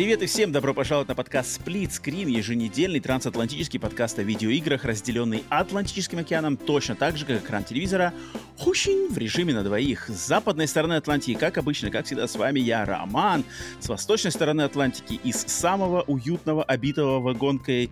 Привет и всем добро пожаловать на подкаст Split Screen, еженедельный трансатлантический подкаст о видеоиграх, разделенный Атлантическим океаном точно так же, как экран телевизора, хущин в режиме на двоих. С западной стороны Атлантики, как обычно, как всегда, с вами я, Роман. С восточной стороны Атлантики, из самого уютного, обитого вагонкой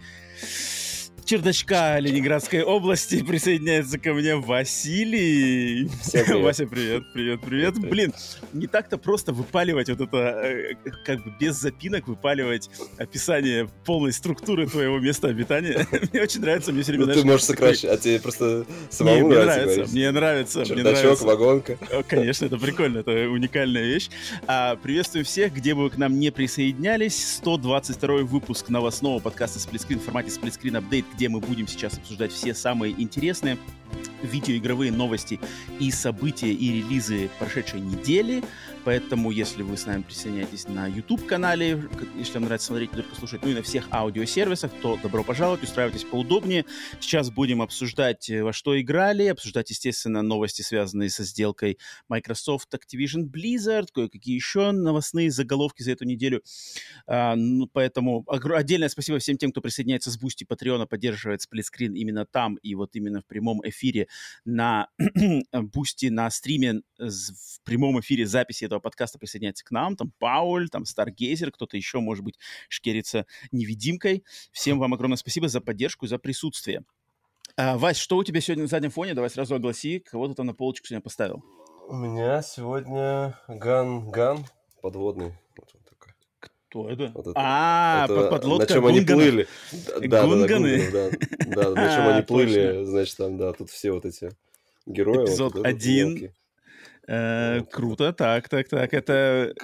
чердачка Ленинградской области присоединяется ко мне Василий. Всем привет. Вася, привет, привет, привет. Привет. Блин, не так-то просто выпаливать вот это, э, как бы без запинок выпаливать описание полной структуры твоего места обитания. Мне очень нравится, мне все время Ну, знаешь, ты можешь сокращать, а тебе просто Не, самому мне нравится нравится, мне нравится, мне Чердачок, нравится. вагонка. Конечно, это прикольно, это уникальная вещь. А, приветствую всех, где бы вы к нам не присоединялись. 122 выпуск новостного подкаста «Сплитскрин» в формате «Сплитскрин Апдейт», где мы будем сейчас обсуждать все самые интересные видеоигровые новости и события и релизы прошедшей недели. Поэтому, если вы с нами присоединяетесь на YouTube-канале, если вам нравится смотреть, только слушать, ну и на всех аудиосервисах, то добро пожаловать, устраивайтесь поудобнее. Сейчас будем обсуждать, э, во что играли, обсуждать, естественно, новости, связанные со сделкой Microsoft Activision Blizzard, кое-какие еще новостные заголовки за эту неделю. А, ну, поэтому отдельное спасибо всем тем, кто присоединяется с Бусти Патреона, поддерживает Split Screen именно там и вот именно в прямом эфире на Бусти, на стриме с- в прямом эфире записи этого подкаста присоединяется к нам. Там Пауль, там Stargazer, кто-то еще, может быть, шкерится невидимкой. Всем вам огромное спасибо за поддержку за присутствие. А, Вась, что у тебя сегодня на заднем фоне? Давай сразу огласи, кого ты там на полочку сегодня поставил. У меня сегодня ган-ган подводный. Кто это? Вот это- а, Это под- подлодка на чем они Гунганов. плыли. Да, да, да, Гунганы? Гунганы, да, да, на чем они А, плыли, значит, там, да, тут все вот эти герои. Эпизод вот один. Э, круто, так, так, так. Это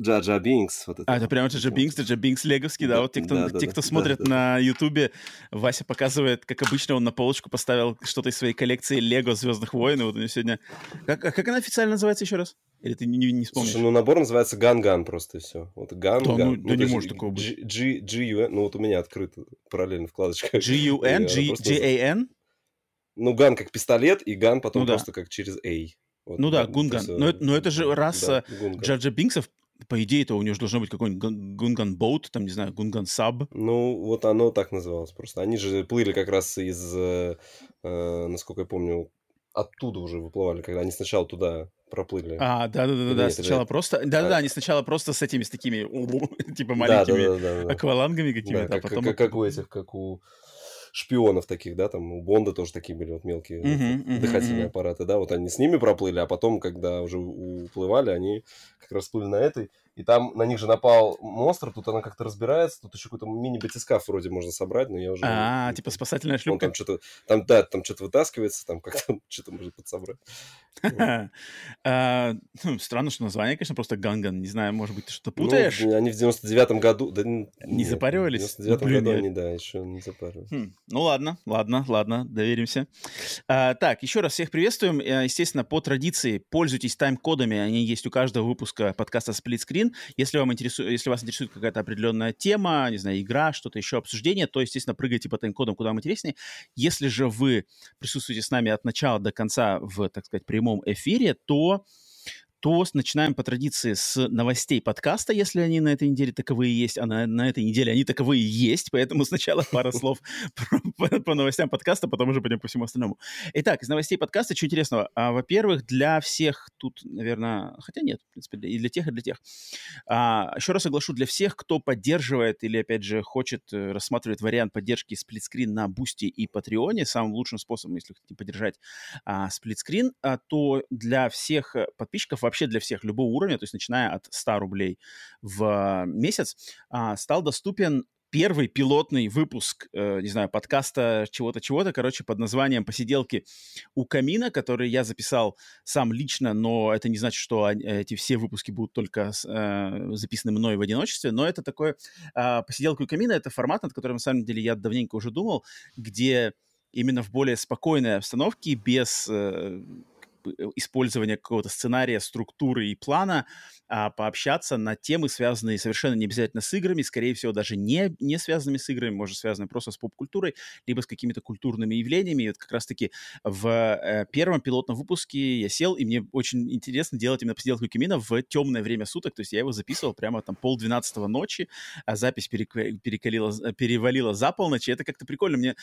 Джаджа Бинкс. Вот это. А, это прямо Джаджа Бинкс, Джаджа Бинкс леговский, да. Да, Вот те, кто, да, да, те, да, кто да, смотрит да. на Ютубе, Вася показывает, как обычно, он на полочку поставил что-то из своей коллекции Лего Звездных войн. И вот у него сегодня... Как, а как она официально называется еще раз? Или ты не, не, вспомнишь? Слушай, ну набор называется Ган-Ган просто и все. Вот Ган-Ган. Да, ну, да то не может такого быть. G- G- G-U-N, ну вот у меня открыто параллельно вкладочка. G-U-N? G- G-A-N? Ну, gun как пистолет, и ган потом Ну да. просто как через A. Вот, Ну да, Гунган. э, Но это- но это же раса да. Джаджа Бинксов, по идее-то у него же должно быть какой-нибудь гун- Гунган Боут, там, не знаю, Гунган Саб. Ну, вот оно так называлось просто. Они же плыли как раз из, э, э, насколько я помню, оттуда уже выплывали, когда они сначала туда проплыли. А, да-да-да, да. Нет, сначала это- просто... Да-да-да, а- они сначала просто с этими, с такими, типа, да, да, маленькими да, да, да. аквалангами Да, какими-то, а как, потом... как- как у этих, как у шпионов таких, да, там у Бонда тоже такие были вот мелкие эти мгм, дыхательные мгм. аппараты, да, вот они с ними проплыли, а потом, когда уже уплывали, они как раз плыли на этой, и там на них же напал монстр, тут она как-то разбирается, тут еще какой-то мини-батискаф вроде можно собрать, но я уже... А, типа спасательная шлюпка? там что-то, там, да, там что-то вытаскивается, там как-то что-то можно подсобрать. А, хм, Странно, что название, конечно, просто Ганган. Не знаю, может быть, ты что-то Ну, путаешь? они в 99-м году... Не запаривались? В 99-м Ну, блин, году они, да, еще не запаривались. Хм, Ну ладно, ладно, ладно, доверимся. А, так, еще раз всех приветствуем. Э, Естественно, по традиции пользуйтесь тайм-кодами, они есть у каждого выпуска подкаста Split Screen. Если, вам интересует, если вас интересует какая-то определенная тема, не знаю, игра, что-то еще, обсуждение, то, естественно, прыгайте по тайм-кодам, куда вам интереснее. Если же вы присутствуете с нами от начала до конца в, так сказать, прямом эфире, то то начинаем по традиции с новостей подкаста, если они на этой неделе таковые есть, а на, на этой неделе они таковые есть, поэтому сначала пара слов по, новостям подкаста, потом уже пойдем по всему остальному. Итак, из новостей подкаста, что интересного. А, во-первых, для всех тут, наверное, хотя нет, в принципе, и для тех, и для тех. А, еще раз оглашу, для всех, кто поддерживает или, опять же, хочет, э, рассматривать вариант поддержки Split Screen на Бусти и Патреоне, самым лучшим способом, если хотите поддержать а, Split Screen, то для всех э, подписчиков, вообще для всех любого уровня, то есть начиная от 100 рублей в а, месяц, а, стал доступен первый пилотный выпуск, э, не знаю, подкаста чего-то, чего-то, короче, под названием «Посиделки у камина», который я записал сам лично, но это не значит, что они- эти все выпуски будут только э, записаны мной в одиночестве, но это такое... э, «Посиделка у камина» — это формат, над которым, на самом деле, я давненько уже думал, где именно в более спокойной обстановке, без э, использования какого-то сценария, структуры и плана, а, пообщаться на темы, связанные совершенно не обязательно с играми, скорее всего, даже не, не связанными с играми, может, связанные просто с поп-культурой, либо с какими-то культурными явлениями. И вот как раз-таки в э, первом пилотном выпуске я сел, и мне очень интересно делать именно посиделку Камина в темное время суток, то есть я его записывал прямо там пол двенадцатого ночи, а запись перекалила, перевалила за полночь, и это как-то прикольно. Мне,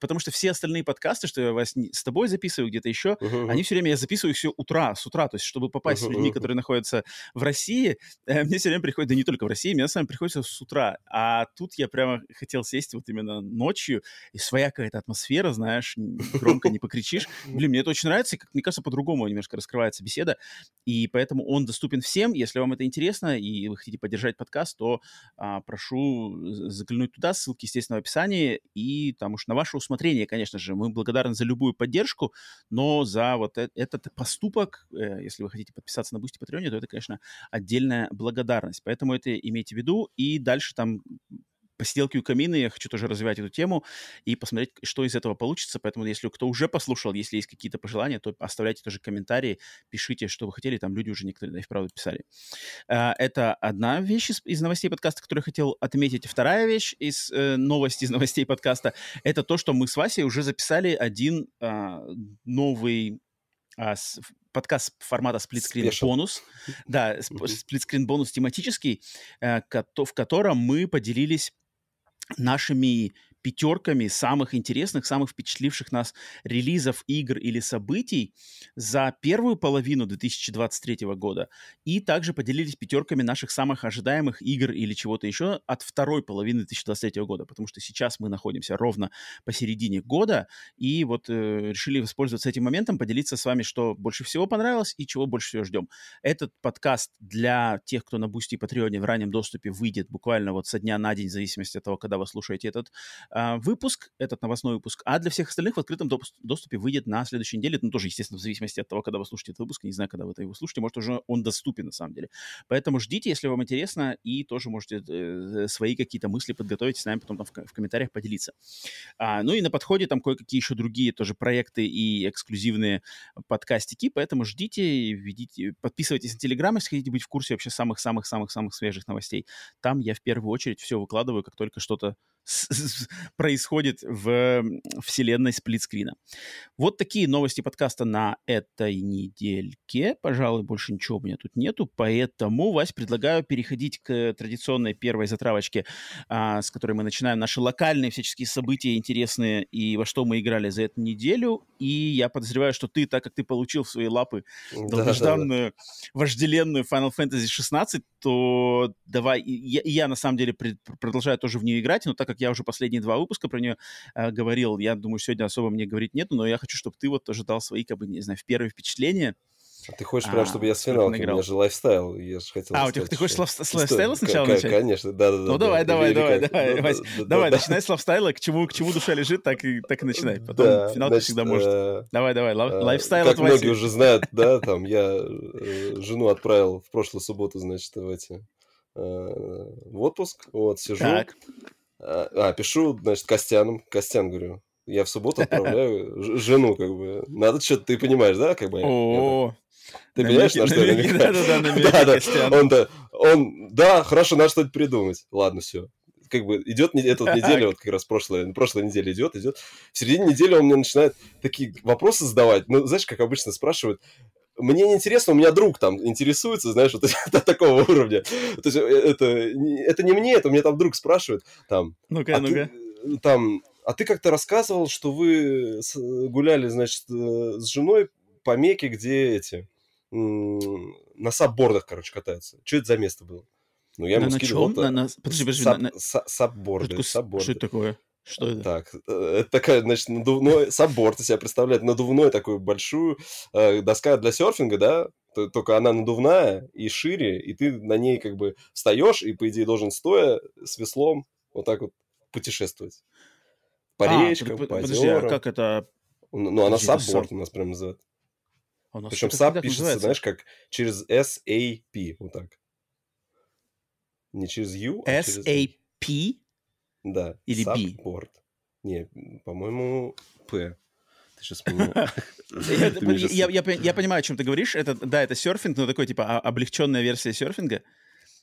потому что все остальные подкасты, что я вас с тобой записываю где-то еще, uh-huh. они все время, я записываю их все утра, с утра, то есть чтобы попасть uh-huh. с людьми, которые находятся в России э, мне все время приходит, да не только в России, мне на самом деле приходится с утра. А тут я прямо хотел сесть вот именно ночью, и своя какая-то атмосфера, знаешь, громко не покричишь. Блин, мне это очень нравится, и, как мне кажется, по-другому немножко раскрывается беседа, и поэтому он доступен всем. Если вам это интересно, и вы хотите поддержать подкаст, то а, прошу заглянуть туда, ссылки, естественно, в описании, и там уж на ваше усмотрение, конечно же. Мы благодарны за любую поддержку, но за вот э этот поступок, э, если вы хотите подписаться на Бусти Патреоне, то это, конечно, отдельная благодарность. Поэтому это имейте в виду. И дальше там посиделки у камина, я хочу тоже развивать эту тему и посмотреть, что из этого получится. Поэтому, если кто уже послушал, если есть какие-то пожелания, то оставляйте тоже комментарии, пишите, что вы хотели. Там люди уже некоторые, да, и вправду писали. А, это одна вещь из, из новостей подкаста, которую я хотел отметить. Вторая вещь из э, новостей, из новостей подкаста, это то, что мы с Васей уже записали один а, новый с, подкаст формата сплитскрин бонус. Да, сплитскрин бонус тематический, э, в котором мы поделились нашими пятерками самых интересных, самых впечатливших нас релизов игр или событий за первую половину 2023 года. И также поделились пятерками наших самых ожидаемых игр или чего-то еще от второй половины 2023 года, потому что сейчас мы находимся ровно посередине года, и вот э, решили воспользоваться этим моментом, поделиться с вами, что больше всего понравилось и чего больше всего ждем. Этот подкаст для тех, кто на Бусти и Патреоне в раннем доступе выйдет буквально вот со дня на день, в зависимости от того, когда вы слушаете этот выпуск, этот новостной выпуск, а для всех остальных в открытом доступе выйдет на следующей неделе. Ну, тоже, естественно, в зависимости от того, когда вы слушаете этот выпуск. Не знаю, когда вы его слушаете, может, уже он доступен на самом деле. Поэтому ждите, если вам интересно, и тоже можете э, свои какие-то мысли подготовить, с нами потом там в, в комментариях поделиться. А, ну и на подходе там кое-какие еще другие тоже проекты и эксклюзивные подкастики, поэтому ждите, ведите, подписывайтесь на Телеграм, если хотите быть в курсе вообще самых-самых-самых-самых свежих новостей. Там я в первую очередь все выкладываю, как только что-то происходит в вселенной сплитскрина. Вот такие новости подкаста на этой недельке. Пожалуй, больше ничего у меня тут нету, поэтому, Вась, предлагаю переходить к традиционной первой затравочке, а, с которой мы начинаем наши локальные всяческие события интересные и во что мы играли за эту неделю. И я подозреваю, что ты, так как ты получил в свои лапы долгожданную, да, да, да. вожделенную Final Fantasy 16, то давай, я, я на самом деле пред, продолжаю тоже в нее играть, но так как я уже последние два выпуска про нее э, говорил, я думаю, сегодня особо мне говорить нету, но я хочу, чтобы ты вот тоже дал свои, как бы, не знаю, в первые впечатления. А ты хочешь прям, чтобы я с финалки? У меня же лайфстайл, я же хотел А, у тебя, ты хочешь с лайфстайла сначала начать? Конечно, да-да-да. Ну, давай, давай, давай, давай, Давай, начинай с лайфстайла, к чему, к чему душа лежит, так и, так и начинай. Потом финалка всегда может. Э, давай, давай, лайфстайл Как многие уже знают, да, там, я э, жену отправил в прошлую субботу, значит, в эти в отпуск, вот, сижу. Так. А, а, пишу, значит, Костянам. Костян, говорю, я в субботу отправляю жену, как бы. Надо что-то, ты понимаешь, да, как бы? О, ты понимаешь, на что я Да, да, он-то, он, да, хорошо, надо что-то придумать. Ладно, все. Как бы идет эта вот неделя, вот как раз прошлая, прошлая неделя идет, идет. В середине недели он мне начинает такие вопросы задавать. Ну, знаешь, как обычно спрашивают, мне не интересно, у меня друг там интересуется, знаешь, вот до такого уровня. То есть э, это, это не мне, это меня там друг спрашивает, там. Ну-ка, а ну-ка. Ты, там, а ты как-то рассказывал, что вы гуляли, значит, э, с женой по Меке, где эти на саббордах, короче, катаются. Что это за место было? Ну, я ему на скидывал... Чем? На, на... Подожди, подожди. Саб... На... Сабборды, сабборды. Что это такое? Что это? Так, э, это такая, значит, надувной сабборд, из себя представляет надувной такую большую э, доска для серфинга, да, только она надувная и шире, и ты на ней как бы встаешь, и, по идее, должен стоя с веслом вот так вот путешествовать. По а, речкам, под, по подожди, озерам. а как это? Ну, ну она сабборд саб... у нас прям называют. А Причем саб пишется, называется? знаешь, как через S-A-P, вот так. Не через U, а через... S-A-P? Да. Или Subboard. Не, по-моему... Ты сейчас Я понимаю, о чем ты говоришь. Это, да, это серфинг, но такой, типа, облегченная версия серфинга.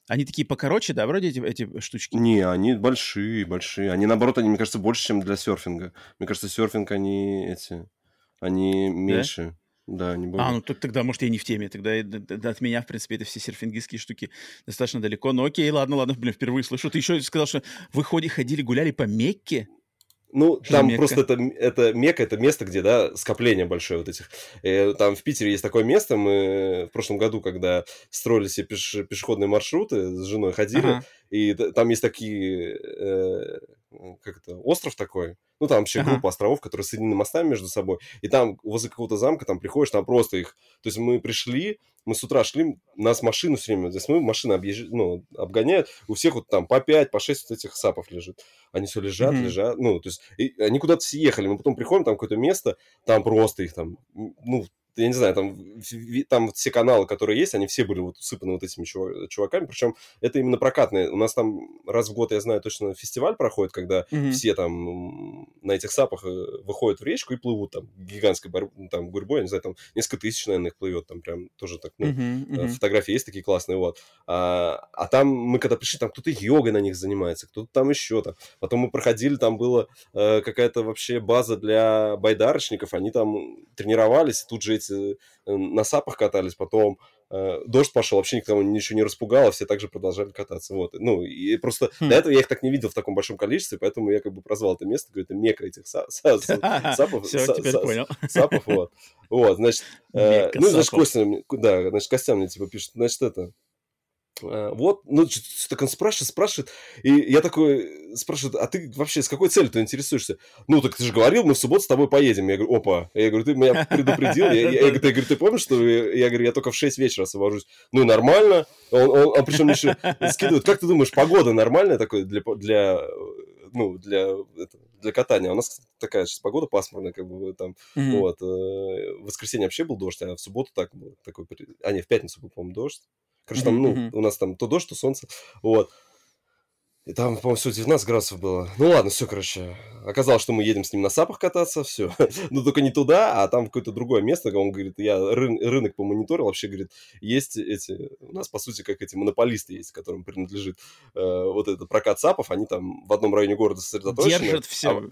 Они такие покороче, да, вроде эти, эти штучки? Не, они большие, большие. Они, наоборот, они, мне кажется, больше, чем для серфинга. Мне кажется, серфинг, они эти, они меньше. Да, не более. А, ну так, тогда, может, я не в теме. Тогда от меня, в принципе, это все серфингистские штуки достаточно далеко. Но окей, ладно, ладно, блин, впервые слышу. Ты еще сказал, что вы ходили, гуляли по Мекке? Ну, Что там Мекка? просто это, это Мека, это место, где, да, скопление большое вот этих. Э, там в Питере есть такое место, мы в прошлом году, когда строили себе пеш, пешеходные маршруты, с женой ходили, ага. и там есть такие, э, как это, остров такой, ну, там вообще ага. группа островов, которые соединены мостами между собой, и там возле какого-то замка, там приходишь, там просто их, то есть мы пришли, мы с утра шли, нас машину все время, здесь мы машины объезж... ну, обгоняют, у всех вот там по 5, по 6 вот этих сапов лежит. Они все лежат, mm-hmm. лежат, ну, то есть и они куда-то все ехали, мы потом приходим, там какое-то место, там просто их там, ну, я не знаю, там, там все каналы, которые есть, они все были вот усыпаны вот этими чуваками, причем это именно прокатные. У нас там раз в год, я знаю, точно фестиваль проходит, когда mm-hmm. все там на этих сапах э, выходят в речку и плывут там гигантской борь... там гурьбой, я не знаю, там несколько тысяч, наверное, их плывет, там прям тоже так, ну, mm-hmm. Mm-hmm. фотографии есть такие классные, вот. А, а там мы когда пришли, там кто-то йогой на них занимается, кто-то там еще там. Потом мы проходили, там была э, какая-то вообще база для байдарочников, они там тренировались, тут же эти э, на сапах катались, потом э, дождь пошел, вообще никого ничего не распугало, все также продолжали кататься, вот. Ну, и просто хм. до этого я их так не видел в таком большом количестве, поэтому я как бы прозвал это место, говорю, это мека этих сапов. Все, теперь понял. Сапов, вот. Вот, значит, э, ну, значит, Костя, да, значит, Костян мне типа пишет, значит, это, Э, вот, ну, так он спрашивает, спрашивает, и я такой спрашиваю, а ты вообще с какой целью ты интересуешься? Ну, так ты же говорил, мы в субботу с тобой поедем. Я говорю, опа. Я говорю, ты меня предупредил. Я, я, я, я говорю, ты помнишь, что я говорю, я только в 6 вечера освобожусь. Ну, нормально. Он, он, он причем еще скидывает, как ты думаешь, погода нормальная такой для, для ну, для, для катания. У нас такая сейчас погода пасмурная, как бы там, mm-hmm. вот. Э, в воскресенье вообще был дождь, а в субботу так такой, а не, в пятницу был, по-моему, дождь. Короче, там, ну, у нас там то дождь, то солнце. Вот. И там, по-моему, все 19 градусов было. Ну ладно, все, короче. Оказалось, что мы едем с ним на сапах кататься, все. ну, только не туда, а там какое-то другое место. Он говорит, я рын- рынок помониторил, вообще, говорит, есть эти... У нас, по сути, как эти монополисты есть, которым принадлежит э, вот этот прокат сапов. Они там в одном районе города сосредоточены. Держат все. А,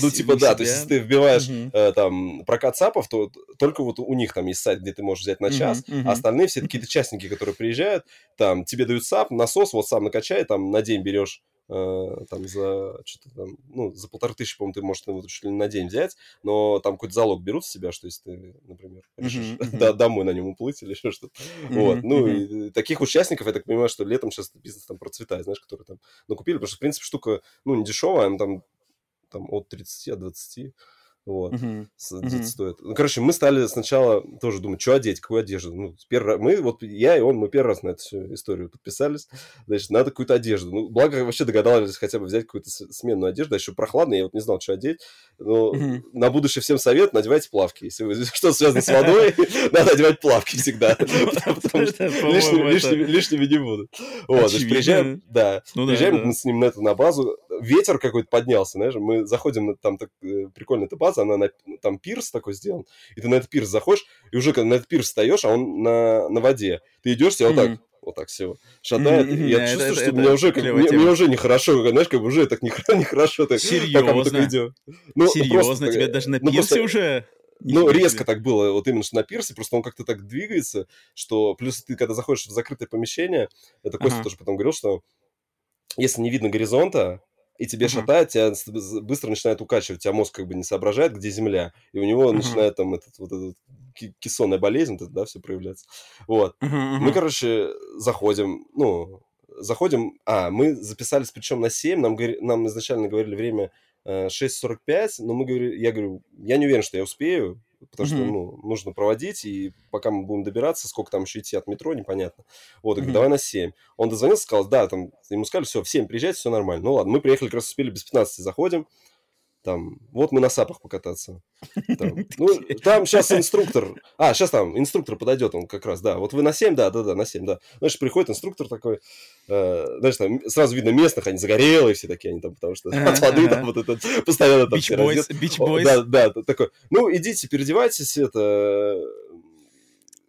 ну, типа, да, то есть, если ты вбиваешь угу. э, там прокат САПов, то только вот у них там есть сайт, где ты можешь взять на час, угу, а остальные все какие-то частники, которые приезжают, там, тебе дают САП, насос, вот сам накачай, там, на день берешь э, там за что-то там, ну, за полторы тысячи, по-моему, ты можешь вот, чуть ли на день взять, но там какой-то залог берут с тебя, что если ты, например, решишь uh-huh. домой на нем уплыть или что-то. Вот, ну, и таких участников, я так понимаю, что летом сейчас бизнес там процветает, знаешь, которые там накупили, потому что, в принципе, штука, ну, не дешевая, она там там от 30, от 20 вот, uh-huh. Uh-huh. стоит. Ну, короче, мы стали сначала тоже думать, что одеть, какую одежду. Ну, первый, мы, вот я и он, мы первый раз на эту всю историю подписались. Значит, надо какую-то одежду. Ну, благо, вообще догадались хотя бы взять какую-то сменную одежду. А еще прохладно, я вот не знал, что одеть. Но uh-huh. на будущее всем совет, надевайте плавки. Если вы что связано с водой, надо одевать плавки всегда. Потому что лишними не будут. Вот, приезжаем, да, ну приезжаем с ним на это на базу. Ветер какой-то поднялся, знаешь, мы заходим, там так э, прикольно эта база, на, там пирс такой сделан, и ты на этот пирс заходишь, и уже когда на этот пирс встаешь, а он на, на воде, ты идешь, тебя mm-hmm. вот так вот так все шатает. Mm-hmm. Я yeah, чувствую, это, что это, мне, уже, как, мне, мне уже нехорошо, знаешь, как бы уже так нехорошо. Так, Серьезно? Так, ну, Серьезно? Просто, Тебе даже на ну, пирсе просто, уже... Ну, резко так было, вот именно что на пирсе, просто он как-то так двигается, что плюс ты, когда заходишь в закрытое помещение, это Костя ага. тоже потом говорил, что если не видно горизонта, и тебе uh-huh. шатает, тебя быстро начинает укачивать, тебя мозг как бы не соображает, где земля, и у него uh-huh. начинает там этот, вот этот кессонная болезнь, да, все проявляться. Вот. Uh-huh, uh-huh. Мы, короче, заходим, ну, заходим, а, мы записались причем на 7, нам, нам изначально говорили время 6.45, э, но мы говорили, я говорю, я не уверен, что я успею, потому mm-hmm. что ну, нужно проводить, и пока мы будем добираться, сколько там еще идти от метро, непонятно. Вот, я говорю, давай на 7. Он дозвонился, сказал, да, там, ему сказали, все, в 7 приезжайте, все нормально. Ну ладно, мы приехали, как раз успели без 15 заходим, там, вот мы на сапах покататься. Там, ну, там сейчас инструктор, а, сейчас там инструктор подойдет, он как раз, да, вот вы на 7, да, да, да, на 7, да. Значит, приходит инструктор такой, э, знаешь, там сразу видно местных, они загорелые все такие, они там, потому что от воды там вот это постоянно там Boys. Да, да, такой, ну, идите, переодевайтесь, это...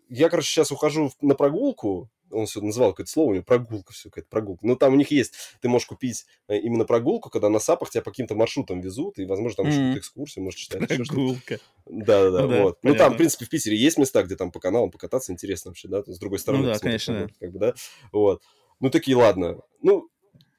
Я, короче, сейчас ухожу на прогулку, он все называл какое-то слово, у него прогулка, все какая-то прогулка. Но там у них есть, ты можешь купить э, именно прогулку, когда на САПах тебя по каким-то маршрутам везут, и, возможно, там mm-hmm. экскурсию можешь читать. Прогулка. Да, да, да, вот. Ну, там, в принципе, в Питере есть места, где там по каналам покататься интересно вообще, да, с другой стороны. Ну да, конечно, Как бы, да, вот. Ну, такие, ладно. Ну,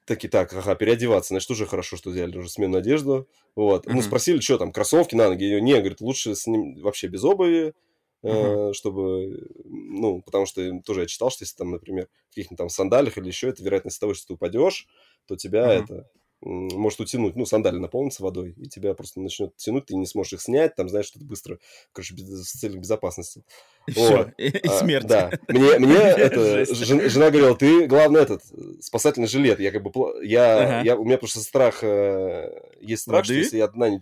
такие, так, ага, переодеваться, значит, уже хорошо, что взяли уже сменную одежду, вот. Mm-hmm. Ну, спросили, что там, кроссовки на ноги? Не, говорит, лучше с ним вообще без обуви, Uh-huh. чтобы, ну, потому что тоже я читал, что если там, например, в каких-нибудь там сандалях или еще, это вероятность того, что ты упадешь, то тебя uh-huh. это может утянуть, ну, сандали наполнится водой, и тебя просто начнет тянуть, ты не сможешь их снять, там, знаешь, что-то быстро, короче, без, с целью безопасности. И вот. все, и, и а, смерть. Да, мне, мне это, жена, жена говорила, ты, главное, этот, спасательный жилет, я как бы, я, ага. я, у меня просто страх, э, есть страх, Воды? что если я одна не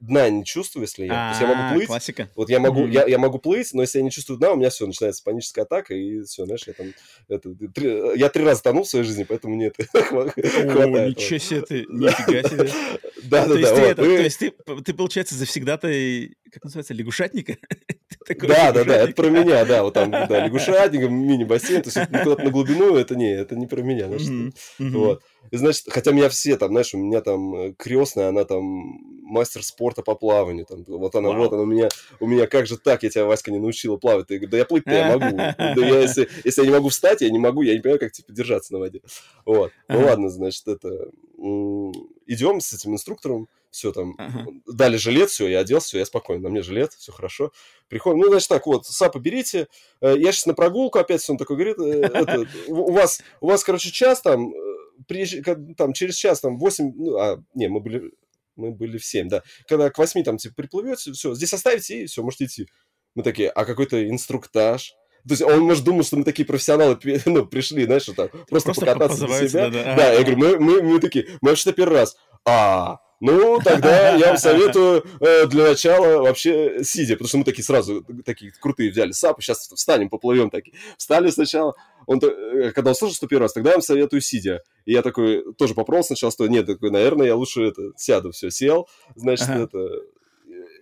дна не чувствую, если я. То есть я могу а, плыть. Классика. Вот я могу, я, я могу плыть, но если я не чувствую дна, у меня все, начинается паническая атака, и все, знаешь, я там... Это, три, я три раза тонул в своей жизни, поэтому нет. хватает. ничего себе ты, нифига себе. Да, да, да. То есть ты, получается, завсегда-то, как называется, лягушатника? Да, да, да, это про меня, да, вот там, да, лягушатник, мини-бассейн, то есть куда-то на глубину, это не, это не про меня, вот. И, значит, хотя меня все там, знаешь, у меня там э, крестная, она там мастер спорта по плаванию. Там, вот она, Вау. вот она у меня, у меня как же так, я тебя, Васька, не научила плавать. Ты да я плыть-то я могу. Да я, если, если я не могу встать, я не могу, я не понимаю, как типа держаться на воде. Вот. Ну ладно, значит, это... Идем с этим инструктором, все там, дали жилет, все, я оделся, все, я спокойно, на мне жилет, все хорошо. Приходим, ну, значит, так, вот, САПа берите, э, я сейчас на прогулку опять, он такой говорит, э, это, у вас, у вас, короче, час там, приезж... там, через час, там, 8, ну, а, не, мы были, мы были в 7, да. Когда к 8 там, типа, приплывете, все, здесь оставите, и все, можете идти. Мы такие, а какой-то инструктаж? То есть он, может, думал, что мы такие профессионалы ну, пришли, знаешь, что там, просто, просто покататься для себя. Да, да. да я говорю, мы, мы, мы такие, мы вообще-то первый раз. А, ну, тогда я вам советую э, для начала вообще сидя, потому что мы такие сразу, такие крутые взяли сапы, сейчас встанем, поплывем такие. Встали сначала, он, э, когда услышал, что первый раз, тогда я вам советую сидя. И я такой тоже попробовал сначала, что нет, такой, наверное, я лучше это, сяду, все, сел, значит, ага. это...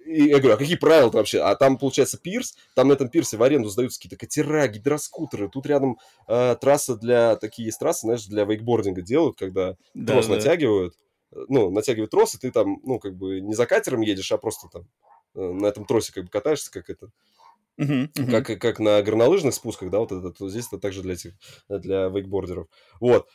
И я говорю, а какие правила вообще? А там, получается, пирс, там на этом пирсе в аренду сдаются какие-то катера, гидроскутеры. Тут рядом э, трасса для, такие есть трассы, знаешь, для вейкбординга делают, когда да, трос да. натягивают ну, натягивает трос, и ты там, ну, как бы не за катером едешь, а просто там э, на этом тросе как бы катаешься, как это, Uh-huh, uh-huh. Как, как на горнолыжных спусках, да, вот это, то здесь это также для этих, для вейкбордеров. Вот.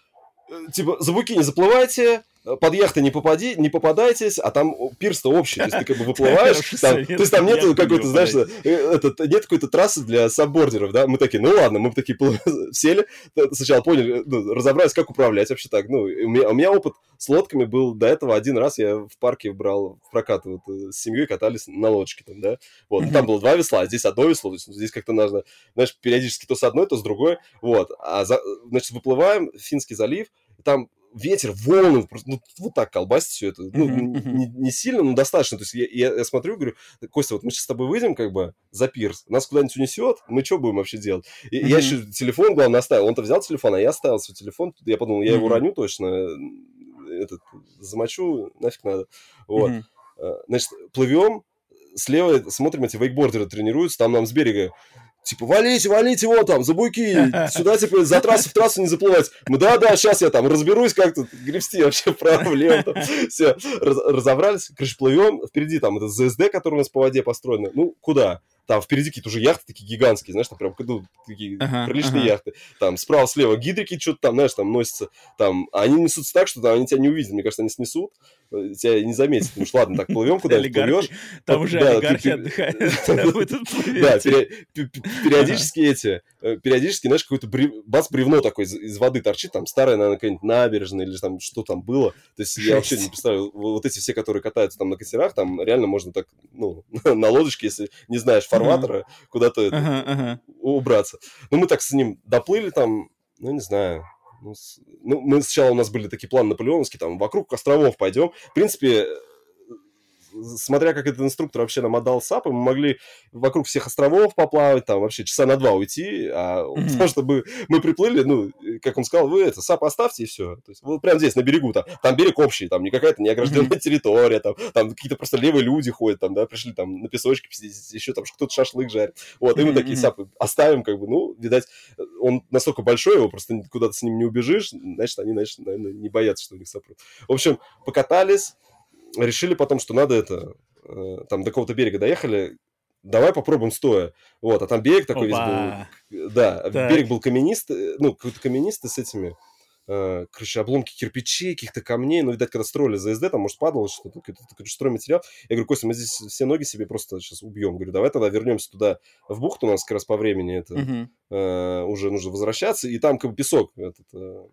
Э, типа, за буки не заплывайте, под яхты не, попади, не попадайтесь, а там пирс-то общий, то есть ты как бы выплываешь, там, то есть там нету какой-то, знаешь, э, этот, нет какой-то трассы для саббордеров, да, мы такие, ну ладно, мы такие сели, сначала поняли, ну, разобрались, как управлять вообще так, ну, у меня, у меня опыт с лодками был до этого. Один раз, я в парке брал в прокат, вот, э, с семьей катались на лодочке там, да, вот, там было два весла, а здесь одно весло, то есть здесь как-то нужно, знаешь, периодически то с одной, то с другой, вот, а, за, значит, выплываем, Финский залив, там ветер, волны, ну, вот так колбасит все это. Ну, не, не сильно, но достаточно. То есть я, я, я смотрю, говорю, Костя, вот мы сейчас с тобой выйдем, как бы, за пирс, нас куда-нибудь унесет, мы что будем вообще делать? И, Я еще телефон, главное, оставил. Он-то взял телефон, а я оставил свой телефон. Я подумал, я его роню точно, этот, замочу, нафиг надо. Вот. А, значит, плывем, слева смотрим, эти вейкбордеры тренируются, там нам с берега Типа, валите, валите, вот там, за буйки, сюда, типа, за трассу в трассу не заплывать. Мы, да-да, сейчас я там разберусь, как тут гребсти вообще вправо-влево. Все, раз, разобрались, короче, плывем, впереди там это ЗСД, который у нас по воде построено. Ну, куда? там впереди какие-то уже яхты такие гигантские, знаешь, там прям ну, такие ага, приличные ага. яхты. Там справа-слева гидрики что-то там, знаешь, там носятся. Там, они несутся так, что там, они тебя не увидят. Мне кажется, они снесут, тебя не заметят. Потому что, ладно, так плывем куда-нибудь, плывешь. Там уже олигархи отдыхают. Да, периодически эти, э, периодически, знаешь, какой-то бац, бревно такое из воды торчит, там старая, наверное, какая-нибудь набережная или там что там было. То есть я вообще не представляю, вот эти все, которые катаются там на катерах, там реально можно так, ну, на лодочке, если не знаешь фарватера, куда-то убраться. Ну, мы так с ним доплыли там, ну, не знаю, ну, ну, мы сначала у нас были такие планы наполеоновские, там, вокруг островов пойдем. В принципе, смотря как этот инструктор вообще нам отдал САП, мы могли вокруг всех островов поплавать, там вообще часа на два уйти, а mm-hmm. потому что мы, мы приплыли, ну, как он сказал, вы это, САП оставьте и все. То есть вот прямо здесь, на берегу, там, там берег общий, там не какая-то неогражденная mm-hmm. территория, там, там какие-то просто левые люди ходят, там, да, пришли там на песочке посидеть, еще там кто-то шашлык жарит. Вот, и мы mm-hmm. такие САПы оставим, как бы, ну, видать, он настолько большой, его просто куда-то с ним не убежишь, значит, они, значит, наверное, не боятся, что у них сопрут. В общем, покатались, решили потом, что надо это, э, там до какого-то берега доехали, давай попробуем стоя. Вот, а там берег такой Опа. весь был. Да, так. берег был каменистый, ну, какой-то каменистый с этими, э, короче, обломки кирпичей, каких-то камней. Ну, видать, когда строили ЗСД, там, может, падало что-то, какой-то стройматериал. Я говорю, Костя, мы здесь все ноги себе просто сейчас убьем. Говорю, давай тогда вернемся туда, в бухту, у нас как раз по времени это угу. э, уже нужно возвращаться. И там как бы песок этот, э,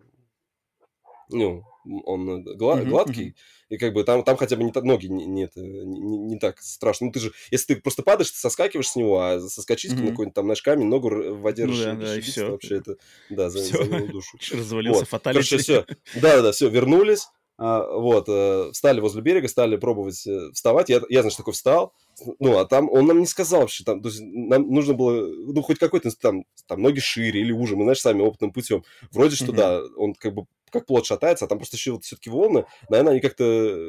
ну, он гла- uh-huh, гладкий, и как бы там, там хотя бы не, ноги не, не, не, не так страшно. Ну, ты же, если ты просто падаешь, ты соскакиваешь с него, а соскочить uh-huh. на какой-нибудь там наш камень, ногу в воде ну, да, да, и все. вообще это, да, за, все. за душу. Развалился вот. Короче, все. Да-да-да, все, вернулись, вот, э, встали возле берега, стали пробовать э, вставать. Я, я, значит, такой встал, ну, а там он нам не сказал вообще, там, то есть нам нужно было, ну, хоть какой-то там, там ноги шире или уже, мы, знаешь, сами опытным путем. Вроде что, mm-hmm. да, он как бы как плод шатается, а там просто еще вот все-таки волны, наверное, они как-то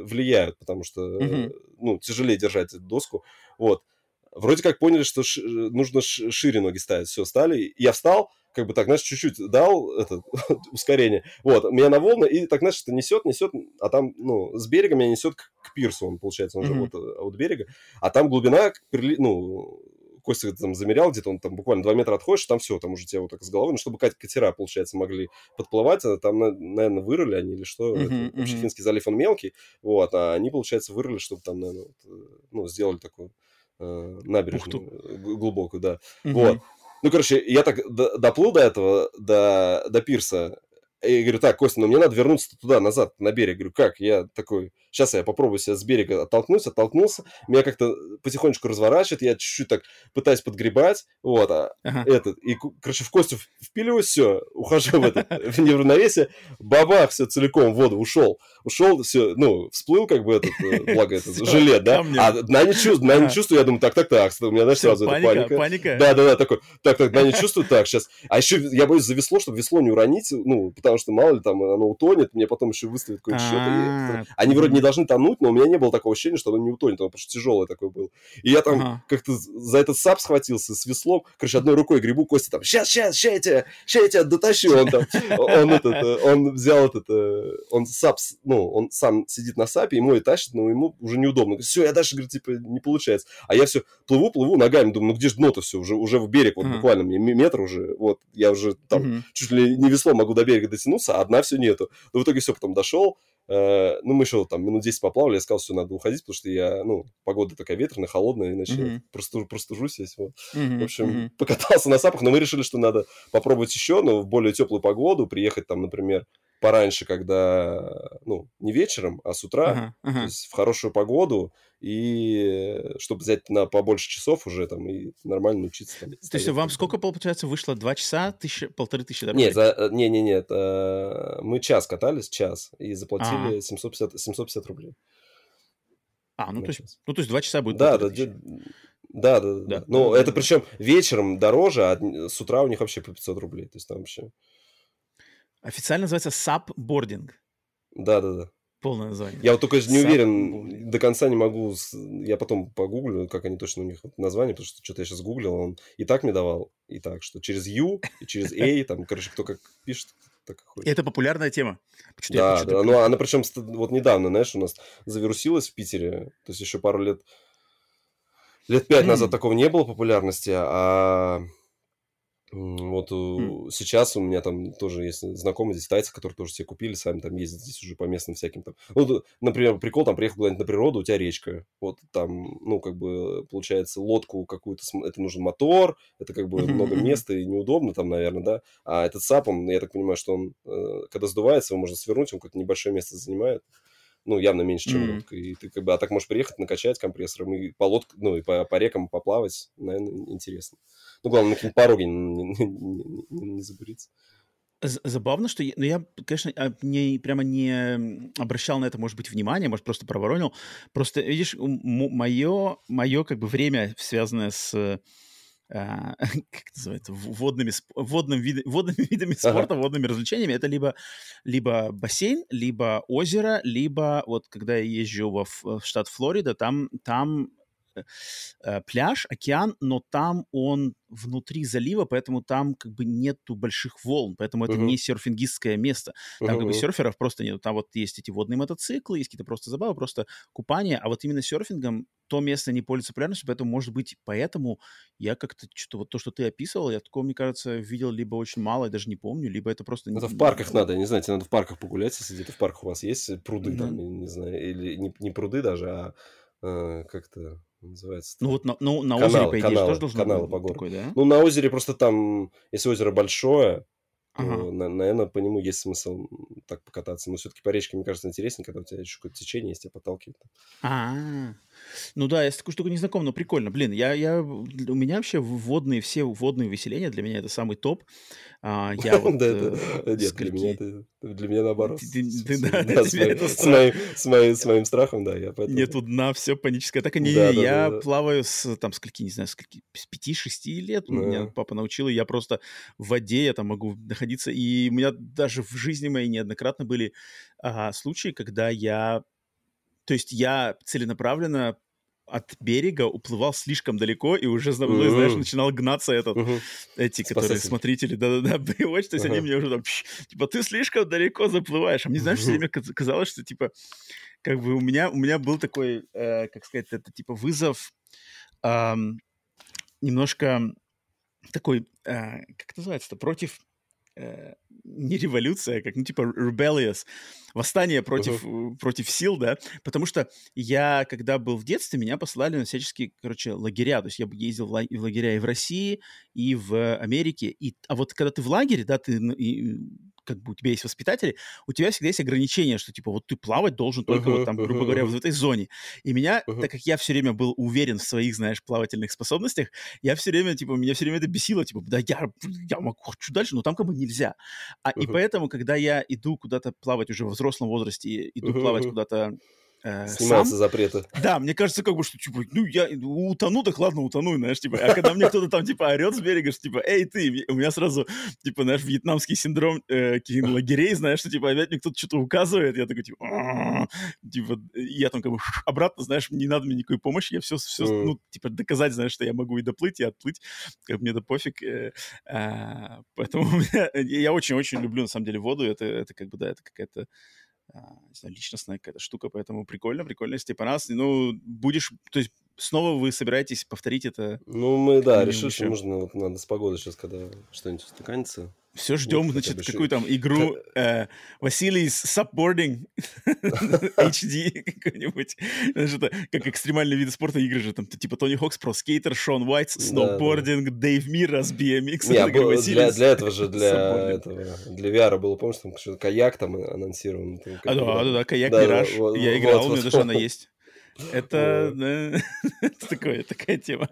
влияют, потому что, mm-hmm. ну, тяжелее держать эту доску, вот. Вроде как поняли, что ш- нужно ш- шире ноги ставить, все, стали, я встал, как бы так, знаешь, чуть-чуть дал это ускорение, вот, меня на волны, и так, знаешь, это несет, несет, а там, ну, с берега меня несет к, к пирсу, он, получается, он mm-hmm. же вот э, от берега, а там глубина, ну, Костя там замерял, где-то он там буквально 2 метра отходишь, там все, там уже тебя вот так с головой, ну, чтобы катера, получается, могли подплывать, а там, наверное, вырыли они или что, uh-huh, это, вообще Финский залив, он мелкий, вот, а они, получается, вырыли, чтобы там, наверное, вот, э, ну, сделали такую набережную Бухту. глубокую, да, uh-huh. вот. Ну, короче, я так доплыл до этого, до, до пирса, и говорю, так, Костя, ну мне надо вернуться туда, назад, на берег. Говорю, как? Я такой, сейчас я попробую себя с берега оттолкнусь, оттолкнулся. Меня как-то потихонечку разворачивает, я чуть-чуть так пытаюсь подгребать, вот, а ага. этот, и, короче, в Костю впиливаюсь, все, ухожу в это, в неравновесие, бабах, все целиком в воду, ушел. Ушел, все, ну, всплыл, как бы этот, э, благо, этот жилет, да? А дна не чувствую, я думаю, так, так, так, у меня, знаешь, сразу паника. Паника? Да, да, да, такой, так, так, дна не чувствую, так, сейчас. А еще я боюсь за весло, чтобы весло не уронить, ну, потому что, мало ли, там, оно утонет, мне потом еще выставят какой-то счет. А, они вроде не должны тонуть, но у меня не было такого ощущения, что оно не утонет, оно просто тяжелое такое было. И я там ага. как-то за этот сап схватился с веслом, короче, одной рукой грибу, Костя там, сейчас, сейчас, сейчас я тебя, сейчас я тебя дотащу. Он там, он этот, э, он взял этот, э, он сап, ну, он сам сидит на сапе, ему и тащит, но ему уже неудобно. Все, я дальше, говорит, типа, не получается. А я все плыву, плыву ногами, думаю, ну где же дно-то все, уже, уже в берег, вот буквально мне метр уже, вот, я уже там чуть ли не весло могу до берега дотянуться, а одна все нету. Но в итоге все, потом дошел, Э, ну, мы еще там минут 10 поплавали, я сказал, что надо уходить, потому что я, ну, погода такая ветреная, холодная, иначе mm-hmm. простужу, простужусь весь. Вот. Mm-hmm. В общем, mm-hmm. покатался на сапах, но мы решили, что надо попробовать еще, но в более теплую погоду, приехать там, например, пораньше, когда, ну, не вечером, а с утра, uh-huh, uh-huh. то есть в хорошую погоду, и чтобы взять на побольше часов уже там и нормально учиться. Там, то есть вам сколько, получается, вышло? Два часа? Тысяча, полторы тысячи дорожек? Нет, за, не, не, нет, э, мы час катались, час, и заплатили uh-huh. 750, 750 рублей. А, ну то, есть, ну, то есть два часа будет да, да, да, да, да, да. Ну, это причем вечером дороже, а с утра у них вообще по 500 рублей. То есть там вообще... Официально называется саббординг. Да, да, да. Полное название. Я вот только не уверен, до конца не могу. Я потом погуглю, как они точно у них название, потому что что-то я сейчас гуглил, он и так мне давал, и так, что через U, и через A, там, короче, кто как пишет, так ходит. Это популярная тема. Да, да, ну она причем вот недавно, знаешь, у нас завирусилась в Питере, то есть еще пару лет, лет пять назад такого не было популярности, а вот м. сейчас у меня там тоже есть знакомые здесь тайцы, которые тоже себе купили, сами там ездят здесь уже по местным всяким там. Вот, например, прикол, там приехал куда-нибудь на природу, у тебя речка. Вот там, ну, как бы, получается, лодку какую-то, это нужен мотор, это как бы много места и неудобно там, наверное, да. А этот САП, он, я так понимаю, что он, э, когда сдувается, его можно свернуть, он какое-то небольшое место занимает ну, явно меньше, чем mm-hmm. лодка. И ты как бы, а так можешь приехать, накачать компрессором и по лодке, ну, и по, по рекам поплавать, наверное, интересно. Ну, главное, на какие-нибудь пороги не, не, не, не забуриться. Забавно, что я, ну я, конечно, а, не, прямо не обращал на это, может быть, внимание, может, просто проворонил. Просто, видишь, мое, мое как бы время, связанное с а, как называется, водными, водным вид, водными видами спорта, ага. водными развлечениями, это либо, либо бассейн, либо озеро, либо вот когда я езжу во, в штат Флорида, там, там пляж, океан, но там он внутри залива, поэтому там как бы нету больших волн, поэтому это uh-huh. не серфингистское место. Там uh-huh. как бы серферов просто нет. Там вот есть эти водные мотоциклы, есть какие-то просто забавы, просто купание, а вот именно серфингом то место не пользуется популярностью, поэтому, может быть, поэтому я как-то что вот то, что ты описывал, я такого, мне кажется, видел либо очень мало, я даже не помню, либо это просто... Это в парках надо, не знаю, тебе надо в парках погулять, если где-то в парках у вас есть пруды, да. там, не знаю, или не, не пруды даже, а э, как-то называется. Ну вот на, ну, на канал, озере, по идее, каналы, тоже должно каналы быть по такой, да? Ну, на озере просто там, если озеро большое, ага. то, на, наверное, по нему есть смысл так покататься. Но все-таки по речке, мне кажется, интереснее, когда у тебя еще какое-то течение есть, тебя подталкивает. А, ну да, я с такой штукой не знаком, но прикольно. Блин, я, я, у меня вообще водные, все водные выселения, для меня это самый топ. А, я вот... Да, э, нет, для меня это... Для меня наоборот. С моим страхом, да, я поэтому... Нету дна, все паническое. Так, не, я плаваю с, там, скольки, не знаю, скольки, с 5-6 лет. Меня папа научил, и я просто в воде, я там могу находиться. И у меня даже в жизни моей неоднократно были а, случаи, когда я то есть я целенаправленно от берега уплывал слишком далеко, и уже за мной, uh-huh. знаешь, начинал гнаться этот, uh-huh. эти, которые Спасатель. смотрители, да-да-да, Baywatch, то есть uh-huh. они мне уже там, типа, ты слишком далеко заплываешь. А мне, знаешь, uh-huh. все время казалось, что, типа, как бы у меня, у меня был такой, э, как сказать, это, типа, вызов э, немножко такой, э, как называется-то, против Э, не революция, а как, ну, типа, rebellious, восстание против, uh-huh. против сил, да, потому что я, когда был в детстве, меня послали на всяческие, короче, лагеря, то есть я ездил в лагеря и в России, и в Америке, и, а вот когда ты в лагере, да, ты и, как бы у тебя есть воспитатели, у тебя всегда есть ограничения, что типа вот ты плавать должен только uh-huh, вот там, грубо uh-huh. говоря, вот в этой зоне. И меня, uh-huh. так как я все время был уверен в своих, знаешь, плавательных способностях, я все время, типа, меня все время это бесило, типа, да я, я могу, хочу дальше, но там как бы нельзя. А, uh-huh. И поэтому, когда я иду куда-то плавать уже в взрослом возрасте, иду uh-huh. плавать куда-то э, Снимаются сам. запреты. Да, мне кажется, как бы, что, типа, ну, я утону, так ладно, утону, знаешь, типа, а когда мне кто-то там, типа, орет с берега, что, типа, эй, ты, у меня сразу, типа, знаешь, вьетнамский синдром э, лагерей, знаешь, что, типа, опять мне кто-то что-то указывает, я такой, типа, типа, я там, как бы, обратно, знаешь, не надо мне никакой помощи, я все, все, ну, типа, доказать, знаешь, что я могу и доплыть, и отплыть, как мне это пофиг, э, а, поэтому я очень-очень люблю, на самом деле, воду, это, это, как бы, да, это какая-то не знаю, личностная какая-то штука, поэтому прикольно, прикольно, если понравилось. Ну, будешь, то есть снова вы собираетесь повторить это? Ну, мы, да, решили, что нужно, вот, надо с погодой сейчас, когда что-нибудь устаканится, все ждем, вот, значит, какую там игру э, Василий Subboarding HD какой-нибудь. Значит, как экстремальные виды спорта игры же, там, типа Тони Хокс, про скейтер, Шон Уайт, сноубординг, Дэйв Мирас, BMX. Для этого же, для этого, для VR было, помнишь, там что-то каяк там анонсирован. А, да, да, да, каяк Мираж. Я играл, у меня даже она есть. Это, это такое, такая тема.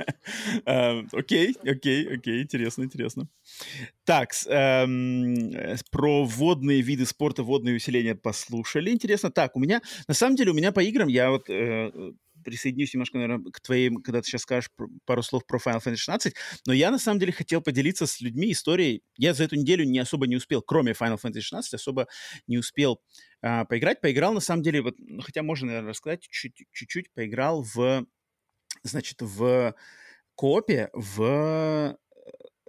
А, окей, окей, окей, интересно, интересно. Так, эм, про водные виды спорта, водные усиления послушали. Интересно. Так, у меня, на самом деле, у меня по играм, я вот э, присоединюсь немножко, наверное, к твоим, когда ты сейчас скажешь пару слов про Final Fantasy 16, но я, на самом деле, хотел поделиться с людьми историей. Я за эту неделю не особо не успел, кроме Final Fantasy 16, особо не успел а, поиграть. Поиграл, на самом деле, вот, ну, хотя можно, наверное, рассказать, чуть-чуть поиграл в, значит, в коопе, в э,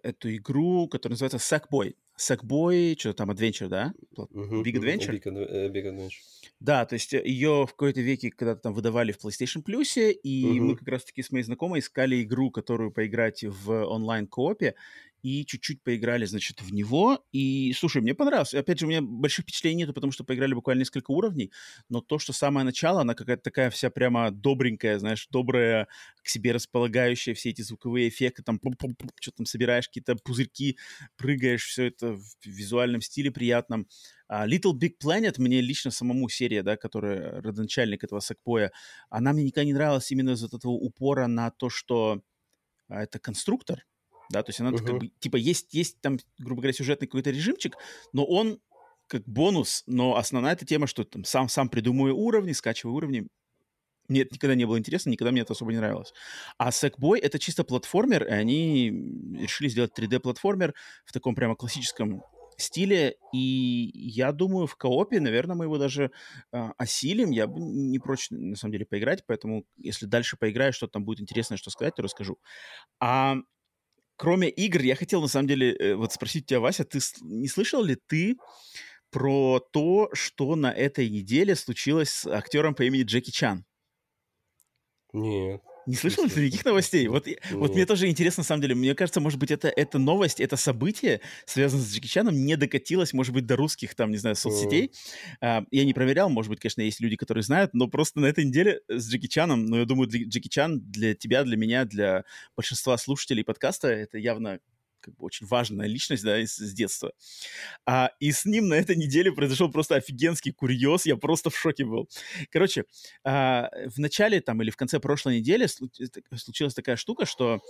эту игру, которая называется Sackboy. Sackboy, что там, Adventure, да? Big Adventure? Big, uh, Big Adventure. Да, то есть э, ее в какой-то веке когда-то там выдавали в PlayStation Plus, и uh-huh. мы как раз-таки с моей знакомой искали игру, которую поиграть в онлайн-коопе, и чуть-чуть поиграли, значит, в него. И, слушай, мне понравилось. Опять же, у меня больших впечатлений нету, потому что поиграли буквально несколько уровней, но то, что самое начало, она какая-то такая вся прямо добренькая, знаешь, добрая, к себе располагающая, все эти звуковые эффекты, там, что там собираешь, какие-то пузырьки, прыгаешь, все это в визуальном стиле приятном. Uh, Little Big Planet, мне лично самому серия, да, которая родоначальник этого Сакпоя, она мне никогда не нравилась именно из-за этого упора на то, что uh, это конструктор, да, то есть она uh-huh. как бы, типа, есть, есть там, грубо говоря, сюжетный какой-то режимчик, но он как бонус, но основная эта тема, что там сам, сам придумываю уровни, скачиваю уровни, мне это никогда не было интересно, никогда мне это особо не нравилось. А Sackboy — это чисто платформер, и они решили сделать 3D-платформер в таком прямо классическом стиле, и я думаю, в коопе, наверное, мы его даже э, осилим. Я бы не прочь, на самом деле, поиграть, поэтому если дальше поиграю, что там будет интересное, что сказать, то расскажу. А кроме игр, я хотел, на самом деле, э, вот спросить тебя, Вася, ты не слышал ли ты про то, что на этой неделе случилось с актером по имени Джеки Чан? Нет. Не слышал ты никаких новостей? Вот, вот мне тоже интересно, на самом деле. Мне кажется, может быть, это, это новость, это событие, связанное с Джеки Чаном, не докатилось, может быть, до русских, там, не знаю, соцсетей. А, я не проверял, может быть, конечно, есть люди, которые знают, но просто на этой неделе с Джеки Чаном, ну, я думаю, Джеки Чан для тебя, для меня, для большинства слушателей подкаста, это явно как бы очень важная личность, да, с, с детства. А, и с ним на этой неделе произошел просто офигенский курьез, я просто в шоке был. Короче, а, в начале там или в конце прошлой недели случилась такая штука, что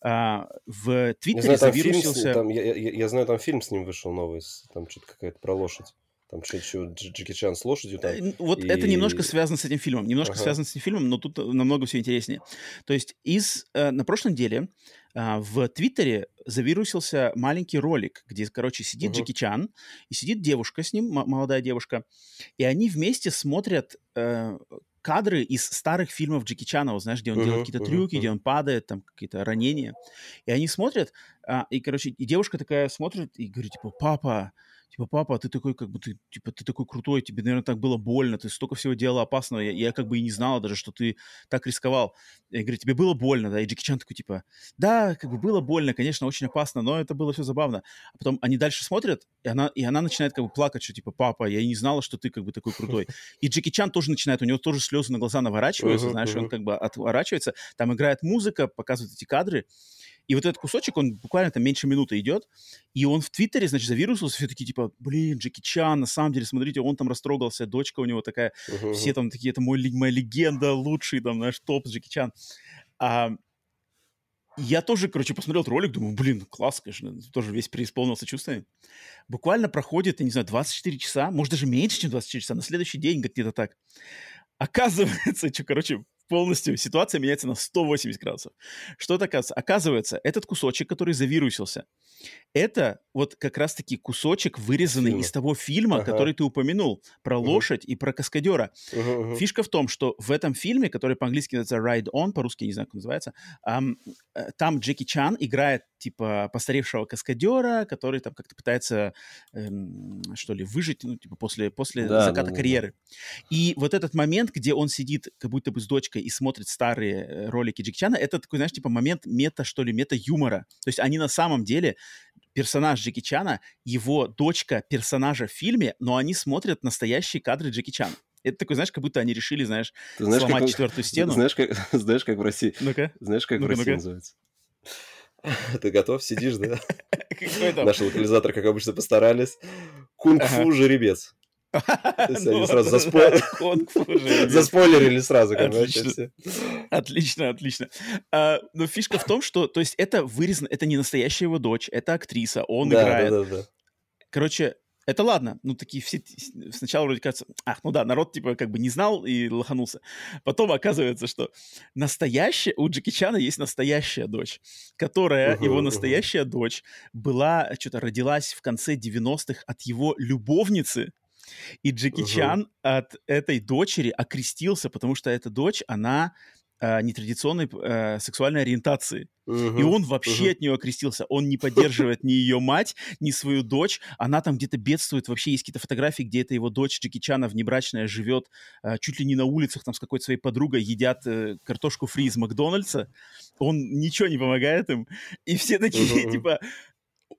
а, в Твиттере завирусился... Там, я, я, я знаю, там фильм с ним вышел новый, там что-то какая-то про лошадь. Там что-то еще Джеки Чан с лошадью там. Э, вот и... это немножко связано с этим фильмом. Немножко ага. связано с этим фильмом, но тут намного все интереснее. То есть из, э, на прошлой неделе а, в Твиттере завирусился маленький ролик, где, короче, сидит uh-huh. Джеки Чан, и сидит девушка с ним, молодая девушка, и они вместе смотрят э, кадры из старых фильмов Джеки Чана, знаешь, где он uh-huh, делает какие-то uh-huh, трюки, uh-huh. где он падает, там какие-то ранения. И они смотрят, а, и, короче, и девушка такая смотрит и говорит, типа, папа, типа, папа, ты такой, как бы, ты, типа, ты такой крутой, тебе, наверное, так было больно, ты столько всего делал опасного, я, я как бы и не знала даже, что ты так рисковал. Я говорю, тебе было больно, да, и Джеки Чан такой, типа, да, как бы было больно, конечно, очень опасно, но это было все забавно. А потом они дальше смотрят, и она, и она начинает как бы плакать, что, типа, папа, я и не знала, что ты как бы такой крутой. И Джеки Чан тоже начинает, у него тоже слезы на глаза наворачиваются, знаешь, он как бы отворачивается, там играет музыка, показывают эти кадры, и вот этот кусочек, он буквально там меньше минуты идет, и он в Твиттере, значит, завирусился, все такие, типа, блин, Джеки Чан, на самом деле, смотрите, он там растрогался, дочка у него такая, uh-huh. все там такие, это мой, моя легенда, лучший там наш топ Джеки Чан. А, я тоже, короче, посмотрел этот ролик, думаю, блин, класс, конечно, тоже весь преисполнился чувствами. Буквально проходит, я не знаю, 24 часа, может, даже меньше, чем 24 часа, на следующий день где-то так. Оказывается, что, короче, полностью ситуация меняется на 180 градусов. Что это оказывается? Оказывается, этот кусочек, который завирусился, это вот как раз-таки кусочек, вырезанный Фильма. из того фильма, ага. который ты упомянул, про угу. лошадь и про каскадера. Угу, угу. Фишка в том, что в этом фильме, который по-английски называется Ride On, по-русски не знаю, как называется, эм, там Джеки Чан играет типа постаревшего каскадера, который там как-то пытается, эм, что ли, выжить, ну, типа после, после да, заката да, карьеры. Да. И вот этот момент, где он сидит как будто бы с дочкой и смотрит старые э, ролики Джеки Чана, это такой, знаешь, типа момент мета, что ли, мета-юмора. То есть они на самом деле персонаж Джеки Чана, его дочка персонажа в фильме, но они смотрят настоящие кадры Джеки Чана. Это такой, знаешь, как будто они решили, знаешь, Ты знаешь сломать как, четвертую стену. Знаешь, как, знаешь, как в России. Ну-ка. Знаешь, как ну-ка, в России ну-ка. называется? Ты готов? Сидишь, да? Наши локализаторы, как обычно, постарались. Кунг-фу жеребец. Они сразу заспойлерили сразу. Отлично, отлично. А, но фишка в том, что, то есть, это вырезано, это не настоящая его дочь, это актриса, он играет. Короче, это ладно. Ну, такие все... Сначала вроде кажется, ах, ну да, народ, типа, как бы не знал и лоханулся. Потом оказывается, что настоящая... У Джеки Чана есть настоящая дочь, которая, uh-huh, его настоящая uh-huh. дочь, была, что-то родилась в конце 90-х от его любовницы, и Джеки uh-huh. Чан от этой дочери окрестился, потому что эта дочь, она э, нетрадиционной э, сексуальной ориентации. Uh-huh, и он вообще uh-huh. от нее окрестился. Он не поддерживает ни ее мать, ни свою дочь. Она там где-то бедствует. Вообще есть какие-то фотографии, где это его дочь Джеки Чана внебрачная живет э, чуть ли не на улицах там с какой-то своей подругой, едят э, картошку фри из Макдональдса. Он ничего не помогает им. И все такие, uh-huh. типа,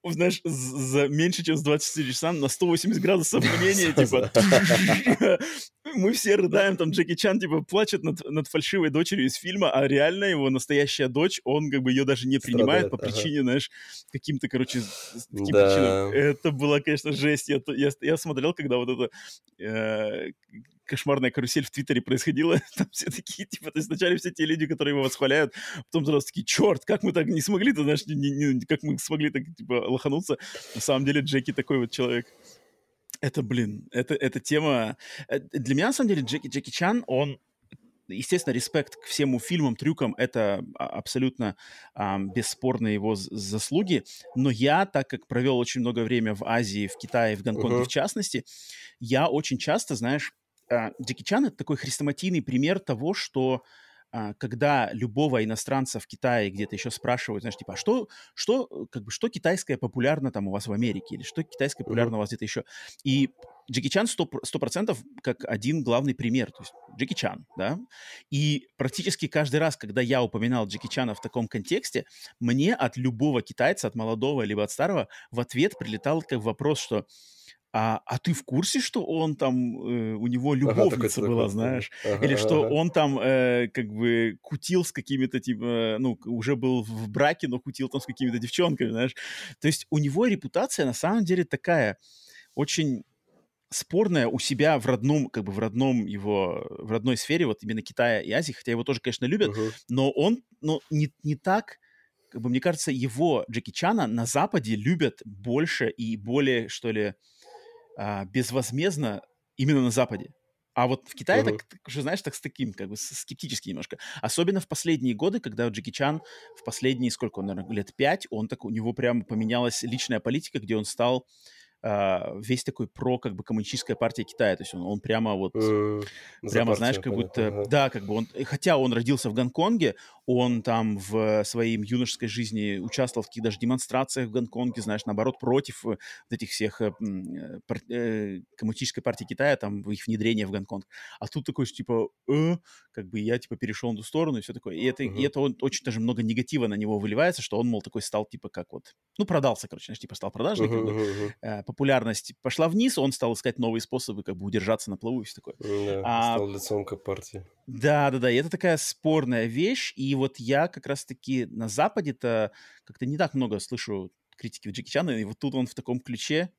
знаешь, за меньше, чем с 24 часа на 180 градусов мнения, типа, мы все рыдаем, там Джеки Чан, типа, плачет над, над фальшивой дочерью из фильма, а реально его настоящая дочь, он как бы ее даже не принимает Страдает, по причине, ага. знаешь, каким-то, короче, таким да. причинам. Это была, конечно, жесть. Я, я, я смотрел, когда вот это, э, кошмарная карусель в Твиттере происходила, там все такие, типа, то есть вначале все те люди, которые его восхваляют, потом сразу такие, черт, как мы так не смогли, ты знаешь, не, не, как мы смогли так, типа, лохануться. На самом деле Джеки такой вот человек. Это, блин, это, эта тема... Э, для меня, на самом деле, Джеки, Джеки Чан, он естественно, респект к всем фильмам, трюкам — это а, абсолютно а, бесспорные его заслуги. Но я, так как провел очень много времени в Азии, в Китае, в Гонконге uh-huh. в частности, я очень часто, знаешь, а, Джеки Чан — это такой хрестоматийный пример того, что а, когда любого иностранца в Китае где-то еще спрашивают, знаешь, типа, а что, что, как бы, что китайское популярно там у вас в Америке, или что китайское популярно у вас где-то еще. И Джеки Чан сто процентов как один главный пример, то есть Джеки Чан, да. И практически каждый раз, когда я упоминал Джеки Чана в таком контексте, мне от любого китайца, от молодого либо от старого, в ответ прилетал как вопрос, что а, а ты в курсе, что он там, э, у него любовница ага, была, такой, знаешь? Ага, Или что ага. он там э, как бы кутил с какими-то, типа, ну, уже был в браке, но кутил там с какими-то девчонками, знаешь? То есть у него репутация на самом деле такая очень спорная у себя в родном, как бы в родном его, в родной сфере, вот именно Китая и Азии, хотя его тоже, конечно, любят, uh-huh. но он, ну, не, не так, как бы, мне кажется, его, Джеки Чана, на Западе любят больше и более, что ли, а, безвозмездно именно на Западе. А вот в Китае, uh-huh. так, уже, знаешь, так с таким, как бы, скептически немножко. Особенно в последние годы, когда Джеки Чан в последние, сколько он, наверное, лет пять, он так, у него прям поменялась личная политика, где он стал а, весь такой про как бы коммунистическая партия Китая, то есть он, он прямо вот, mm, прямо знаешь, как будто, ага. да, как бы он, хотя он родился в Гонконге, он там в своей юношеской жизни участвовал в каких даже демонстрациях в Гонконге, знаешь, наоборот, против вот этих всех э, пар, э, коммунистической партии Китая, там, их внедрения в Гонконг. А тут такой, типа, э, как бы я, типа, перешел на ту сторону и все такое. И это, uh-huh. и это он, очень даже много негатива на него выливается, что он, мол, такой стал, типа, как вот, ну, продался, короче, знаешь, типа, стал бы, uh-huh. э, популярность пошла вниз, он стал искать новые способы, как бы, удержаться на плаву и все такое. Да, а, стал лицом как партии. Да, да, да, и это такая спорная вещь, и вот я как раз-таки на Западе-то как-то не так много слышу критики Джеки Чана, и вот тут он в таком ключе.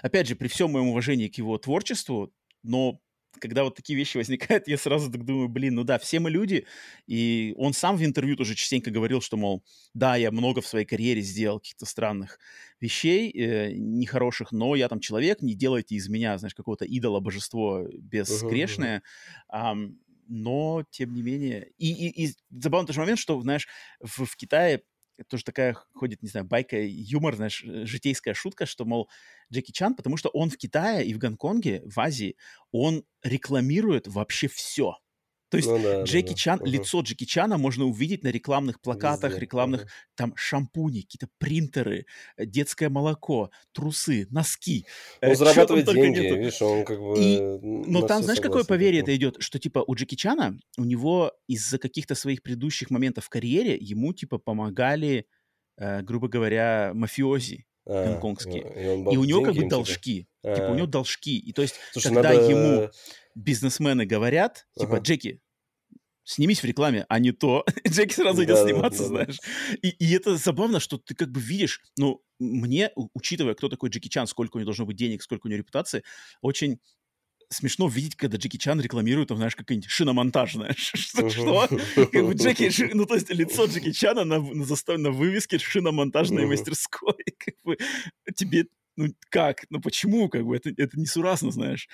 Опять же, при всем моем уважении к его творчеству, но когда вот такие вещи возникают, я сразу так думаю, блин, ну да, все мы люди, и он сам в интервью тоже частенько говорил, что, мол, да, я много в своей карьере сделал каких-то странных вещей, э, нехороших, но я там человек, не делайте из меня, знаешь, какого-то идола, божество безгрешное, uh-huh, uh-huh. Um, но, тем не менее, и, и, и забавный тоже момент, что, знаешь, в, в Китае тоже такая ходит, не знаю, байка, юмор, знаешь, э, житейская шутка, что, мол, Джеки Чан, потому что он в Китае и в Гонконге, в Азии, он рекламирует вообще все. То есть ну, да, Джеки да, Чан, да. лицо Джеки Чана можно увидеть на рекламных плакатах, Везде, рекламных ага. там шампуни, какие-то принтеры, э, детское молоко, трусы, носки. Он э, зарабатывает деньги, нету. видишь, он как бы... И, но там, знаешь, какое поверье это идет? Что, типа, у Джеки Чана, у него из-за каких-то своих предыдущих моментов в карьере, ему, типа, помогали, э, грубо говоря, мафиози а, гонконгские. И, и у него как бы должки. А. Типа, у него должки. И то есть, Слушай, когда надо... ему бизнесмены говорят, типа, ага. Джеки, снимись в рекламе, а не то. Джеки сразу идет да, сниматься, да, знаешь. Да. И, и это забавно, что ты как бы видишь, ну, мне, учитывая, кто такой Джеки Чан, сколько у него должно быть денег, сколько у него репутации, очень смешно видеть, когда Джеки Чан рекламирует, там, знаешь, какой-нибудь шиномонтаж, знаешь, что? что? Как бы Джеки, ну, то есть лицо Джеки Чана на, на, застав... на вывеске шиномонтажной мастерской, как бы тебе, ну, как, ну, почему, как бы, это, это несуразно, знаешь.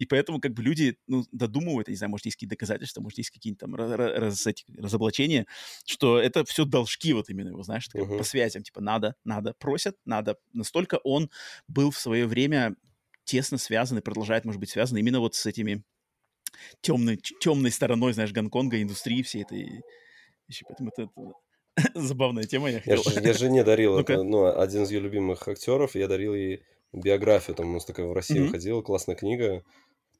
И поэтому как бы люди ну, додумывают, я не знаю, может, есть какие-то доказательства, может, есть какие-то там раз, эти, разоблачения, что это все должки вот именно его, знаешь, uh-huh. по связям, типа надо, надо, просят, надо. Настолько он был в свое время тесно связан и продолжает, может быть, связан именно вот с этими темной, темной стороной, знаешь, Гонконга, индустрии всей этой вещи. Поэтому это, это забавная тема. Я, я, же, я жене дарил, это, ну, один из ее любимых актеров, я дарил ей биографию, там у нас такая в России mm-hmm. выходила классная книга,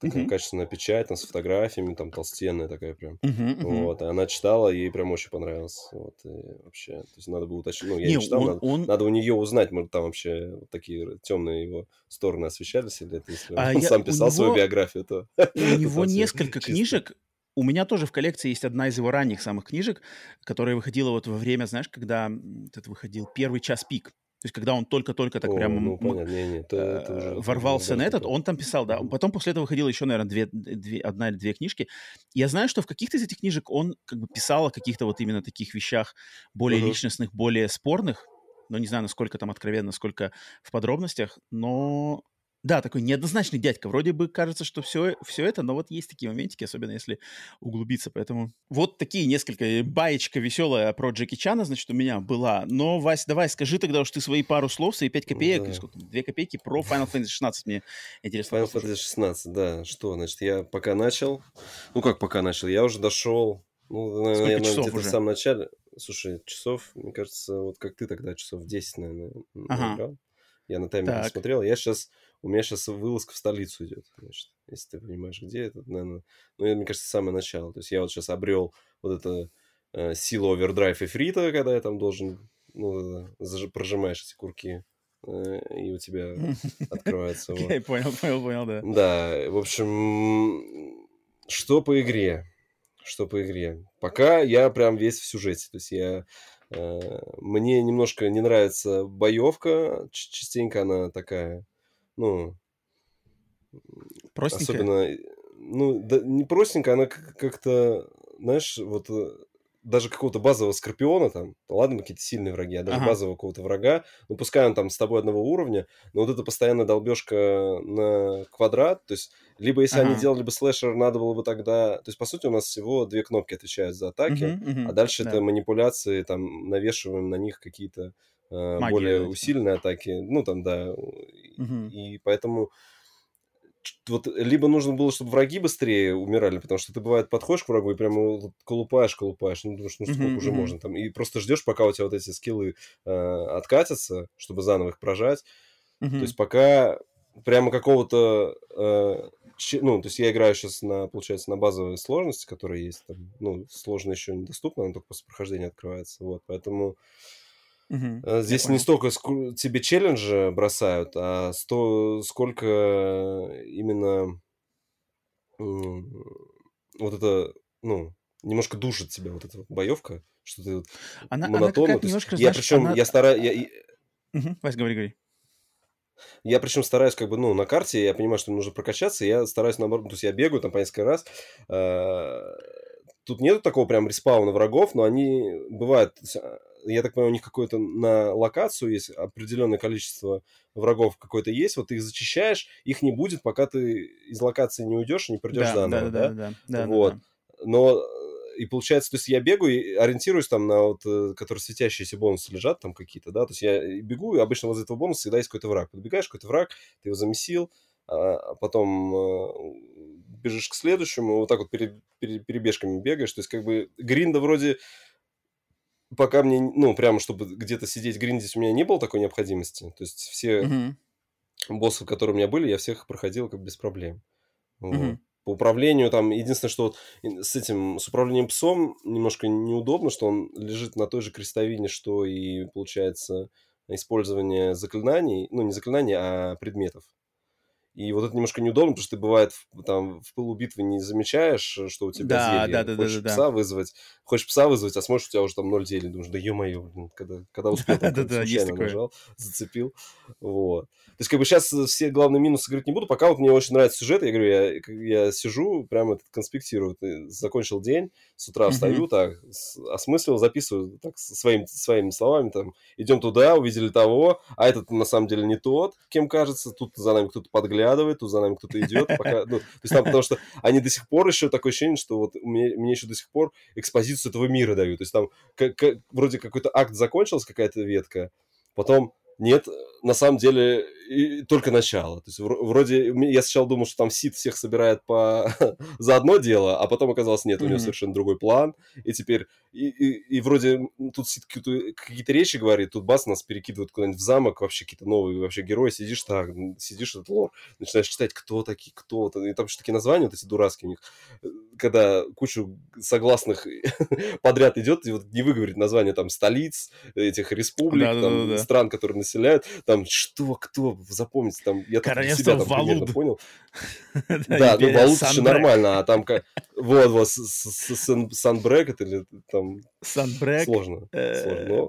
такая uh-huh. качественная печать, там, с фотографиями, там, толстенная такая прям. Uh-huh, uh-huh. Вот, и она читала, ей прям очень понравилось. Вот, и вообще, то есть надо было уточнить, ну, я не, не читал, он, надо, он... надо у нее узнать, может, там вообще вот такие темные его стороны освещались, или это если а он я, сам писал него... свою биографию, то... У него несколько книжек, у меня тоже в коллекции есть одна из его ранних самых книжек, которая выходила вот во время, знаешь, когда это выходил первый час пик. То есть, когда он только-только так О, прямо ну, понятно. Не, не, это, это уже, ворвался на этот, он там писал, да. Потом после этого выходило еще, наверное, две, две, одна или две книжки. Я знаю, что в каких-то из этих книжек он как бы писал о каких-то вот именно таких вещах более uh-huh. личностных, более спорных. Но не знаю, насколько там откровенно, насколько в подробностях. Но да, такой неоднозначный дядька. Вроде бы кажется, что все, все это, но вот есть такие моментики, особенно если углубиться. Поэтому вот такие несколько э, баечка веселая про Джеки Чана, значит, у меня была. Но, Вась, давай скажи тогда уж ты свои пару слов, свои пять копеек, да. сколько, две копейки про Final Fantasy 16 мне интересно. Final Fantasy 16, да. Что, значит, я пока начал, ну как пока начал, я уже дошел, ну, наверное, где-то в самом начале. Слушай, часов, мне кажется, вот как ты тогда, часов 10, наверное, ага. играл. Я на таймер смотрел. Я сейчас у меня сейчас вылазка в столицу идет, значит, если ты понимаешь, где это, наверное, ну, это, мне кажется, самое начало. То есть я вот сейчас обрел вот это э, силу овердрайв и фрита, когда я там должен, ну, заж... прожимаешь эти курки, э, и у тебя открывается. Окей, понял, понял, понял, да. Да, в общем, что по игре? Что по игре? Пока я прям весь в сюжете. То есть я э, мне немножко не нравится боевка, частенько она такая ну, Простенькая? особенно, ну, да, не простенькая, она как-то, знаешь, вот э, даже какого-то базового скорпиона там, ладно, какие-то сильные враги, а даже ага. базового какого-то врага, ну, пускай он там с тобой одного уровня, но вот эта постоянная долбежка на квадрат, то есть, либо если ага. они делали бы слэшер, надо было бы тогда, то есть, по сути, у нас всего две кнопки отвечают за атаки, угу, угу, а дальше да. это манипуляции, там, навешиваем на них какие-то э, более усиленные атаки, ну, там, да, Угу. И поэтому вот либо нужно было, чтобы враги быстрее умирали, потому что ты, бывает, подходишь к врагу и прямо колупаешь, колупаешь, ну, думаешь, ну, сколько uh-huh, уже можно там, и просто ждешь, пока у тебя вот эти скиллы э, откатятся, чтобы заново их прожать. Uh-huh. То есть пока прямо какого-то... Э. Ну, то есть я играю сейчас на, получается, на базовой сложности, которая есть там, ну, сложно еще недоступна, она только после прохождения открывается, вот, поэтому... Угу, Здесь не столько тебе челленджи бросают, а сто, сколько именно вот это, ну, немножко душит тебя вот эта вот боевка, что ты она, монотонно. Она немножко, я причем, она... я стараюсь... Я... Угу, Вась, говори, говори. Я причем стараюсь как бы, ну, на карте, я понимаю, что нужно прокачаться, я стараюсь наоборот, то есть я бегаю там по несколько раз, а, тут нету такого прям респауна врагов, но они бывают, я так понимаю, у них какое-то на локацию есть определенное количество врагов какое-то есть, вот ты их зачищаешь, их не будет, пока ты из локации не уйдешь и не придешь да, заново, да? Да, да, да. Вот. Да, да. Но и получается, то есть я бегаю и ориентируюсь там на вот, э, которые светящиеся бонусы лежат там какие-то, да, то есть я бегу, и обычно возле этого бонуса всегда есть какой-то враг. Подбегаешь, какой-то враг, ты его замесил, а потом э, бежишь к следующему, вот так вот перебежками бегаешь, то есть как бы гринда вроде пока мне, ну, прямо чтобы где-то сидеть гриндить, у меня не было такой необходимости. То есть все mm-hmm. боссы, которые у меня были, я всех проходил как без проблем. Вот. По управлению там, единственное, что вот с этим, с управлением псом немножко неудобно, что он лежит на той же крестовине, что и, получается, использование заклинаний, ну, не заклинаний, а предметов. И вот это немножко неудобно, потому что ты, бывает, там в пылу битвы не замечаешь, э, что у тебя да, зелье. Да, да, хочешь да, да, пса да. вызвать, хочешь пса вызвать, а смотришь, у тебя уже там ноль зелий. Думаешь, да ё-моё, когда, когда успел, там, да, да, случайно нажал, зацепил. Вот. То есть, как бы сейчас все главные минусы говорить не буду, пока вот мне очень нравится сюжет, я говорю, я, я сижу, прямо этот конспектирую, закончил день, с утра встаю, так, осмыслил, записываю так, своим, своими словами, там, идем туда, увидели того, а этот на самом деле не тот, кем кажется, тут за нами кто-то подглядывает, тут за нами кто-то идет, пока, ну, то есть там, потому что они до сих пор еще такое ощущение, что вот мне, мне еще до сих пор экспозицию этого мира дают, то есть там как, как, вроде какой-то акт закончился, какая-то ветка, потом нет, на самом деле и только начало. То есть вроде я сначала думал, что там Сид всех собирает по за одно дело, а потом оказалось нет, у него mm-hmm. совершенно другой план. И теперь и, и, и вроде тут Сид какие-то, какие-то речи говорит, тут бас нас перекидывают куда-нибудь в замок, вообще какие-то новые вообще герои, сидишь так, сидишь этот лор, начинаешь читать, кто такие, кто -то. и там еще такие названия вот эти дурацкие у них, когда кучу согласных подряд идет, и вот не выговорить название там столиц, этих республик, да, там, да, да, стран, которые населяют, там что, кто, запомните, там, я Королевство себя там примерно понял. Да, ну, Валут еще нормально, а там как... Вот, вот, Санбрек это или там... Санбрек. Сложно, э,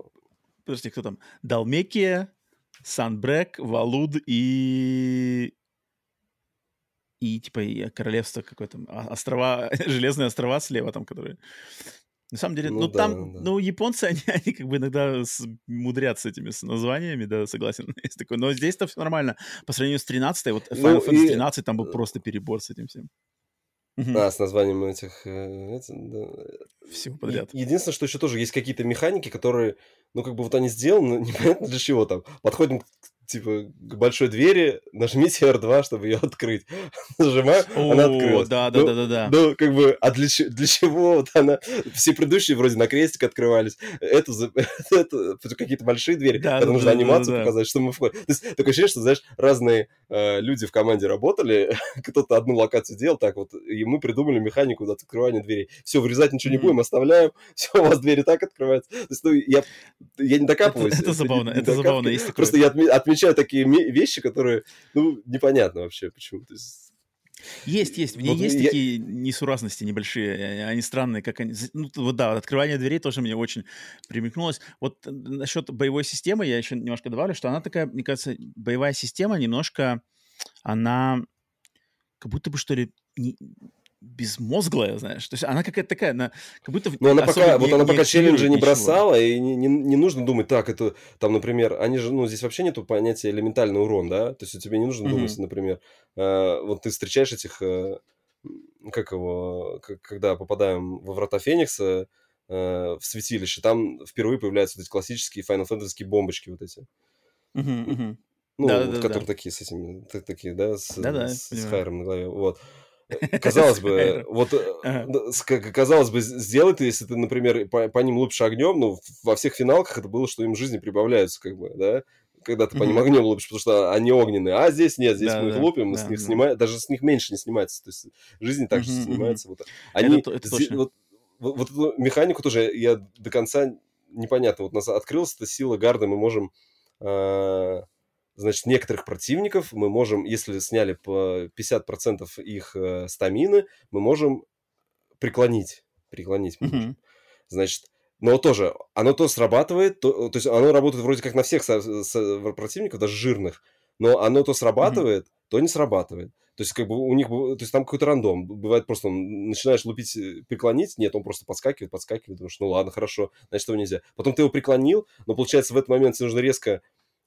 Подожди, кто там? Далмекия, Санбрек, Валуд и и типа и королевство какое-то, а, острова, железные острова слева там, которые... На самом деле, ну, ну да, там, да. ну, японцы, они, они как бы иногда с, мудрят с этими с названиями, да, согласен, есть такое. Но здесь-то все нормально. По сравнению с 13 вот Final ну, Fantasy 13 там был э, просто перебор с этим всем. А, с названием этих... Э, это, да. Всего подряд. Единственное, что еще тоже есть какие-то механики, которые, ну, как бы вот они сделаны, непонятно для чего там. Подходим типа, к большой двери, нажмите R2, чтобы ее открыть. Нажимаю, О, она открылась. Да, да, ну, да, да, да. Ну, как бы, а для, для чего вот она... Все предыдущие вроде на крестик открывались. Это, это, какие-то большие двери, да, когда да, нужно да, анимацию да, да. показать, что мы входим. То есть, такое ощущение, что, знаешь, разные э, люди в команде работали, кто-то одну локацию делал, так вот, и мы придумали механику вот, открывания дверей. Все, вырезать ничего не будем, оставляем, все, у вас двери так открываются. То есть, ну, я, я не докапываюсь. Это, это забавно, это забавно. Есть Просто я отмечаю замечаю такие вещи, которые, ну, непонятно вообще почему. То есть... Есть, есть. В ней вот есть я... такие несуразности небольшие. Они странные, как они... Ну, вот да, открывание дверей тоже мне очень примекнулось. Вот э, насчет боевой системы я еще немножко добавлю, что она такая, мне кажется, боевая система немножко, она как будто бы, что ли, не, безмозглая, знаешь. То есть она какая-то такая, она как будто... Но она пока, не, вот она пока челленджи не бросала, и не, не, не нужно думать, так, это там, например, они же, ну, здесь вообще нету понятия элементальный урон, да? То есть тебе не нужно mm-hmm. думать, например, э, вот ты встречаешь этих, э, как его, как, когда попадаем во врата Феникса, э, в святилище, там впервые появляются вот эти классические Final Fantasy бомбочки вот эти. Mm-hmm, mm-hmm. Ну, да, вот, да, которые да. такие с этими, такие, да, с, да, с, с Хайром на голове. Вот. Казалось бы, вот, э, казалось бы, сделай ты, если ты, например, по, по ним лупишь огнем, ну, во всех финалках это было, что им жизни прибавляются, как бы, да, когда ты по ним огнем лупишь, потому что они огненные, а здесь нет, здесь да, мы их да, лупим, да, с них да. снимаем, даже с них меньше не снимается, то есть жизнь также снимается. Вот. Они, это, это вот, вот, вот эту механику тоже я до конца непонятно, вот у нас открылась эта сила гарда, мы можем э, значит, некоторых противников мы можем, если сняли по 50% их э, стамины, мы можем преклонить. Преклонить мы можем. Mm-hmm. Значит, но тоже, оно то срабатывает, то, то есть оно работает вроде как на всех со, со, противников, даже жирных, но оно то срабатывает, mm-hmm. то не срабатывает. То есть, как бы у них, то есть там какой-то рандом. Бывает просто, начинаешь лупить, э, преклонить, нет, он просто подскакивает, подскакивает, думаешь, ну ладно, хорошо, значит, его нельзя. Потом ты его преклонил, но получается в этот момент тебе нужно резко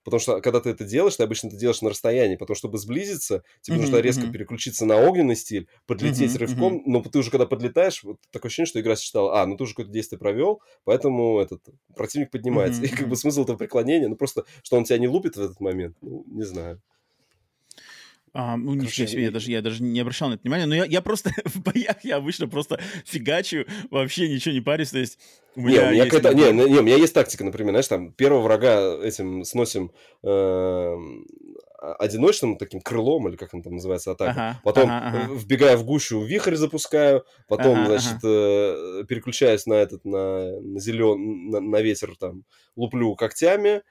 Потому что когда ты это делаешь, ты обычно это делаешь на расстоянии. Потому что, чтобы сблизиться, тебе mm-hmm, нужно резко mm-hmm. переключиться на огненный стиль, подлететь mm-hmm, рывком. Mm-hmm. Но ты уже когда подлетаешь, вот такое ощущение, что игра считала, а, ну ты уже какое-то действие провел, поэтому этот противник поднимается. Mm-hmm. И как бы смысл этого преклонения, ну просто, что он тебя не лупит в этот момент, ну, не знаю. А, ну, ничего себе, я даже, я даже не обращал на это внимания. Но я, я просто в боях, я обычно просто фигачу, вообще ничего не парюсь. То есть у меня, не, у меня есть... не, не, у меня есть тактика, например, знаешь, там первого врага этим сносим э, одиночным таким крылом, или как он там называется, атака. Ага, потом ага, ага. вбегая в гущу, вихрь запускаю, потом, ага, значит, ага. Э, переключаюсь на этот, на, на зелен, на, на ветер, там, луплю когтями,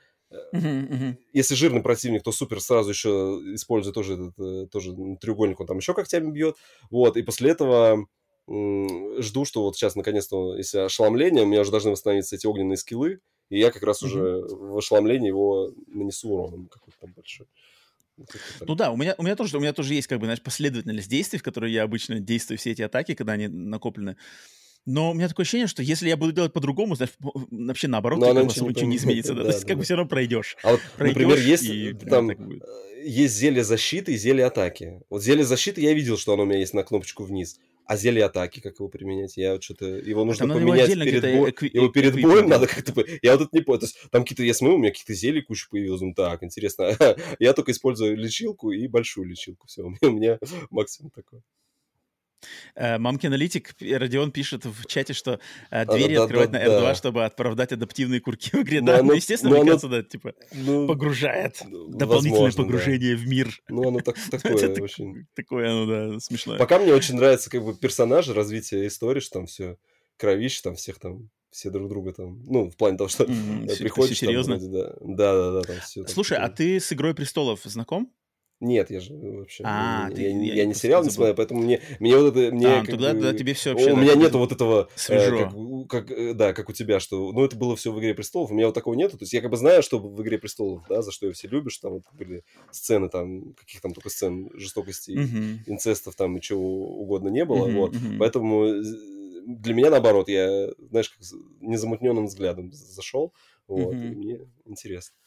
если жирный противник, то супер сразу еще использует тоже этот э, тоже треугольник, он там еще когтями бьет. Вот, и после этого жду, что вот сейчас наконец-то, если ошеломление, у меня уже должны восстановиться эти огненные скиллы, и я как раз уже в ошеломлении его нанесу урон какой-то там большой. Ну да, у меня, у меня тоже, у меня тоже есть как бы, знаешь, последовательность действий, в которые я обычно действую все эти атаки, когда они накоплены. Но у меня такое ощущение, что если я буду делать по-другому, значит, вообще наоборот, Но как особо ничего не изменится. Да, То есть, как бы все равно пройдешь. А вот, например, есть и, там э, есть зелье защиты и зелье атаки. Вот зелье защиты я видел, что оно у меня есть на кнопочку вниз. А зелье атаки, как его применять? Я вот что-то... Его нужно там поменять его перед, бо... экви... его перед боем надо как-то... Я вот тут не понял. То есть, там какие-то... Я смотрю, у меня какие-то зелья куча появилась. Ну так, интересно. я только использую лечилку и большую лечилку. Все, у меня максимум такой. Э, Мамки аналитик Родион пишет в чате, что э, двери а, открывать да, на R2, да. чтобы оправдать адаптивные курки в игре. Да, ну, ну естественно, ну, мне кажется, да, типа, ну, погружает. Дополнительное возможно, погружение да. в мир. Ну, оно так, такое очень... Такое оно, да, смешное. Пока мне очень нравится как бы персонажи, развитие истории, что там все кровище, там всех там все друг друга там, ну, в плане того, что mm-hmm, приходишь... Серьезно? Там, вроде, да, да, да, да, там все. Слушай, там, а ты с «Игрой престолов» знаком? Нет, я же вообще... А, я, ты, я, я, я не сериал не смотрю, поэтому мне, мне вот это... Мне, а, тогда, бы, тогда тебе все вообще... У меня нету вот этого... Свежо. Э, как, как, э, да, как у тебя, что... Ну, это было все в «Игре престолов», у меня вот такого нету. То есть я как бы знаю, что в «Игре престолов», да, за что ее все любишь, там вот были сцены, там, каких там только сцен жестокости, uh-huh. инцестов там и чего угодно не было, uh-huh, вот. Uh-huh. Поэтому для меня, наоборот, я, знаешь, как незамутненным взглядом зашел, вот, uh-huh. и мне интересно.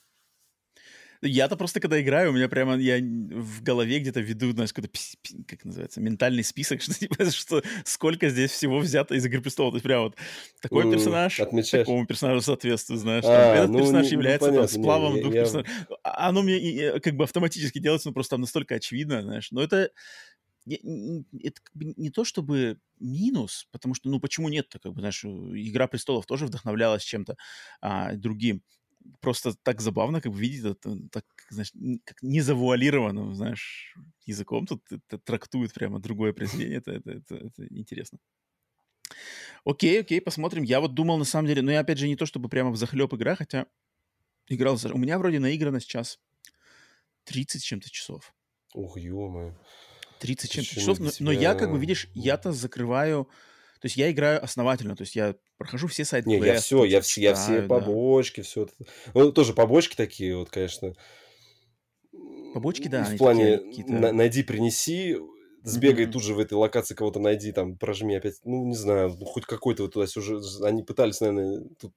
Я-то просто, когда играю, у меня прямо, я в голове где-то веду, знаешь, какой-то, как называется, ментальный список, что, типа, что сколько здесь всего взято из «Игры престолов». То есть прям вот такой mm, персонаж отмечаешь. такому персонажу соответствует, знаешь. А, там, этот ну, персонаж является ну, там, сплавом не, двух я... персонажей. А, оно мне как бы автоматически делается, ну просто там настолько очевидно, знаешь. Но это это как бы не то чтобы минус, потому что, ну, почему нет-то, как бы, знаешь, «Игра престолов» тоже вдохновлялась чем-то а, другим просто так забавно, как бы видеть это так, знаешь, как незавуалированным, знаешь, языком тут это трактует прямо другое произведение, это, это, это, это интересно. Окей, окей, посмотрим. Я вот думал, на самом деле, но я, опять же, не то чтобы прямо в захлеб игра, хотя играл... У меня вроде наиграно сейчас 30 чем-то часов. Ух, ё 30 чем-то часов, но, но я, как бы, видишь, я-то закрываю то есть я играю основательно, то есть я прохожу все сайты. Не, я все, я, все, я все побочки, да. все это. Ну, тоже побочки такие вот, конечно. Побочки, да. В плане на, найди, принеси, сбегай mm-hmm. тут же в этой локации кого-то найди, там, прожми опять, ну, не знаю, ну, хоть какой-то вот туда уже, они пытались, наверное, тут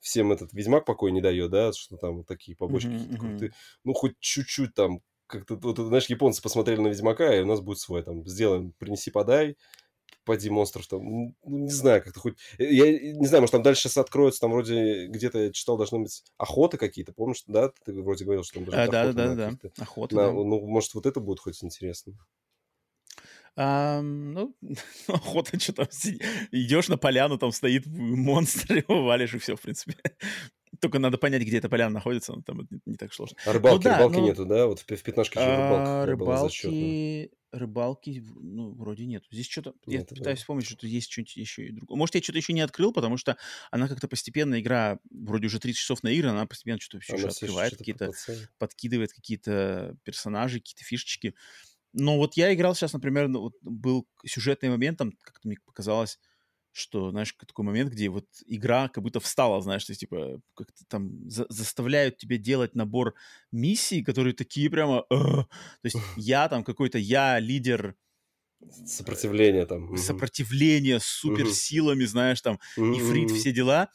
всем этот Ведьмак покой не дает, да, что там вот такие побочки mm-hmm. ты, ну, хоть чуть-чуть там, как-то, вот, знаешь, японцы посмотрели на Ведьмака, и у нас будет свой, там, сделаем, принеси, подай, поди монстров там, ну, не знаю, как-то хоть... Э, я не знаю, может, там дальше сейчас откроется, там вроде где-то я читал, должны быть охоты какие-то, помнишь, да? Ты вроде говорил, что там должны быть а, да, да, да, охоты, на, да. Ну, может, вот это будет хоть интересно. А, ну, охота, что там, идешь на поляну, там стоит монстр, его валишь, и все, в принципе. Только надо понять, где эта поляна находится, но там это не, так сложно. А рыбалки, ну, да, рыбалки ну, нету, да? Вот в, в пятнашке еще рыбалка а, рыбалки, рыбалки, ну, вроде нет. Здесь что-то... Я пытаюсь да. вспомнить, что есть что-нибудь еще и другое. Может, я что-то еще не открыл, потому что она как-то постепенно, игра, вроде уже 30 часов на игры, она постепенно что-то все открывает, какие-то... Подкидывает какие-то персонажи, какие-то фишечки. Но вот я играл сейчас, например, ну, вот был сюжетный момент, там, как-то мне показалось, что, знаешь, такой момент, где вот игра как будто встала, знаешь, то есть, типа, как-то там за заставляют тебя делать набор миссий, которые такие прямо... Э, то есть я там какой-то, я лидер... Сопротивление там. Сопротивление с суперсилами, знаешь, там, ифрит, все дела.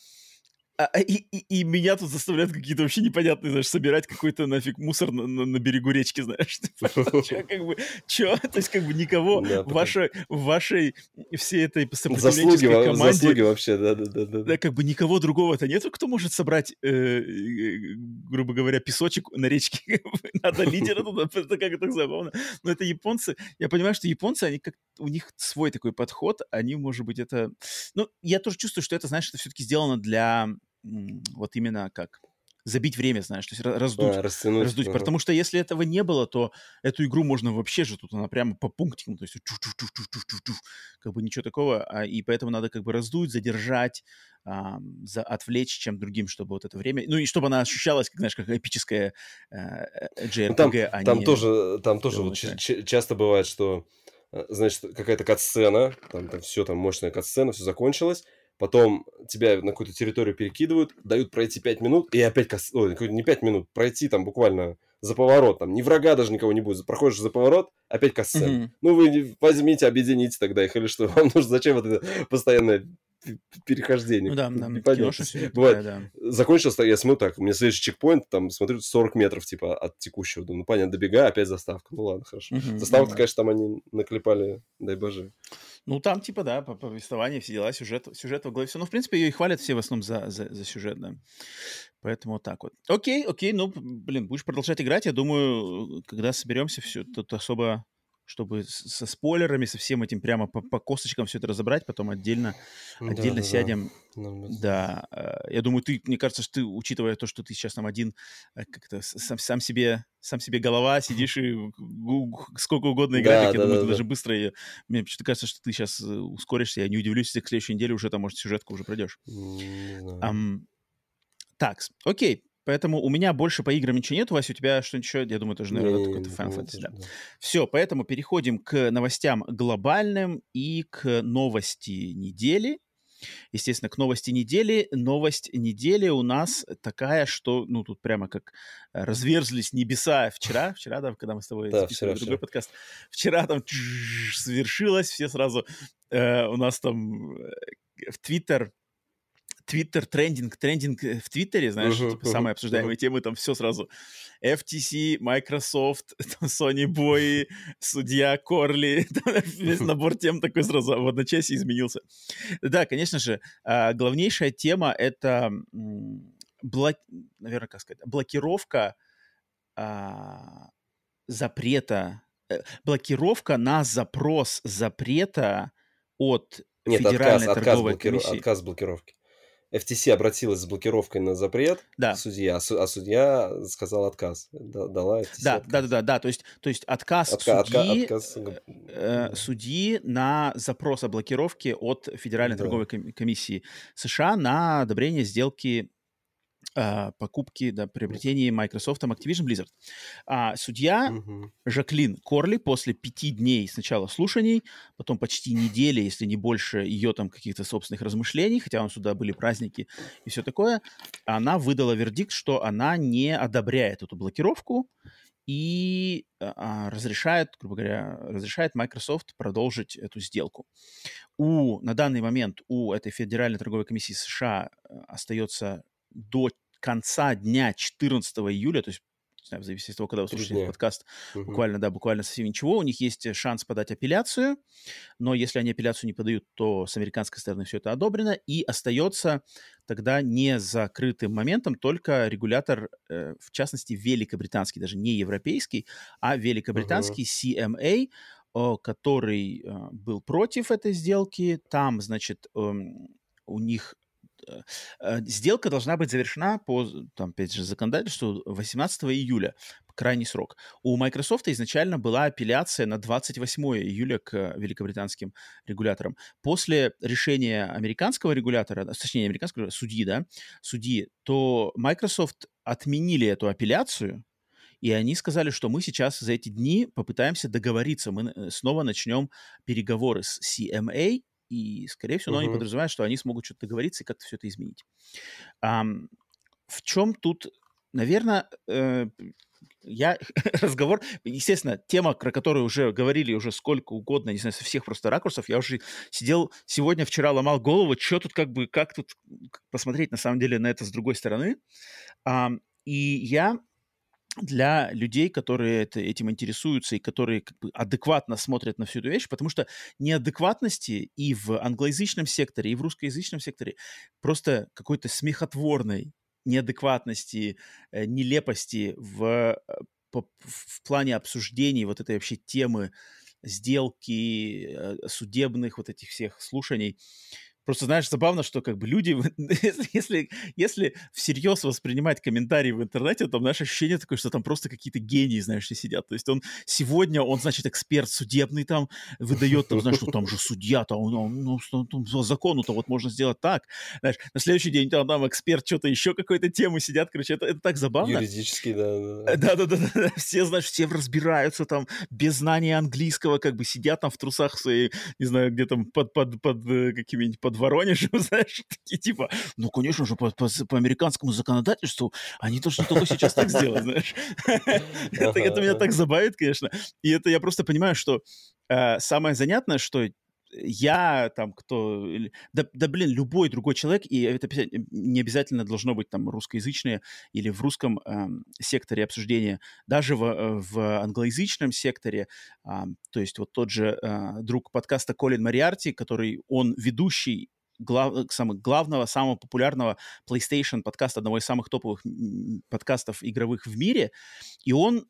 А, а, и, и, и меня тут заставляют какие-то вообще непонятные, знаешь, собирать какой-то нафиг мусор на, на, на берегу речки, знаешь. Как бы, чё? То есть, как бы никого в вашей, в вашей всей этой сопротивленческой команде... Заслуги вообще, да-да-да. Да, как бы никого другого-то нету, кто может собрать, э, э, грубо говоря, песочек на речке. Надо лидера туда, это как это забавно. Но это японцы. Я понимаю, что японцы, они как у них свой такой подход, они, может быть, это... Ну, я тоже чувствую, что это, знаешь, это все-таки сделано для вот именно как забить время, знаешь, то есть раздуть, а, растянуть, раздуть. Ага. Потому что если этого не было, то эту игру можно вообще же тут она прямо по пунктикам, то есть как бы ничего такого, а, и поэтому надо как бы раздуть, задержать, а, за, отвлечь чем другим, чтобы вот это время, ну и чтобы она ощущалась, как знаешь, как эпическая э, JRPG, ну, там, а там не тоже, там тоже вот часто бывает, что э, значит какая-то кат-сцена, там, там все там мощная кат-сцена, все закончилось, потом тебя на какую-то территорию перекидывают, дают пройти 5 минут, и опять, кос... Ой, не 5 минут, пройти там буквально за поворот, там ни врага даже никого не будет, проходишь за поворот, опять касцен. Mm-hmm. Ну, вы возьмите, объедините тогда их, или что, вам нужно, зачем вот это постоянное перехождение. Ну да, да, Непонятно. Бывает, да. Закончился, я смотрю так, у меня следующий чекпоинт, там, смотрю, 40 метров, типа, от текущего. Думаю, ну, понятно, добегаю, опять заставка. Ну, ладно, хорошо. Угу, Заставку, да. конечно, там они наклепали, дай боже. Ну, там, типа, да, по повествованию, все дела, сюжет, сюжет во главе все. Ну, в принципе, ее и хвалят все в основном за, за, за сюжет, да. Поэтому вот так вот. Окей, окей, ну, блин, будешь продолжать играть. Я думаю, когда соберемся, все, тут особо чтобы со спойлерами, со всем этим прямо по, по косточкам все это разобрать, потом отдельно, отдельно да, сядем. Да, да. Я думаю, ты, мне кажется, что ты, учитывая то, что ты сейчас там один, э, как-то сам, сам себе сам себе голова, сидишь и сколько угодно играешь, да, я да, думаю, да, ты да. даже быстро ее... Мне почему-то кажется, что ты сейчас э, ускоришься, я не удивлюсь, если к следующей неделе уже там, может, сюжетку уже пройдешь. Um, так, окей, Поэтому у меня больше по играм ничего нет. Вася, у тебя что-нибудь еще? Я думаю, тоже, наверное, какой-то Final Fantasy. Да. Все, поэтому переходим к новостям глобальным и к новости недели. Естественно, к новости недели. Новость недели у нас такая, что, ну, тут прямо как разверзлись небеса вчера, вчера, да, когда мы с тобой да, записывали вчера, другой вчера. подкаст. Вчера там свершилось, все сразу э, у нас там в Твиттер Твиттер трендинг, трендинг э, в Твиттере, знаешь, uh-huh, типа, uh-huh, самые обсуждаемые uh-huh. темы, там все сразу. FTC, Microsoft, там, Sony Boy, судья Корли, весь набор тем такой сразу в одночасье изменился. Да, конечно же, а, главнейшая тема — это, блок... наверное, как сказать, блокировка а, запрета, э, блокировка на запрос запрета от Нет, Федеральной отказ, торговой отказ, блокиров... комиссии. отказ блокировки. FTC обратилась с блокировкой на запрет да. к судье, а, су- а судья сказал отказ. Дала FTC да, отказ. да, да, да, да. То есть, то есть отказ Отка- судьи, отка- отказ... э, судьи на запрос о блокировке от Федеральной Да. торговой ком- комиссии США на одобрение сделки э, покупки, да, приобретения Microsoft Activision Blizzard. А судья Мгм. Жаклин Корли после пяти дней сначала слушаний, потом почти недели, если не больше, ее там каких-то собственных размышлений, хотя у сюда были праздники и все такое, она выдала вердикт, что она не одобряет эту блокировку и а, разрешает, грубо говоря, разрешает Microsoft продолжить эту сделку. У, на данный момент у этой Федеральной торговой комиссии США э, остается до конца дня 14 июля, то есть не знаю, в зависимости от того, когда вы слушаете этот подкаст, Мгм. буквально, да, буквально совсем ничего. У них есть шанс подать апелляцию, но если они апелляцию не подают, то с американской стороны все это одобрено, и остается тогда не закрытым моментом только регулятор, э, в частности, великобританский, даже не европейский, а великобританский CMA, э, который э, был против этой сделки. Там, значит, эм, у них сделка должна быть завершена по, там, опять же, законодательству 18 июля, крайний срок. У Microsoft изначально была апелляция на 28 июля к великобританским регуляторам. После решения американского регулятора, точнее, не американского, судьи, да, судьи, то Microsoft отменили эту апелляцию, и они сказали, что мы сейчас за эти дни попытаемся договориться, мы э, снова начнем переговоры с CMA, и, скорее всего, но они подразумевают, что они смогут что-то договориться и как-то все это изменить. Ам, в чем тут, наверное, э, я разговор, естественно, тема, про которую уже говорили уже сколько угодно, не знаю, со всех просто ракурсов, я уже сидел сегодня, вчера ломал голову, что тут как бы, как тут посмотреть на самом деле на это с другой стороны. Ам, и я для людей, которые это, этим интересуются и которые как бы адекватно смотрят на всю эту вещь, потому что неадекватности и в англоязычном секторе, и в русскоязычном секторе просто какой-то смехотворной неадекватности, э, нелепости в, э, в плане обсуждений вот этой вообще темы сделки, э, судебных вот этих всех слушаний. Просто, знаешь, забавно, что как бы люди, если, если, всерьез воспринимать комментарии в интернете, то, знаешь, ощущение такое, что там просто какие-то гении, знаешь, сидят. То есть он сегодня, он, значит, эксперт судебный там, выдает там, знаешь, что там же судья-то, он, он, ну, что там по закону-то вот можно сделать так. Знаешь, на следующий день там, там эксперт что-то еще какой-то темы сидят, короче, это, это так забавно. Юридический, да. да. Да-да-да, все, знаешь, все разбираются там без знания английского, как бы сидят там в трусах своей, не знаю, где там под, под, под э, какими-нибудь, под Воронежем, знаешь, такие типа, ну, конечно же, по, по, по американскому законодательству они должны только сейчас так сделать, знаешь. Это меня так забавит, конечно. И это я просто понимаю, что э, самое занятное, что я там кто... Да, да, блин, любой другой человек, и это не обязательно должно быть там русскоязычное или в русском эм, секторе обсуждения, даже в, э, в англоязычном секторе, ам, то есть вот тот же э, друг подкаста Колин Мариарти, который, он ведущий глав, самого, главного, самого популярного PlayStation подкаста, одного из самых топовых подкастов игровых в мире, и он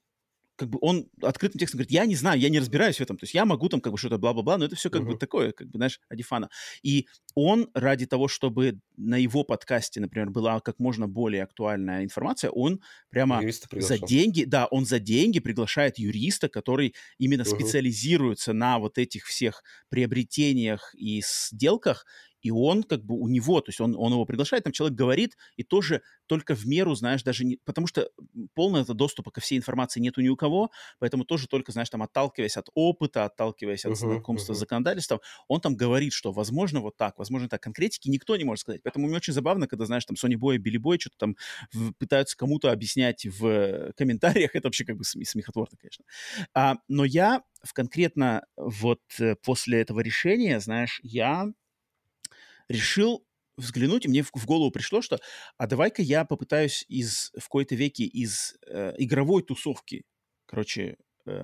как бы он открытым текстом говорит, я не знаю, я не разбираюсь в этом, то есть я могу там как бы что-то бла-бла-бла, но это все как бы Мгм. такое, как бы, знаешь, ради фана. И он ради того, чтобы на его подкасте, например, была как можно более актуальная информация, он прямо за деньги, да, он за деньги приглашает юриста, который именно Мгм. специализируется на вот этих всех приобретениях и сделках, и он как бы у него, то есть он, он его приглашает, там человек говорит, и тоже только в меру, знаешь, даже не... Потому что полного доступа ко всей информации нету ни у кого, поэтому тоже только, знаешь, там отталкиваясь от опыта, отталкиваясь от uh-huh, знакомства uh-huh. с законодательством, он там говорит, что возможно вот так, возможно так. Конкретики никто не может сказать. Поэтому мне очень забавно, когда, знаешь, там Sony Boy, Билли Бой что-то там в, пытаются кому-то объяснять в комментариях. Это вообще как бы смехотворно, конечно. А, но я в конкретно вот э, после этого решения, знаешь, я решил взглянуть, и мне в, в голову пришло, что а давай-ка я попытаюсь из, в какой-то веке из э, игровой тусовки, короче, э,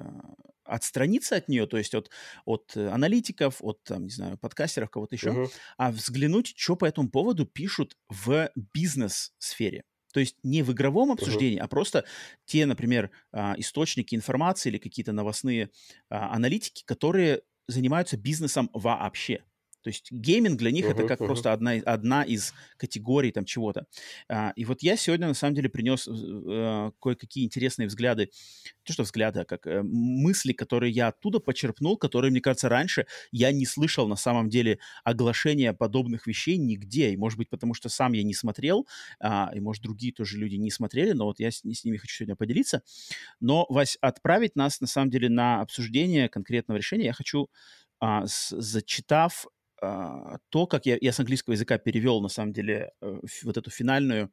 отстраниться от нее, то есть от, от аналитиков, от, там, не знаю, подкастеров, кого-то еще, uh-huh. а взглянуть, что по этому поводу пишут в бизнес-сфере. То есть не в игровом обсуждении, uh-huh. а просто те, например, а, источники информации или какие-то новостные а, аналитики, которые занимаются бизнесом вообще. То есть гейминг для них uh-huh, это как uh-huh. просто одна, одна из категорий там чего-то. А, и вот я сегодня на самом деле принес а, кое-какие интересные взгляды, то что взгляды, а как а, мысли, которые я оттуда почерпнул, которые, мне кажется, раньше я не слышал на самом деле оглашения подобных вещей нигде. И может быть потому, что сам я не смотрел, а, и может другие тоже люди не смотрели, но вот я с, с ними хочу сегодня поделиться. Но, Вась, отправить нас на самом деле на обсуждение конкретного решения я хочу а, с, зачитав то, как я, я с английского языка перевел, на самом деле, э, вот эту финальную,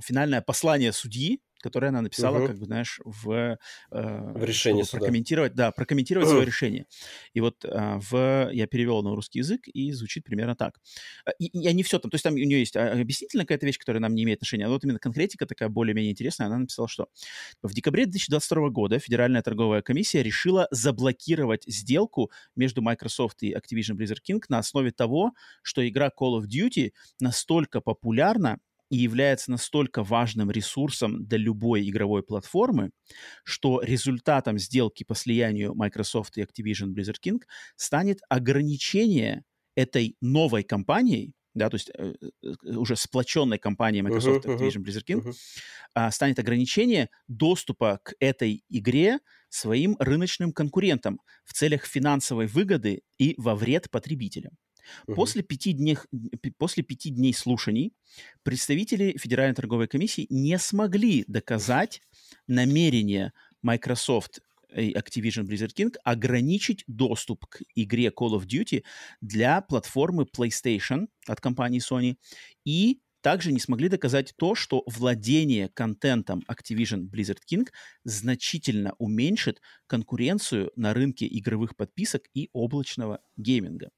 финальное послание судьи, которое она написала, угу. как бы, знаешь, в, э, в решении прокомментировать, да, прокомментировать свое решение. И вот э, в, я перевел на русский язык, и звучит примерно так. Э, и, и не все там, то есть там у нее есть а, объяснительная какая-то вещь, которая нам не имеет отношения, а вот именно конкретика такая более-менее интересная. Она написала, что в декабре 2022 года Федеральная торговая комиссия решила заблокировать сделку между Microsoft и Activision Blizzard King на основе того, что игра Call of Duty настолько популярна, и является настолько важным ресурсом для любой игровой платформы, что результатом сделки по слиянию Microsoft и Activision Blizzard King станет ограничение этой новой компанией, да, то есть э, э уже сплоченной компанией Microsoft uh-huh, Activision Blizzard King, uh-huh. э, станет ограничение доступа к этой игре своим рыночным конкурентам в целях финансовой выгоды и во вред потребителям. После, пяти дней, после пяти дней слушаний представители Федеральной торговой комиссии не смогли доказать намерение Microsoft и Activision Blizzard King ограничить доступ к игре Call of Duty для платформы PlayStation от компании Sony и также не смогли доказать то, что владение контентом Activision Blizzard King значительно уменьшит конкуренцию на рынке игровых подписок и облачного гейминга.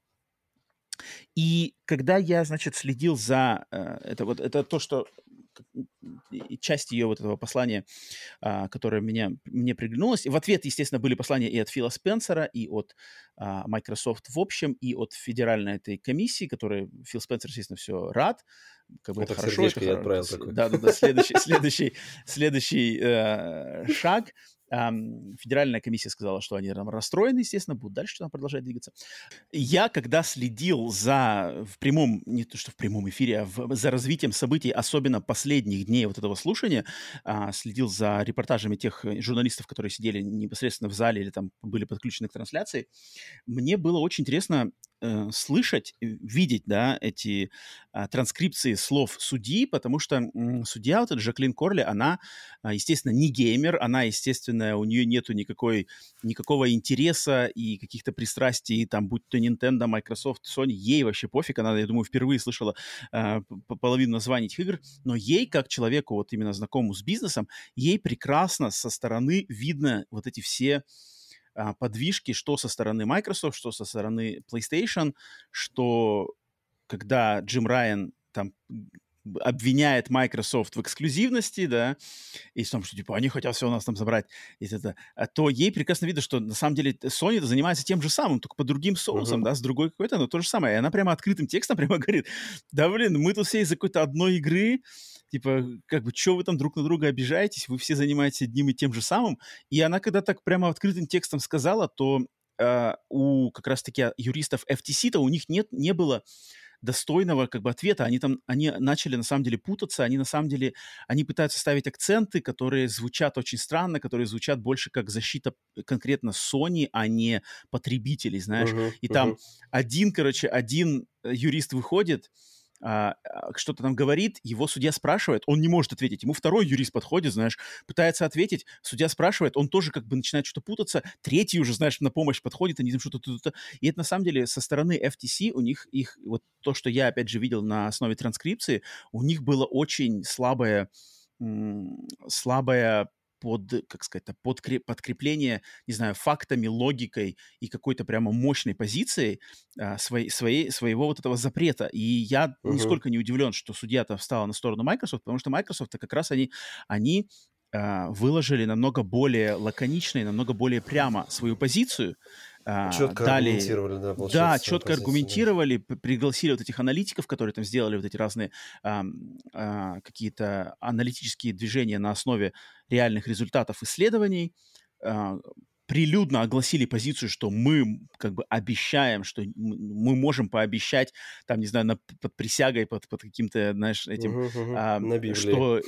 И когда я, значит, следил за... Э, это вот это то, что часть ее вот этого послания, а, которое меня, мне приглянулось. И в ответ, естественно, были послания и от Фила Спенсера, и от а, Microsoft в общем, и от федеральной этой комиссии, которой Фил Спенсер, естественно, все рад. Как бы это, это хорошо. Это, я отправил такой. Да, да, да. Следующий, следующий, следующий э, шаг – Федеральная комиссия сказала, что они там расстроены, естественно, будут дальше там продолжать двигаться. Я, когда следил за в прямом, не то что в прямом эфире, а в, за развитием событий, особенно последних дней вот этого слушания, а, следил за репортажами тех журналистов, которые сидели непосредственно в зале или там были подключены к трансляции, мне было очень интересно э, слышать, видеть, да, эти э, транскрипции слов судьи, потому что э, судья, вот эта Жаклин Корли, она, э, естественно, не геймер, она, естественно, у нее нету никакой, никакого интереса и каких-то пристрастий, там, будь то Nintendo, Microsoft, Sony, ей вообще пофиг, она, я думаю, впервые слышала э, половину названий этих игр, но ей, как человеку, вот именно знакомому с бизнесом, ей прекрасно со стороны видно вот эти все а, подвижки, что со стороны Microsoft, что со стороны PlayStation, что когда Джим Райан там обвиняет Microsoft в эксклюзивности, да, и в том, что, типа, они хотят все у нас там забрать, и это, а то ей прекрасно видно, что на самом деле Sony занимается тем же самым, только по другим соусам, uh-huh. да, с другой какой-то, но то же самое. И она прямо открытым текстом прямо говорит, да, блин, мы тут все из-за какой-то одной игры, типа, как бы, что вы там друг на друга обижаетесь, вы все занимаетесь одним и тем же самым. И она, когда так прямо открытым текстом сказала, то э, у как раз-таки юристов FTC-то у них нет, не было достойного как бы ответа. Они там, они начали на самом деле путаться, они на самом деле, они пытаются ставить акценты, которые звучат очень странно, которые звучат больше как защита конкретно Sony, а не потребителей, знаешь. Uh-huh, и там uh-huh. один, короче, один юрист выходит, что-то там говорит, его судья спрашивает, он не может ответить. Ему второй юрист подходит, знаешь, пытается ответить, судья спрашивает, он тоже как бы начинает что-то путаться, третий уже, знаешь, на помощь подходит, они там что-то... И это на самом деле со стороны FTC у них их, вот то, что я опять же видел на основе транскрипции, у них было очень слабое слабая под, как сказать, подкреп, подкрепление, не знаю, фактами, логикой и какой-то прямо мощной позицией а, своей, своей, своего вот этого запрета. И я uh-huh. нисколько не удивлен, что судья-то встала на сторону Microsoft, потому что Microsoft как раз они, они а, выложили намного более лаконично и намного более прямо свою позицию, а, четко дали, аргументировали, да, Да, четко позицию, аргументировали, да. пригласили вот этих аналитиков, которые там сделали вот эти разные а, а, какие-то аналитические движения на основе реальных результатов исследований, а, прилюдно огласили позицию, что мы как бы обещаем, что мы можем пообещать, там, не знаю, на, под присягой, под, под каким-то, знаешь, этим, uh-huh, uh-huh. А, что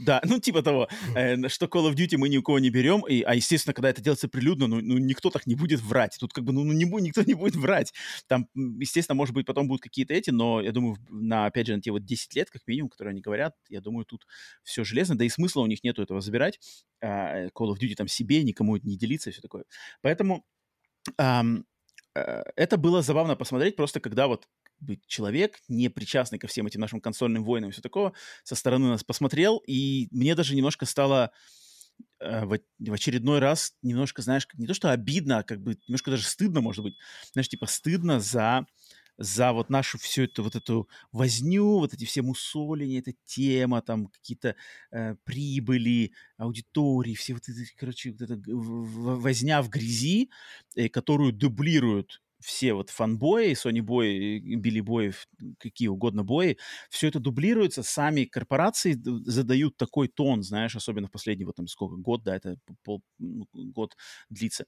да, ну типа того, э, что Call of Duty мы ни у кого не берем, и, а естественно, когда это делается прилюдно, ну, ну никто так не будет врать. Тут как бы, ну, ну не никто не будет врать. Там, естественно, может быть, потом будут какие-то эти, но я думаю, на, опять же, на те вот 10 лет, как минимум, которые они говорят, я думаю, тут все железно, да и смысла у них нету этого забирать. Э, Call of Duty там себе, никому не делиться и все такое. Поэтому э, это было забавно посмотреть, просто когда вот быть человек, не причастный ко всем этим нашим консольным войнам и все такого, со стороны нас посмотрел, и мне даже немножко стало э, в, очередной раз немножко, знаешь, не то что обидно, а как бы немножко даже стыдно, может быть, знаешь, типа стыдно за за вот нашу всю эту вот эту возню, вот эти все мусоления, эта тема, там какие-то э, прибыли, аудитории, все вот эти, короче, вот эта возня в грязи, э, которую дублируют все вот фанбои, Sony бои, Билли бои, какие угодно бои, все это дублируется, сами корпорации задают такой тон, знаешь, особенно в последний вот там сколько, год, да, это пол, ну, год длится.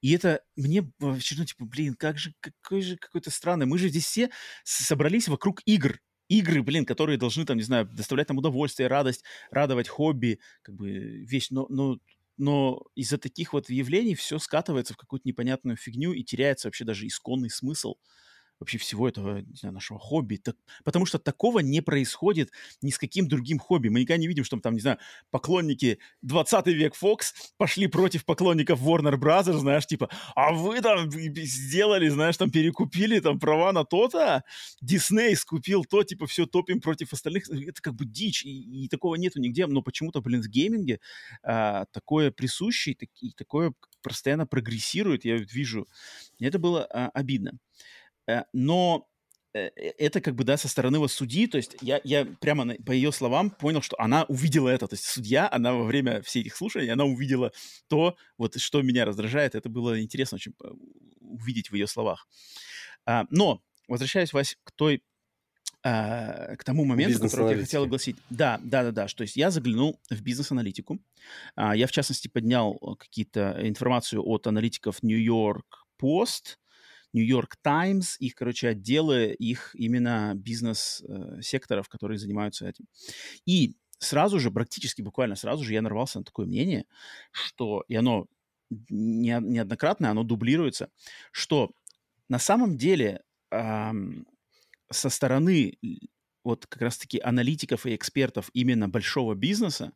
И это мне вообще, ну, типа, блин, как же, какой же какой-то странный, мы же здесь все собрались вокруг игр, игры, блин, которые должны там, не знаю, доставлять нам удовольствие, радость, радовать хобби, как бы вещь, но, но но из-за таких вот явлений все скатывается в какую-то непонятную фигню и теряется вообще даже исконный смысл вообще всего этого, не знаю, нашего хобби. Так, потому что такого не происходит ни с каким другим хобби. Мы никогда не видим, что там, не знаю, поклонники 20 век Fox пошли против поклонников Warner Brothers, знаешь, типа, а вы там сделали, знаешь, там перекупили там права на то-то, Дисней скупил то, типа, все топим против остальных. Это как бы дичь, и, и такого нету нигде, но почему-то, блин, в гейминге а, такое присуще, и, и такое постоянно прогрессирует, я вижу. И это было а, обидно. Но э, э, это как бы, да, со стороны вот судьи, то есть я, я прямо по ее словам понял, что она увидела это, то есть судья, она во время всех этих слушаний, она увидела то, вот что меня раздражает, это было интересно очень увидеть в ее словах. А, но, возвращаясь, Вась, к той к тому моменту, который я хотел огласить. Да, да, да, да. То есть я заглянул в бизнес-аналитику. А, я, в частности, поднял какие-то информацию от аналитиков New York Post, Нью-Йорк Таймс, их, короче, отделы, их именно бизнес-секторов, которые занимаются этим. И сразу же, практически буквально сразу же я нарвался на такое мнение, что, и оно не, неоднократно, оно дублируется, что на самом деле эм, со стороны вот как раз-таки аналитиков и экспертов именно большого бизнеса,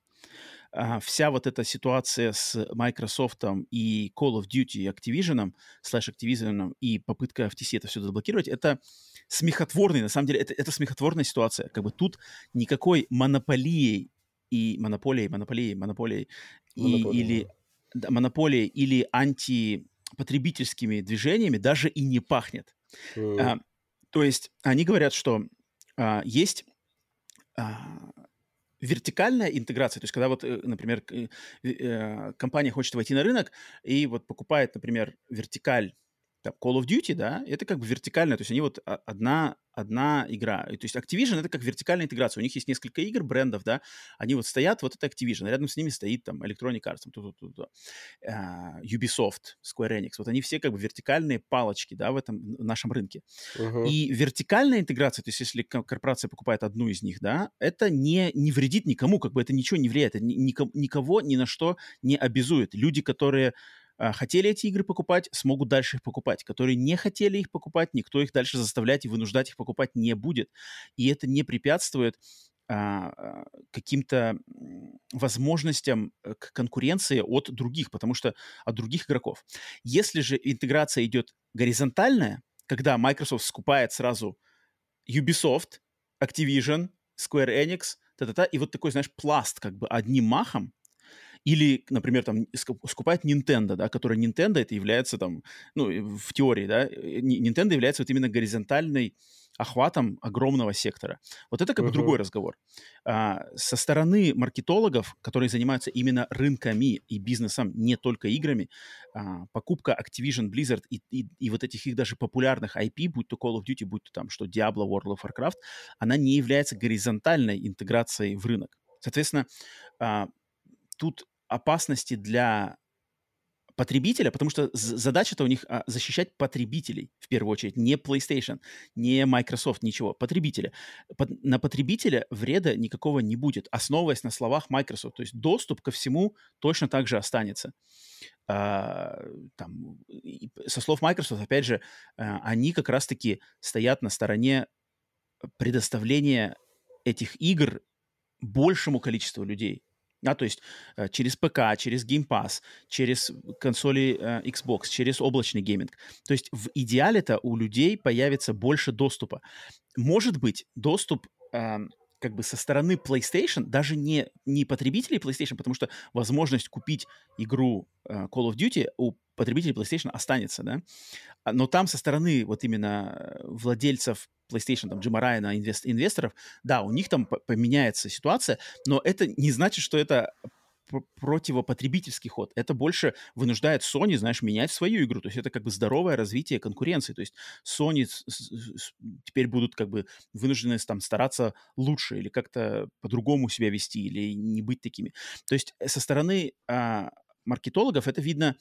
вся вот эта ситуация с Microsoft и Call of Duty Activision, слэш Activision и попытка FTC это все заблокировать, это смехотворный, на самом деле, это, это смехотворная ситуация. Как бы тут никакой монополией и монополией, монополией, монополией, и, или да, монополией или антипотребительскими движениями даже и не пахнет. Mm. А, то есть они говорят, что а, есть а, вертикальная интеграция, то есть когда вот, э, например, э, компания хочет войти на рынок и вот покупает, например, вертикаль там, Call of Duty, да, это как бы вертикальная, то есть они вот одна, одна игра. То есть Activision это как вертикальная интеграция. У них есть несколько игр, брендов, да, они вот стоят, вот это Activision, рядом с ними стоит там Electronic Arts, там, ту -ту -ту -ту, uh, Ubisoft, Square Enix. Вот они все как бы вертикальные палочки, да, в этом в нашем рынке. Uh-huh. И вертикальная интеграция, то есть если корпорация покупает одну из них, да, это не, не вредит никому, как бы это ничего не влияет, это никого, ни на что не обязует. Люди, которые а, хотели эти игры покупать, смогут дальше их покупать. Которые не хотели их покупать, никто их дальше заставлять и вынуждать их покупать не будет. И это не препятствует а, а, каким-то возможностям э, к конкуренции от других, потому что от других игроков. Если же интеграция идет горизонтальная, когда Microsoft скупает сразу Ubisoft, Activision, Square Enix, та-та-та, и вот такой, знаешь, пласт как бы одним махом, или, например, там скупает Nintendo, да, которая Nintendo это является там, ну, в теории, да, э, Nintendo является вот именно горизонтальной охватом огромного сектора. Вот это как бы uh-huh. другой разговор. А, со стороны маркетологов, которые занимаются именно рынками и бизнесом, не только играми, а, покупка Activision, Blizzard и, и, и вот этих их даже популярных IP, будь то Call of Duty, будь то там что Diablo, World of Warcraft, она не является горизонтальной интеграцией в рынок. Соответственно, а, тут опасности для потребителя, потому что задача-то у них а, защищать потребителей в первую очередь, не PlayStation, не Microsoft, ничего, потребителя. На потребителя вреда никакого не будет, основываясь на словах Microsoft. То есть доступ ко всему точно так же останется. А, там, со слов Microsoft, опять же, а, они как раз-таки стоят на стороне предоставления этих игр большему количеству людей. Да, то есть э, через ПК, через Game Pass, через консоли э, Xbox, через облачный гейминг. То есть в идеале-то у людей появится больше доступа. Может быть, доступ э, как бы со стороны PlayStation, даже не, не потребителей PlayStation, потому что возможность купить игру э, Call of Duty у потребителей PlayStation останется, да, а, но там со стороны вот именно э, владельцев PlayStation, там, Джима Райана, инвест, инвесторов, да, у них там поменяется ситуация, но это не значит, что это противопотребительский ход. Это больше вынуждает Sony, знаешь, менять свою игру. То есть это как бы здоровое развитие конкуренции. То есть Sony теперь будут как бы вынуждены там стараться лучше или как-то по-другому себя вести или не быть такими. То есть со стороны а, маркетологов это видно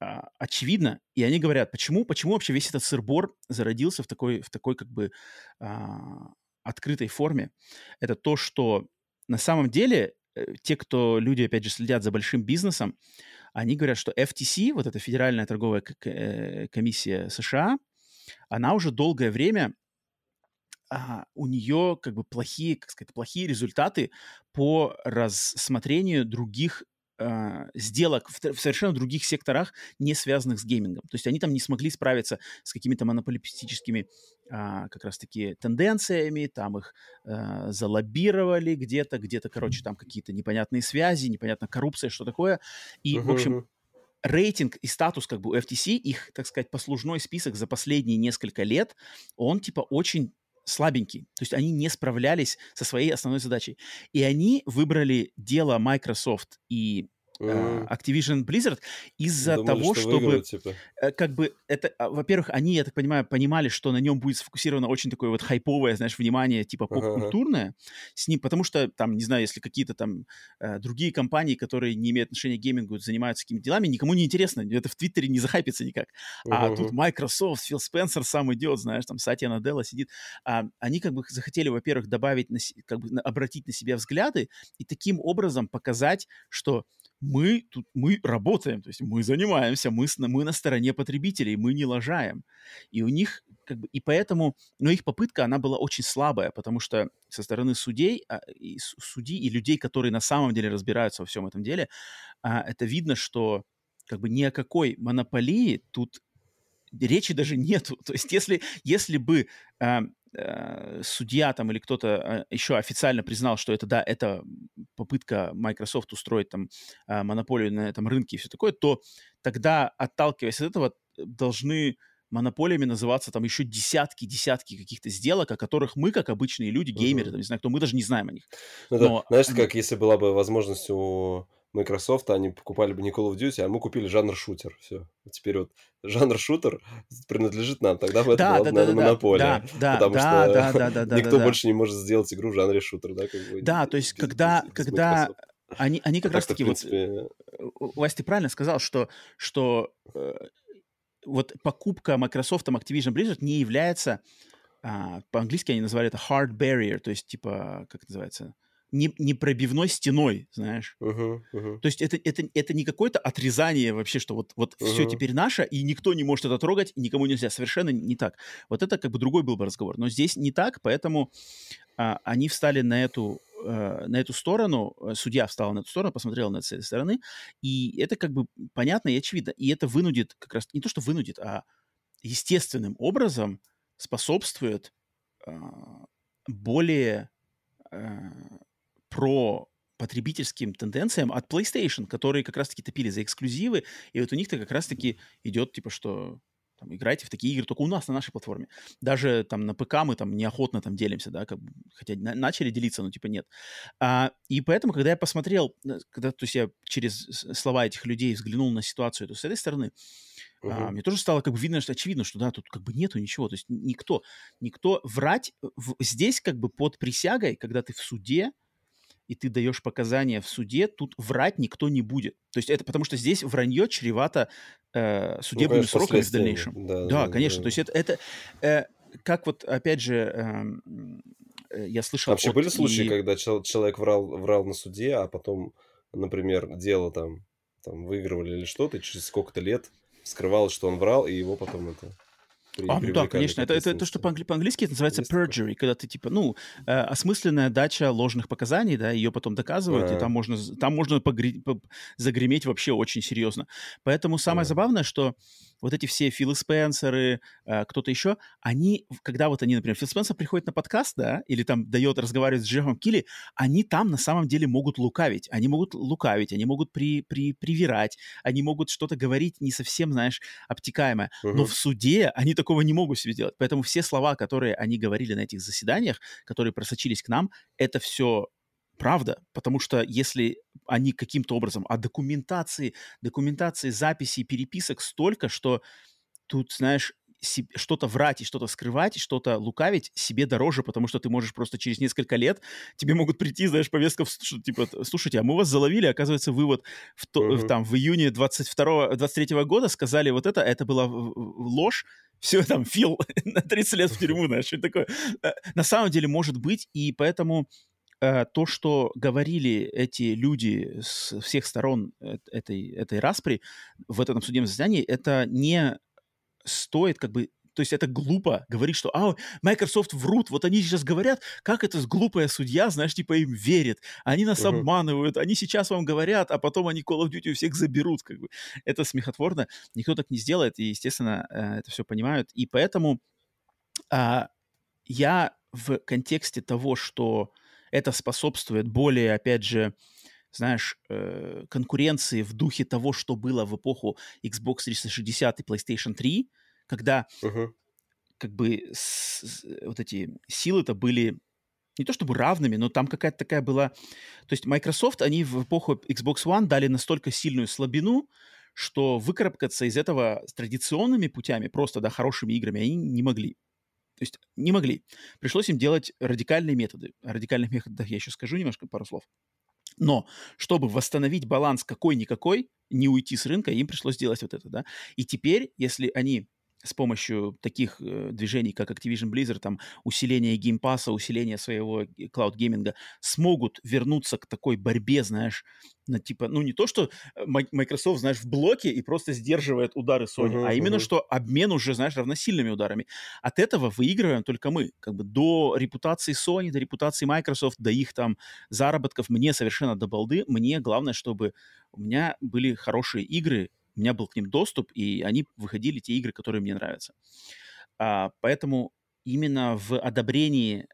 а, очевидно, и они говорят, почему, почему вообще весь этот сырбор зародился в такой, в такой как бы а, открытой форме. Это то, что на самом деле э, те, кто, люди, опять же, следят за большим бизнесом, они говорят, что FTC, вот эта Федеральная торговая э, комиссия США, она уже долгое время а, у нее как бы плохие, как сказать, плохие результаты по рассмотрению других э, сделок в, в совершенно других секторах, не связанных с геймингом. То есть они там не смогли справиться с какими-то монополистическими э, как раз-таки тенденциями, там их э, залоббировали где-то, где-то, короче, там какие-то непонятные связи, непонятная коррупция, что такое. И, uh-huh. в общем, рейтинг и статус как бы у FTC, их, так сказать, послужной список за последние несколько лет, он типа очень слабенький. То есть они не справлялись со своей основной задачей. И они выбрали дело Microsoft и mm. Activision Blizzard из-за того, что чтобы выиграют, типа. Э, как бы это, а, во-первых, они, я так понимаю, понимали, что на нем будет сфокусировано очень такое вот хайповое, знаешь, внимание типа поп-культурное uh-huh. с ним, потому что там, не знаю, если какие-то там э, другие компании, которые не имеют отношения к геймингу, занимаются какими-то делами, никому не интересно, это в Твиттере не захайпится никак. Uh-huh. А тут Microsoft, Фил Спенсер сам идет, знаешь, там Сатья Наделла сидит. А, они как бы захотели, во-первых, добавить, на, как бы обратить на себя взгляды и таким образом показать, что мы тут мы работаем, то есть мы занимаемся, мы, мы на стороне потребителей, мы не лажаем. И у них как бы, и поэтому, но их попытка, она была очень слабая, потому что со стороны судей, а, и судей и людей, которые на самом деле разбираются во всем этом деле, а, это видно, что как бы ни о какой монополии тут речи даже нету. То есть если, если бы а, э, судья там или кто-то э, еще официально признал, что это, да, это попытка Microsoft устроить там э, монополию на этом рынке и все такое, то тогда, отталкиваясь от этого, должны монополиями называться там еще десятки, десятки каких-то сделок, о которых мы, как обычные люди, геймеры, uh-huh. там, не знаю кто, мы даже не знаем о них. Ну, Но, да. Знаешь, как если была бы возможность у Microsoft, они покупали бы не Call of Duty, а мы купили жанр шутер. Все. Теперь вот жанр шутер принадлежит нам. Тогда бы да, это была, да, наверное, да, монополия. Да, потому да, что да, да, да, да, никто да, больше не может сделать игру в жанре шутер. Да, как бы, да то есть без, когда, без, без когда Microsoft. они, они как А раз-таки... принципе... Вот, Вась, ты правильно сказал, что, что э, вот покупка Microsoft Activision Blizzard не является... А, по-английски они называли это hard barrier, то есть типа, как называется не, не пробивной стеной, знаешь. Uh-huh, uh-huh. То есть это, это, это не какое-то отрезание вообще, что вот, вот uh-huh. все теперь наше, и никто не может это трогать, и никому нельзя. Совершенно не так. Вот это как бы другой был бы разговор. Но здесь не так, поэтому а, они встали на эту, а, на эту сторону, судья встал на эту сторону, посмотрел на это с этой стороны, и это как бы понятно и очевидно. И это вынудит, как раз не то, что вынудит, а естественным образом способствует а, более а, про потребительским тенденциям от PlayStation, которые как раз-таки топили за эксклюзивы, и вот у них-то как раз-таки идет, типа, что там, играйте в такие игры только у нас, на нашей платформе. Даже там на ПК мы там неохотно там делимся, да, как, хотя на, начали делиться, но типа нет. А, и поэтому, когда я посмотрел, э, когда, то есть я через слова этих людей взглянул на ситуацию то с этой стороны, uh-huh. а, мне тоже стало как бы видно, что очевидно, что да, тут как бы нету ничего, то есть никто, никто врать в, здесь как бы под присягой, когда ты в суде, и ты даешь показания в суде, тут врать никто не будет. То есть это потому что здесь вранье чревато э, судебными ну, конечно, сроками в дальнейшем. Да, да, да конечно. Да. То есть это, это э, как вот, опять же, эм, э, я слышал... Вообще были случаи, и... когда человек врал, врал на суде, а потом, например, дело там, там выигрывали или что-то, и через сколько-то лет скрывалось, что он врал, и его потом это а, ну да, конечно. Это, это то, что по-англи- по-английски это называется perjury, когда ты типа, ну, э, осмысленная дача ложных показаний, да, ее потом доказывают, А-а-а. и там можно, там можно погре- загреметь вообще очень серьезно. Поэтому самое А-а-а. забавное, что вот эти все Филы Спенсеры, э, кто-то еще, они, когда вот они, например, Фил Спенсер приходит на подкаст, да, или там дает разговаривать с Джеффом Килли, они там на самом деле могут лукавить. Они могут лукавить, они могут при, при, привирать, они могут что-то говорить не совсем, знаешь, обтекаемое. Uh-huh. Но в суде они такого не могут себе делать. Поэтому все слова, которые они говорили на этих заседаниях, которые просочились к нам, это все правда, потому что если они каким-то образом, а документации, документации, записей, переписок столько, что тут, знаешь, что-то врать и что-то скрывать, что-то лукавить себе дороже, потому что ты можешь просто через несколько лет, тебе могут прийти, знаешь, повестка, что, типа, слушайте, а мы вас заловили, оказывается, вы вот в, то, uh-huh. там, в июне 22-23 года сказали вот это, это была ложь, все, там, Фил на 30 лет в тюрьму, знаешь, что такое. Э, на самом деле может быть, и поэтому то, что говорили эти люди с всех сторон этой, этой распри в этом судебном заседании, это не стоит как бы то есть это глупо говорить, что а, Microsoft врут, вот они сейчас говорят, как это глупая судья, знаешь, типа им верит, они нас uh-huh. обманывают, они сейчас вам говорят, а потом они Call of Duty у всех заберут, как бы. Это смехотворно, никто так не сделает, и, естественно, э, это все понимают, и поэтому а, я в контексте того, что это способствует более, опять же, знаешь, э, конкуренции в духе того, что было в эпоху Xbox 360 и PlayStation 3, когда uh-huh. как бы с, с, вот эти силы-то были не то чтобы равными, но там какая-то такая была... То есть Microsoft, они в эпоху Xbox One дали настолько сильную слабину, что выкарабкаться из этого с традиционными путями, просто, да, хорошими играми, они не могли. То есть не могли. Пришлось им делать радикальные методы. О радикальных методах я еще скажу немножко пару слов. Но чтобы восстановить баланс какой-никакой, не уйти с рынка, им пришлось сделать вот это, да. И теперь, если они с помощью таких э, движений, как Activision Blizzard, там, усиление Game Pass а, усиление своего cloud gaming а, смогут вернуться к такой борьбе, знаешь, на типа, ну не то, что э, Microsoft, знаешь, в блоке и просто сдерживает удары Sony, uh-huh, а именно, uh-huh. что обмен уже, знаешь, равносильными ударами. От этого выигрываем только мы. Как бы до репутации Sony, до репутации Microsoft, до их там заработков мне совершенно до балды. Мне главное, чтобы у меня были хорошие игры, у меня был к ним доступ, и они выходили те игры, которые мне нравятся. А, поэтому именно в одобрении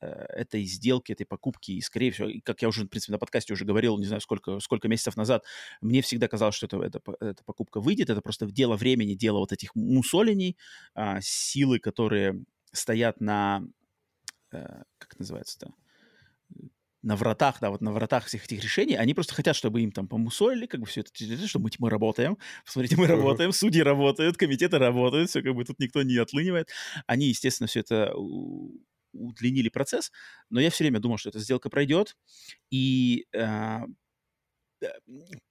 э, этой сделки, этой покупки, и, скорее всего, как я уже, в принципе, на подкасте уже говорил, не знаю, сколько, сколько месяцев назад, мне всегда казалось, что это, это, эта покупка выйдет, это просто дело времени, дело вот этих мусолений, а, силы, которые стоят на, э, как называется-то, на вратах, да, вот на вратах всех этих решений, они просто хотят, чтобы им там помусолили, как бы все это, чтобы мы, мы работаем. Посмотрите, мы работаем, судьи работают, комитеты работают, все как бы тут никто не отлынивает. Они, естественно, все это удлинили процесс, но я все время думал, что эта сделка пройдет, и э,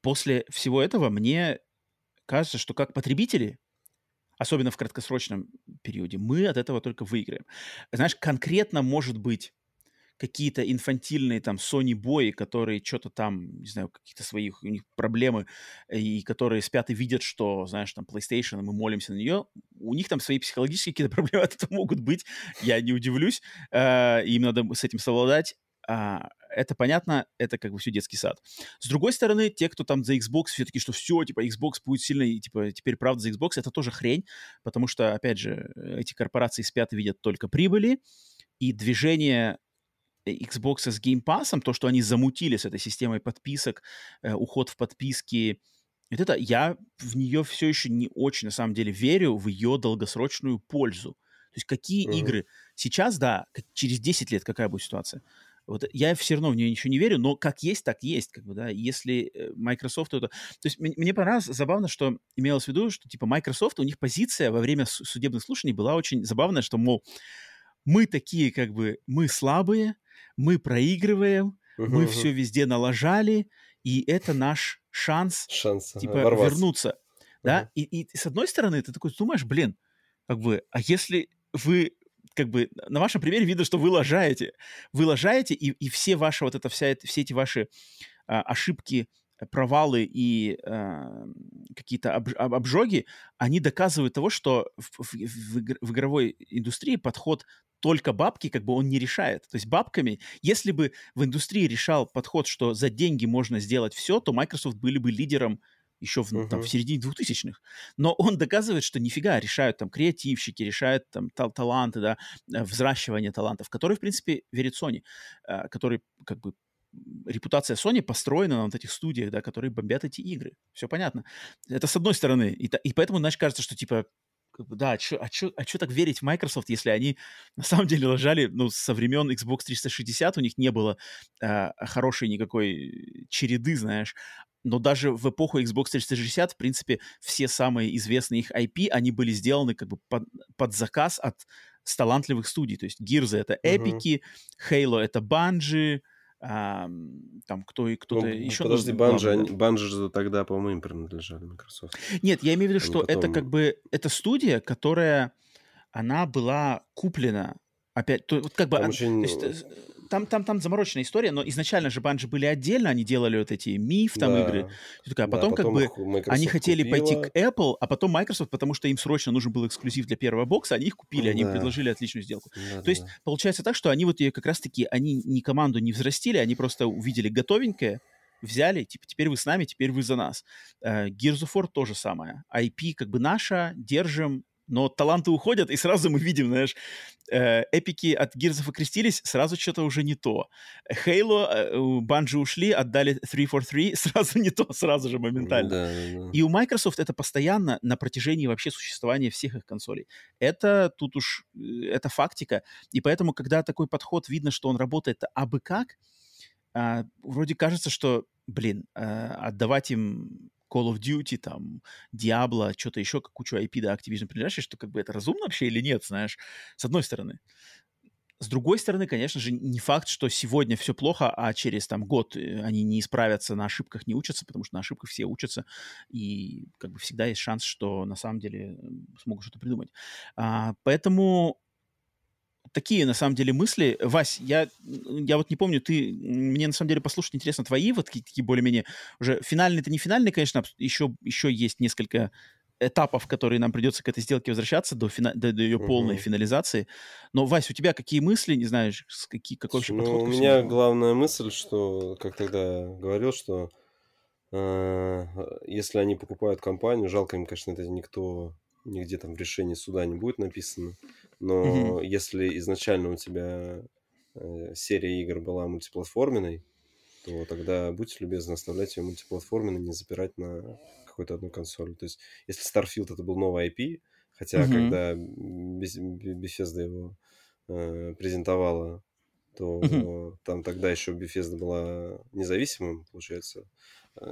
после всего этого мне кажется, что как потребители, особенно в краткосрочном периоде, мы от этого только выиграем. Знаешь, конкретно может быть какие-то инфантильные там Sony бои, которые что-то там, не знаю, какие-то свои у них проблемы, и которые спят и видят, что, знаешь, там PlayStation, мы молимся на нее, у них там свои психологические какие-то проблемы от этого могут быть, я не удивлюсь, э, им надо с этим совладать. А, это понятно, это как бы все детский сад. С другой стороны, те, кто там за Xbox, все-таки, что все, типа, Xbox будет сильно, и, типа, теперь правда за Xbox, это тоже хрень, потому что, опять же, эти корпорации спят и видят только прибыли, и движение Xbox с Game Pass, то, что они замутили с этой системой подписок, э, уход в подписки, вот это я в нее все еще не очень, на самом деле, верю в ее долгосрочную пользу. То есть какие uh-huh. игры сейчас, да, через 10 лет какая будет ситуация? Вот я все равно в нее ничего не верю, но как есть, так есть, как бы, да. Если э, Microsoft это... То есть мне, мне понравилось, забавно, что имелось в виду, что, типа, Microsoft, у них позиция во время судебных слушаний была очень забавная, что, мол, мы такие, как бы, мы слабые, мы проигрываем, uh-huh, мы uh-huh. все везде налажали, и это наш шанс, шанс типа, ворваться. вернуться. Да? И, и с одной стороны, ты такой думаешь, блин, как бы, а если вы как бы на вашем примере видно, что вы лажаете. Вы лажаете, и, и все ваши вот это, вся, все эти ваши а, ошибки, провалы и а, какие-то об, об, обжоги, они доказывают того, что в, в, в, в игровой индустрии подход только бабки, как бы он не решает. То есть бабками, если бы в индустрии решал подход, что за деньги можно сделать все, то Microsoft были бы лидером еще в, uh-huh. там, в середине двухтысячных. Но он доказывает, что нифига, решают там креативщики, решают там тал- таланты, да, э, взращивание талантов, которые, в принципе, верит Sony, э, который как бы репутация Sony построена на вот этих студиях, да, которые бомбят эти игры. Все понятно. Это с одной стороны. И, и поэтому, значит, кажется, что, типа, да, а что а чё, а чё так верить в Microsoft, если они на самом деле лажали, ну, со времен Xbox 360 у них не было э, хорошей никакой череды, знаешь, но даже в эпоху Xbox 360, в принципе, все самые известные их IP, они были сделаны как бы под, под заказ от с талантливых студий. То есть Gears — это Эпики, uh-huh. Halo — это Bungie, а, там кто и кто-то ну, еще. Подожди, Банжи, они, Банжи же тогда, по-моему, им принадлежали Microsoft. Нет, я имею в виду, что потом... это как бы это студия, которая она была куплена опять, то, вот как бы, там, очень... есть, э, там, там, там замороченная история, но изначально же банжи были отдельно, они делали вот эти миф там да. игры, такая, а потом, да, потом как бы Microsoft они хотели купила. пойти к Apple, а потом Microsoft, потому что им срочно нужен был эксклюзив для первого бокса, они их купили, да. они им предложили отличную сделку. Да, То да. есть получается так, что они вот ее как раз-таки, они ни команду не взрастили, они просто увидели готовенькое, взяли, типа, теперь вы с нами, теперь вы за нас. Uh, Gears of War то же самое. IP как бы наша, держим, но таланты уходят, и сразу мы видим, знаешь, э, эпики от Гирзов окрестились, сразу что-то уже не то. Хейло, Банжи ушли, отдали 343, сразу не то, сразу же моментально. Да, да, да. И у Microsoft это постоянно на протяжении вообще существования всех их консолей. Это тут уж, э, это фактика. И поэтому, когда такой подход, видно, что он работает абы как, а, вроде кажется, что, блин, а, отдавать им Call of Duty, там, Diablo, что-то еще, кучу IP, да, Activision принадлежащих, что как бы это разумно вообще или нет, знаешь, с одной стороны. С другой стороны, конечно же, не факт, что сегодня все плохо, а через там год э, они не исправятся, на ошибках не учатся, потому что на ошибках все учатся, и как бы всегда есть шанс, что на самом деле смогут что-то придумать. А, поэтому такие, на самом деле, мысли. Вась, я, я вот не помню, ты, мне, на самом деле, послушать интересно твои вот такие более-менее уже финальные, это не финальные, конечно, еще, еще есть несколько этапов, которые нам придется к этой сделке возвращаться до, фина... до, до ее угу. полной финализации. Но, Вась, у тебя какие мысли, не знаешь, какие, какой вообще ну, подход? У меня главная мысль, что, как тогда говорил, что э, если они покупают компанию, жалко им, конечно, это никто нигде там в решении суда не будет написано. Но mm-hmm. если изначально у тебя э, серия игр была мультиплатформенной, то тогда будьте любезны оставлять ее мультиплатформенной, не запирать на какую-то одну консоль. То есть, если Starfield это был новый IP, хотя mm-hmm. когда Bethesda его э, презентовала, то uh-huh. там тогда еще Bethesda была независимым, получается, э,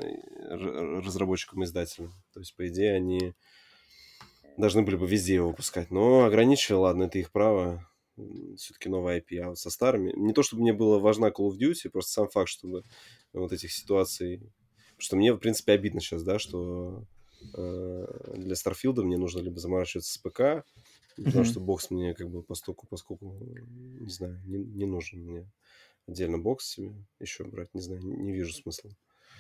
разработчиком издателем. То есть, по идее, они должны были бы везде его выпускать. Но ограничили, ладно, это их право. Все-таки новая IP. А вот со старыми... Не то, чтобы мне было важна Call of Duty, просто сам факт, чтобы вот этих ситуаций... Потому что мне, в принципе, обидно сейчас, да, что э, для Старфилда мне нужно либо заморачиваться с ПК, потому mm-hmm. что бокс мне как бы поскольку, поскольку, не знаю, не, не нужен мне отдельно бокс себе еще брать, не знаю, не, не вижу смысла.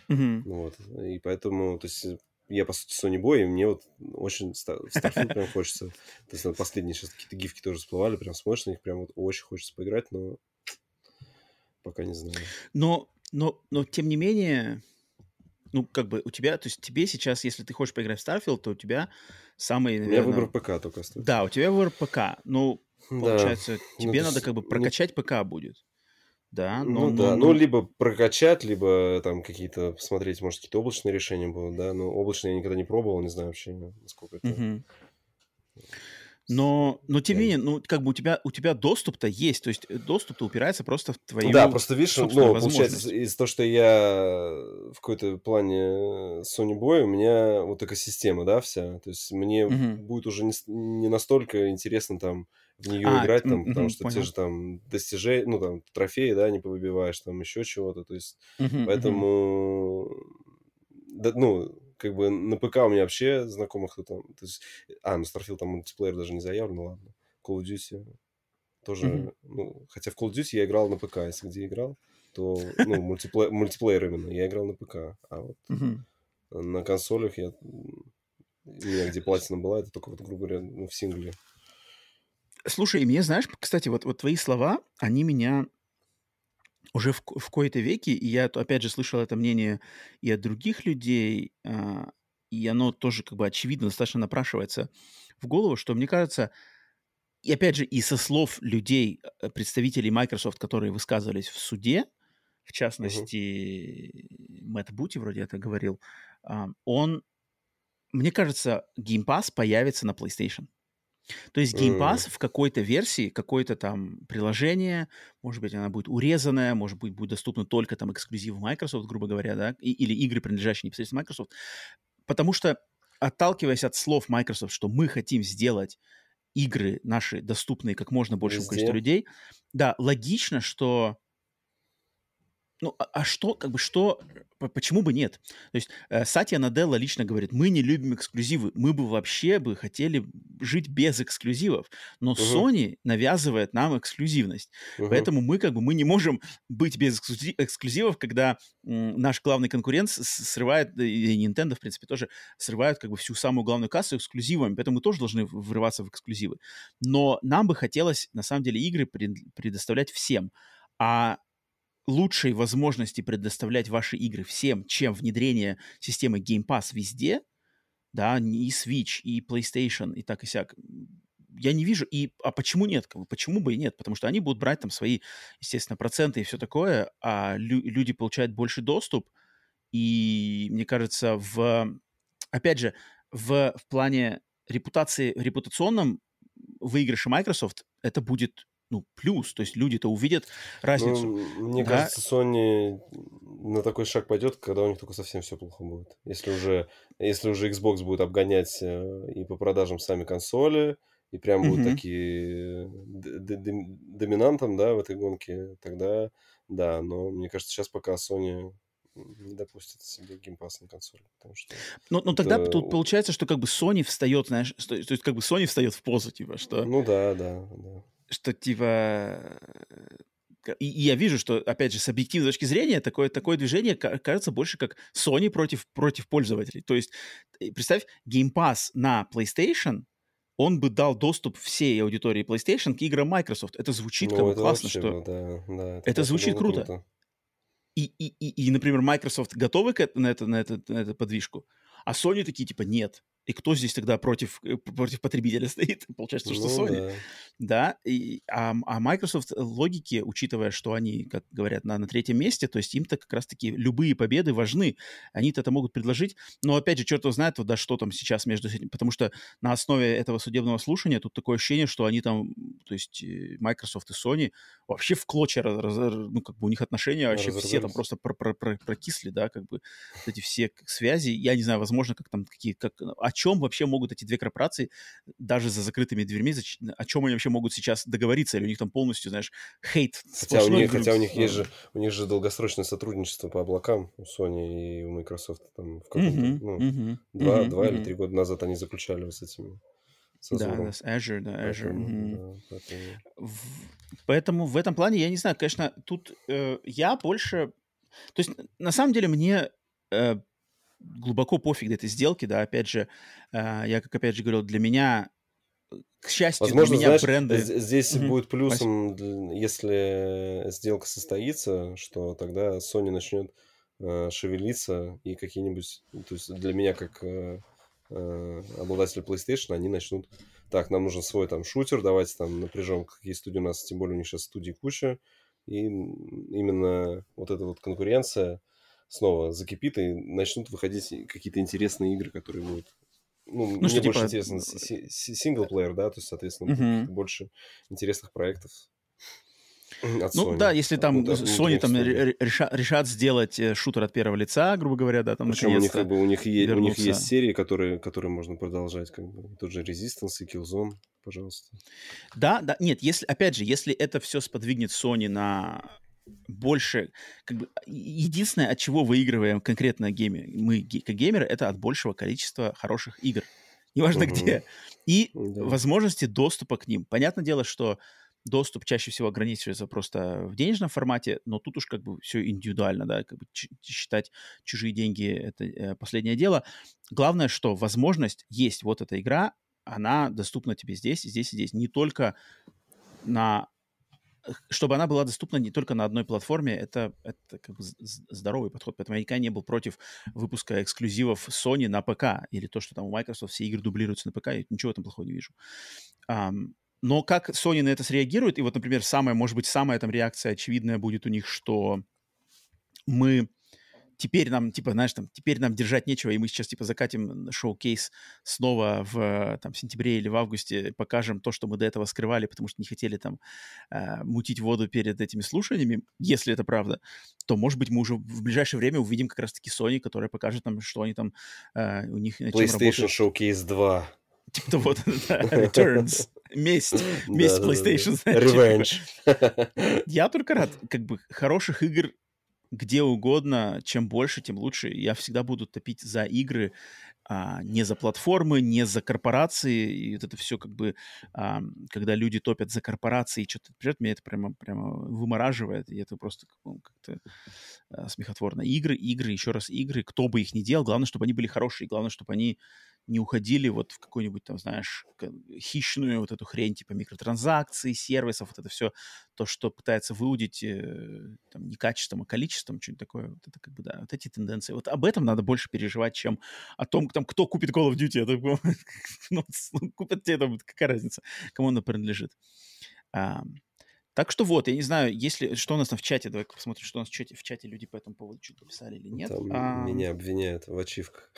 Mm-hmm. Вот. И поэтому, то есть, я, по сути, Sony Boy, и мне вот очень Starfield прям хочется. То есть, последние сейчас какие-то гифки тоже всплывали, прям смотришь на них, прям вот очень хочется поиграть, но пока не знаю. Но, но, но тем не менее, ну, как бы у тебя, то есть тебе сейчас, если ты хочешь поиграть в Starfield, то у тебя самый, наверное... У меня выбор ПК только остается. Да, у тебя выбор ПК. Ну, получается, да. Ну, тебе ну, надо как бы прокачать не... ПК будет. Да, но, ну, но, да, но... ну, либо прокачать, либо там какие-то посмотреть, может, какие-то облачные решения будут, да, но облачные я никогда не пробовал, не знаю вообще, насколько это... Угу. Но, но тем не менее, ну, как бы у тебя, у тебя доступ-то есть, то есть э, доступ-то упирается просто в твою Да, просто видишь, ну, получается, из-за того, что я в какой-то плане Sony Boy, у меня вот экосистема, да, вся, то есть мне угу. будет уже не, не настолько интересно там в нее а, играть, там, потому что понял. те же там достижения, ну, там, трофеи, да, не повыбиваешь, там, еще чего-то, то есть, поэтому, да, ну, как бы на ПК у меня вообще знакомых кто там, то есть, а, на Starfield там мультиплеер даже не заявлен, ну ладно, Call of Duty тоже, угу. ну, хотя в Call of Duty я играл на ПК, если где играл, то, ну, мультиплеер, мультиплеер именно, я играл на ПК, а вот угу. на консолях я, у меня где платина была, это только вот, грубо говоря, ну, в сингле. Слушай, мне, знаешь, кстати, вот, вот твои слова, они меня уже в, в кои-то веки, и я, опять же, слышал это мнение и от других людей, а, и оно тоже как бы очевидно достаточно напрашивается в голову, что мне кажется, и опять же, и со слов людей, э, представителей Microsoft, которые высказывались в суде, в частности, uh-huh. Мэтт Бути вроде это говорил, а, он, мне кажется, Game Pass появится на PlayStation. То есть Game Pass mm. в какой-то версии, какое-то там приложение, может быть, она будет урезанная, может быть, будет доступна только там эксклюзивы Microsoft, грубо говоря, да, и, или игры, принадлежащие непосредственно Microsoft. Потому что, отталкиваясь от слов Microsoft, что мы хотим сделать игры наши доступные как можно большему Везде. количеству людей, да, логично, что ну, а, а что, как бы, что, почему бы нет? То есть э, Сатья Наделла лично говорит, мы не любим эксклюзивы, мы бы вообще бы хотели жить без эксклюзивов, но угу. Sony навязывает нам эксклюзивность, угу. поэтому мы как бы, мы не можем быть без эксклюзивов, когда м, наш главный конкурент срывает, и Nintendo, в принципе, тоже срывают как бы всю самую главную кассу эксклюзивами, поэтому мы тоже должны врываться в эксклюзивы. Но нам бы хотелось, на самом деле, игры предоставлять всем, а лучшей возможности предоставлять ваши игры всем, чем внедрение системы Game Pass везде, да, и Switch, и PlayStation, и так и сяк, я не вижу. И, а почему нет? Почему бы и нет? Потому что они будут брать там свои, естественно, проценты и все такое, а лю- люди получают больше доступ. И мне кажется, в, опять же, в, в плане репутации, репутационном выигрыше Microsoft это будет ну, плюс. То есть люди-то увидят разницу. Ну, мне да? кажется, Sony на такой шаг пойдет, когда у них только совсем все плохо будет. Если уже, если уже Xbox будет обгонять э, и по продажам сами консоли, и прям будут mm-hmm. такие доминантом, да, в этой гонке, тогда да. Но мне кажется, сейчас пока Sony не допустит себе геймпас на консоли. Потому что ну, ну тогда это... тут получается, что как бы Sony встает, знаешь, то есть как бы Sony встает в позу, типа, что... Ну да, да, да что типа... И, и я вижу, что, опять же, с объективной точки зрения, такое, такое движение кажется больше как Sony против, против пользователей. То есть, представь, Game Pass на PlayStation, он бы дал доступ всей аудитории PlayStation к играм Microsoft. Это звучит ну, как бы классно, что... Да, да, это, это звучит круто. круто. И, и, и, и, например, Microsoft готовы к, на, это, на, это, на эту подвижку, а Sony такие, типа, нет. И кто здесь тогда против, э, против потребителя стоит? Получается, что ну, Sony. Да. да? И, а, а Microsoft логики, учитывая, что они, как говорят, на, на третьем месте, то есть им-то как раз-таки любые победы важны. Они-то это могут предложить. Но, опять же, черт его знает, вот, да, что там сейчас между этим. Потому что на основе этого судебного слушания тут такое ощущение, что они там, то есть э, Microsoft и Sony вообще в клочья, раз, раз, ну, как бы у них отношения вообще все там просто про, про, про, прокисли, да, как бы эти все связи. Я не знаю, возможно, как там какие, как, о чем вообще могут эти две корпорации даже за закрытыми дверьми, о чем они вообще могут сейчас договориться, или у них там полностью, знаешь, хейт. Хотя у них, хотя у них есть же, у них же долгосрочное сотрудничество по облакам у Sony и у Microsoft там в каком-то, uh-huh, ну, uh-huh, два, uh-huh, два или три года назад они заключали с этими да, да, с Azure, да, Azure. Поэтому, mm-hmm. да, поэтому... В, поэтому в этом плане, я не знаю, конечно, тут э, я больше... То есть, на самом деле, мне э, глубоко пофиг этой сделки, да, опять же, э, я, как опять же говорил, для меня к счастью, Возможно, для меня знаешь, бренды... здесь mm-hmm. будет плюсом, если сделка состоится, что тогда Sony начнет э, шевелиться и какие-нибудь... То есть для меня как э, э, обладатели PlayStation, они начнут... Так, нам нужен свой там шутер, давайте там напряжем, какие студии у нас, тем более у них сейчас студии куча. И именно вот эта вот конкуренция снова закипит, и начнут выходить какие-то интересные игры, которые будут ну, ну мне что, больше типа... интересно синглплеер, да, то есть, соответственно, uh-huh. больше интересных проектов. От ну Sony. да, если там ну, Sony там решат, решат сделать э, шутер от первого лица, грубо говоря, да, там Причем у них, как бы, у, них есть, у них есть серии, которые, которые можно продолжать, как бы, тот же Resistance и Killzone, пожалуйста. Да, да, нет, если, опять же, если это все сподвигнет Sony на больше, как бы, единственное, от чего выигрываем конкретно гейме, мы, как геймеры, это от большего количества хороших игр. Неважно угу. где. И да. возможности доступа к ним. Понятное дело, что доступ чаще всего ограничивается просто в денежном формате, но тут уж как бы все индивидуально, да, как бы считать чужие деньги — это э, последнее дело. Главное, что возможность есть, вот эта игра, она доступна тебе здесь, здесь и здесь. Не только на чтобы она была доступна не только на одной платформе, это, это как бы здоровый подход. Поэтому я никогда не был против выпуска эксклюзивов Sony на ПК или то, что там у Microsoft все игры дублируются на ПК. Я ничего в этом плохого не вижу. Um, но как Sony на это среагирует, и вот, например, самая, может быть, самая там реакция очевидная будет у них, что мы теперь нам, типа, знаешь, там, теперь нам держать нечего, и мы сейчас, типа, закатим шоу-кейс снова в, там, сентябре или в августе, покажем то, что мы до этого скрывали, потому что не хотели, там, э, мутить воду перед этими слушаниями, если это правда, то, может быть, мы уже в ближайшее время увидим как раз-таки Sony, которая покажет нам, что они там, э, у них... PlayStation Showcase 2. Типа того, да, Returns. Месть. Месть PlayStation. Revenge. Я только рад. Как бы хороших игр где угодно, чем больше, тем лучше. Я всегда буду топить за игры, а, не за платформы, не за корпорации. И вот это все как бы, а, когда люди топят за корпорации и что-то придет, меня это прямо, прямо вымораживает. И это просто как-то а, смехотворно. Игры, игры, еще раз игры, кто бы их ни делал, главное, чтобы они были хорошие, главное, чтобы они не уходили вот в какую-нибудь там, знаешь, хищную вот эту хрень типа микротранзакций, сервисов, вот это все, то, что пытается выудить э, там, не качеством, а количеством, что-нибудь такое, вот это как бы, да, вот эти тенденции. Вот об этом надо больше переживать, чем о том, там, кто купит Call of Duty. Это, ну, ну, купят тебе там, какая разница, кому она принадлежит. А, так что вот, я не знаю, если что у нас там в чате, давай посмотрим, что у нас в чате, в чате люди по этому поводу что-то писали или нет. Там а... Меня обвиняют в ачивках.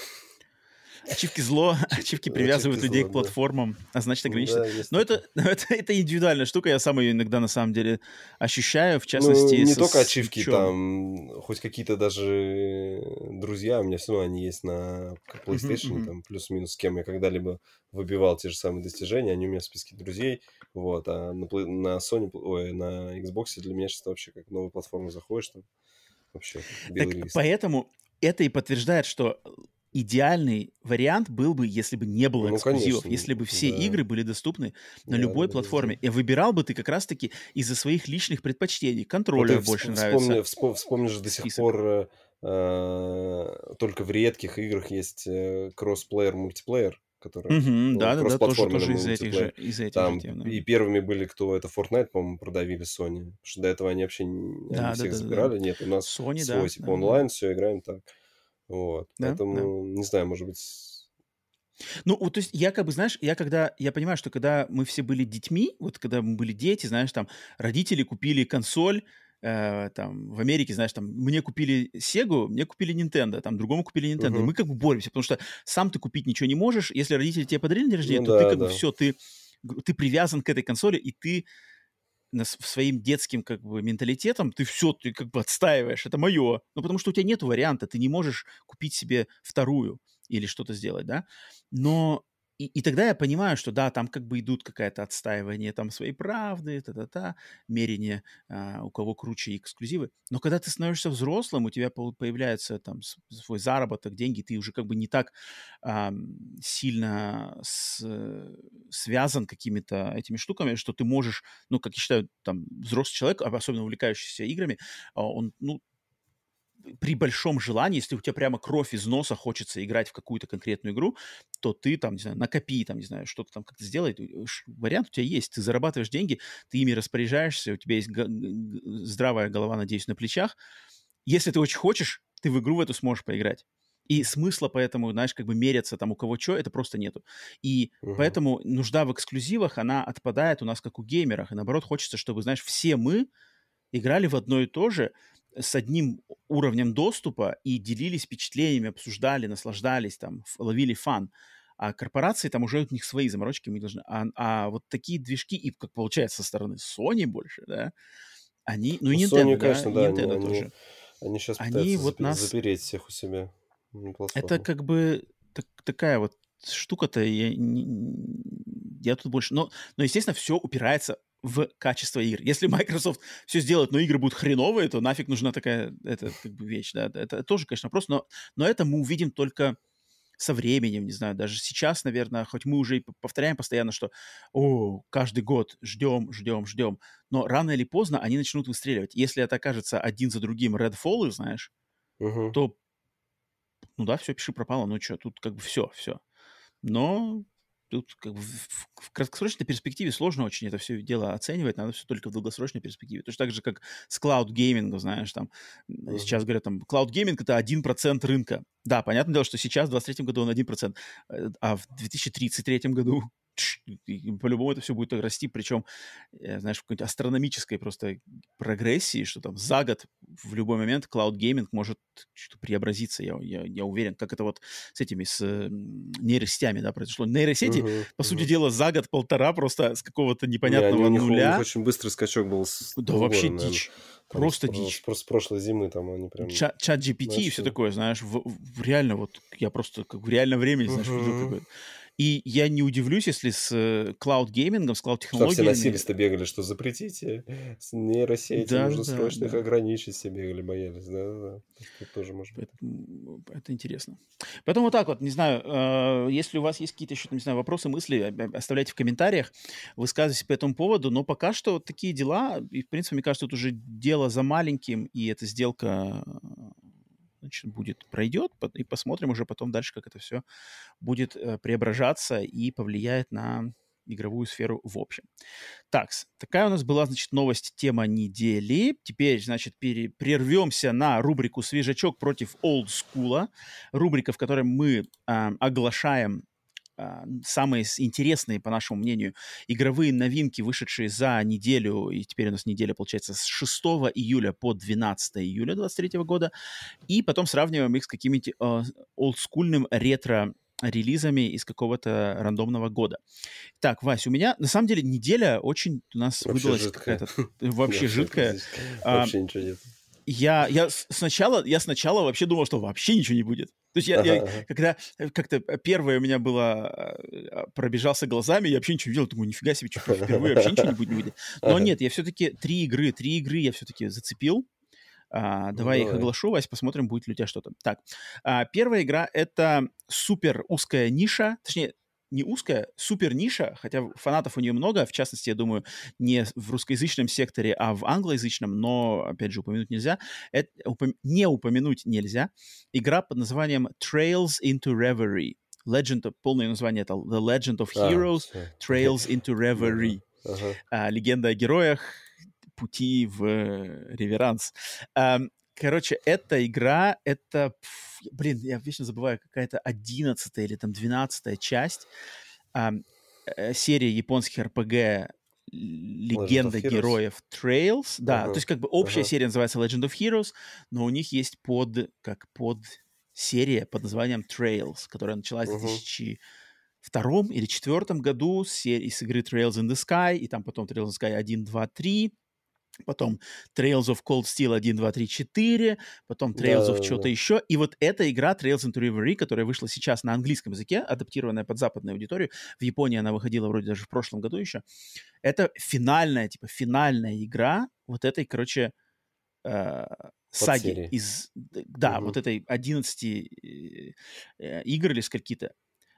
Ачивки зло, ачивки привязывают людей к платформам, а значит ограничивают. Но это, это, индивидуальная штука, я сам ее иногда на самом деле ощущаю, в частности... Ну, не только ачивки, там, хоть какие-то даже друзья, у меня все равно они есть на PlayStation, там, плюс-минус, с кем я когда-либо выбивал те же самые достижения, они у меня в списке друзей, вот, а на, на Sony, ой, на Xbox для меня сейчас вообще как новую платформу заходишь, там, вообще так лист. Поэтому это и подтверждает, что идеальный вариант был бы, если бы не было ну, эксклюзивов, конечно. если бы все да. игры были доступны на да, любой да, платформе. Да. И выбирал бы ты как раз-таки из-за своих личных предпочтений. Контроллер вот больше вспомни, нравится. Вспом, вспомнишь до сих Список. пор э, э, только в редких играх есть э, кроссплеер, мультиплеер который угу, да, да, да, тоже, тоже из этих же, из этих Там же тем, да. И первыми были, кто это Fortnite, по-моему, продавили Sony. Потому что до этого они вообще не, да, они да, всех да, забирали. Да. Нет, у нас Sony, свой да, типа да, онлайн, да. все, играем так. Вот. Да, Поэтому, да. не знаю, может быть, Ну, вот, то есть я как бы, знаешь, я когда, я понимаю, что когда мы все были детьми, вот когда мы были дети, знаешь, там, родители купили консоль, э, там, в Америке, знаешь, там, мне купили Sega, мне купили Nintendo, там, другому купили Nintendo, и мы как бы боремся, потому что сам ты купить ничего не можешь, если родители тебе подарили на рождение, ну, то да, ты как да. бы все, ты, ты привязан к этой консоли, и ты своим детским как бы менталитетом, ты все, ты как бы отстаиваешь, это мое, ну, потому что у тебя нет варианта, ты не можешь купить себе вторую или что-то сделать, да, но и, и тогда я понимаю, что да, там как бы идут какое-то отстаивание там своей правды, та-та-та, мерение, а, у кого круче эксклюзивы. Но когда ты становишься взрослым, у тебя появляется там свой заработок, деньги, ты уже как бы не так а, сильно с, связан какими-то этими штуками, что ты можешь, ну, как я считаю, там, взрослый человек, особенно увлекающийся играми, а, он, ну, при большом желании, если у тебя прямо кровь из носа хочется играть в какую-то конкретную игру, то ты там, не знаю, накопи, там, не знаю, что-то там как-то сделай. Вариант у тебя есть. Ты зарабатываешь деньги, ты ими распоряжаешься, у тебя есть здравая голова, надеюсь, на плечах. Если ты очень хочешь, ты в игру в эту сможешь поиграть. И смысла поэтому, знаешь, как бы меряться там у кого что, это просто нету. И угу. поэтому нужда в эксклюзивах, она отпадает у нас как у геймерах. И наоборот, хочется, чтобы, знаешь, все мы играли в одно и то же, с одним уровнем доступа и делились впечатлениями, обсуждали, наслаждались, там, ловили фан. А корпорации там уже у них свои заморочки, мы должны... А, а вот такие движки, и как получается со стороны Sony больше, да, они... Ну, и ну, Nintendo, Sony, да, конечно, да, Nintendo они, тоже. Они сейчас они пытаются вот нас... запереть всех у себя. Это как бы так, такая вот штука-то, я, я тут больше... Но, но, естественно, все упирается в качество игр. Если Microsoft все сделает, но игры будут хреновые, то нафиг нужна такая это, как бы вещь, да. Это тоже, конечно, вопрос, но, но это мы увидим только со временем, не знаю, даже сейчас, наверное, хоть мы уже и повторяем постоянно, что о, каждый год ждем, ждем, ждем, но рано или поздно они начнут выстреливать. Если это окажется один за другим Redfall, знаешь, uh-huh. то ну да, все, пиши пропало, ну что, тут как бы все, все. Но тут как бы в, в краткосрочной перспективе сложно очень это все дело оценивать, надо все только в долгосрочной перспективе. Точно так же, как с cloud gaming ом, знаешь, там mm-hmm. сейчас говорят, там, клауд-гейминг — это 1% рынка. Да, понятное дело, что сейчас, в 2023 году он 1%, э, а в 2033 году по-любому это все будет расти, причем, э, знаешь, в какой-то астрономической просто прогрессии, что там за год в любой момент cloud gaming может преобразиться, я, я, я уверен, как это вот с этими, с нейросетями, да, произошло. Нейросети, uh-huh, по сути дела, за год-полтора просто с какого-то непонятного Не, нуля. У очень быстрый скачок был. С да, вообще года, дичь. Там просто с, дичь. Просто с прошлой зимы там они прям... Чат, ChatGPT и все такое, знаешь, в, в, реально вот, я просто как в реальном времени, знаешь, uh-huh. видел какое-то и я не удивлюсь, если с cloud gaming ом, с cloud технологиями... Что все носились-то бегали, что запретите с нейросети, да, нужно да, срочно да. их ограничить, все бегали, боялись, да-да-да. Это тоже может быть. Это, это интересно. Поэтому вот так вот, не знаю, э, если у вас есть какие-то еще, не знаю, вопросы, мысли, оставляйте в комментариях, высказывайтесь по этому поводу, но пока что вот такие дела, и, в принципе, мне кажется, тут уже дело за маленьким, и эта сделка значит, будет, пройдет, и посмотрим уже потом дальше, как это все будет э, преображаться и повлияет на игровую сферу в общем. Так, такая у нас была, значит, новость, тема недели. Теперь, значит, пере, прервемся на рубрику «Свежачок против олдскула». Рубрика, в которой мы э, оглашаем самые интересные, по нашему мнению, игровые новинки, вышедшие за неделю, и теперь у нас неделя, получается, с 6 июля по 12 июля 2023 года, и потом сравниваем их с какими-то э, олдскульным ретро релизами из какого-то рандомного года. Так, Вась, у меня на самом деле неделя очень у нас вообще выдалась какая-то вообще жидкая. Вообще ничего нет я, я сначала, я сначала вообще думал, что вообще ничего не будет. То есть я, ага, я ага. когда э, как-то первое у меня было, э, пробежался глазами, я вообще ничего не видел, думаю, нифига себе, что впервые вообще ничего не будет, не будет. Но ага. нет, я все-таки три игры, три игры я все-таки зацепил. А, давай ну, их оглашу, Вась, посмотрим, будет ли у тебя что-то. Так, а, первая игра — это супер узкая ниша, точнее, не узкая, супер ниша, хотя фанатов у нее много, в частности, я думаю, не в русскоязычном секторе, а в англоязычном, но, опять же, упомянуть нельзя. Это, упом... Не упомянуть нельзя. Игра под названием Trails into Reverie. Legend полное название это The Legend of Heroes, а, Trails into Reverie. Uh-huh. А, легенда о героях, пути в реверанс. А, короче, эта игра, это, блин, я вечно забываю, какая-то одиннадцатая или там двенадцатая часть а, э, серии японских РПГ легенда героев Trails. Да, uh-huh. то есть как бы общая uh-huh. серия называется Legend of Heroes, но у них есть под, как под серия под названием Trails, которая началась uh-huh. в 2002 или 2004 году с, серии, с игры Trails in the Sky, и там потом Trails in the Sky 1, 2, 3, потом Trails of Cold Steel 1, 2, 3, 4, потом Trails да, of что-то да. еще. И вот эта игра Trails into Reverie, которая вышла сейчас на английском языке, адаптированная под западную аудиторию, в Японии она выходила вроде даже в прошлом году еще, это финальная, типа, финальная игра вот этой, короче, э, саги из, да, угу. вот этой 11 э, э, игр или скольки-то.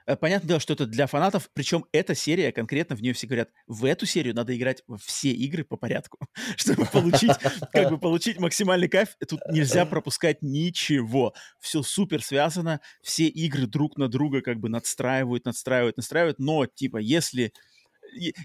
Э, понятное дело, что это для фанатов, причем эта серия, конкретно в нее все говорят, в эту серию надо играть во все игры по порядку, чтобы получить, как бы получить максимальный кайф. Тут нельзя пропускать ничего. Все супер связано, все игры друг на друга как бы надстраивают, надстраивают, надстраивают, но типа если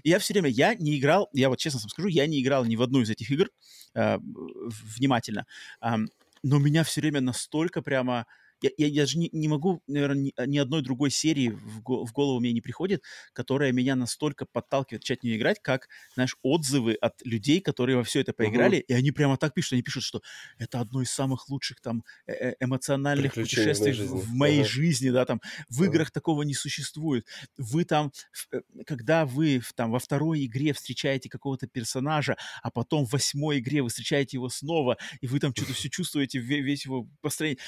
я все время, я не играл, я вот честно вам скажу, я не играл ни в одну из этих игр э, внимательно, э, но меня все время настолько прямо я, я, я же не, не могу, наверное, ни, ни одной другой серии в, в голову мне не приходит, которая меня настолько подталкивает начать в нее играть, как, знаешь, отзывы от людей, которые во все это поиграли, uh-huh. и они прямо так пишут, они пишут, что это одно из самых лучших там э, э, эмоциональных путешествий в моей жизни, в моей uh-huh. жизни да, там, в uh-huh. играх такого не существует. Вы там, э, когда вы там во второй игре встречаете какого-то персонажа, а потом в восьмой игре вы встречаете его снова, и вы там что-то все чувствуете, весь его построение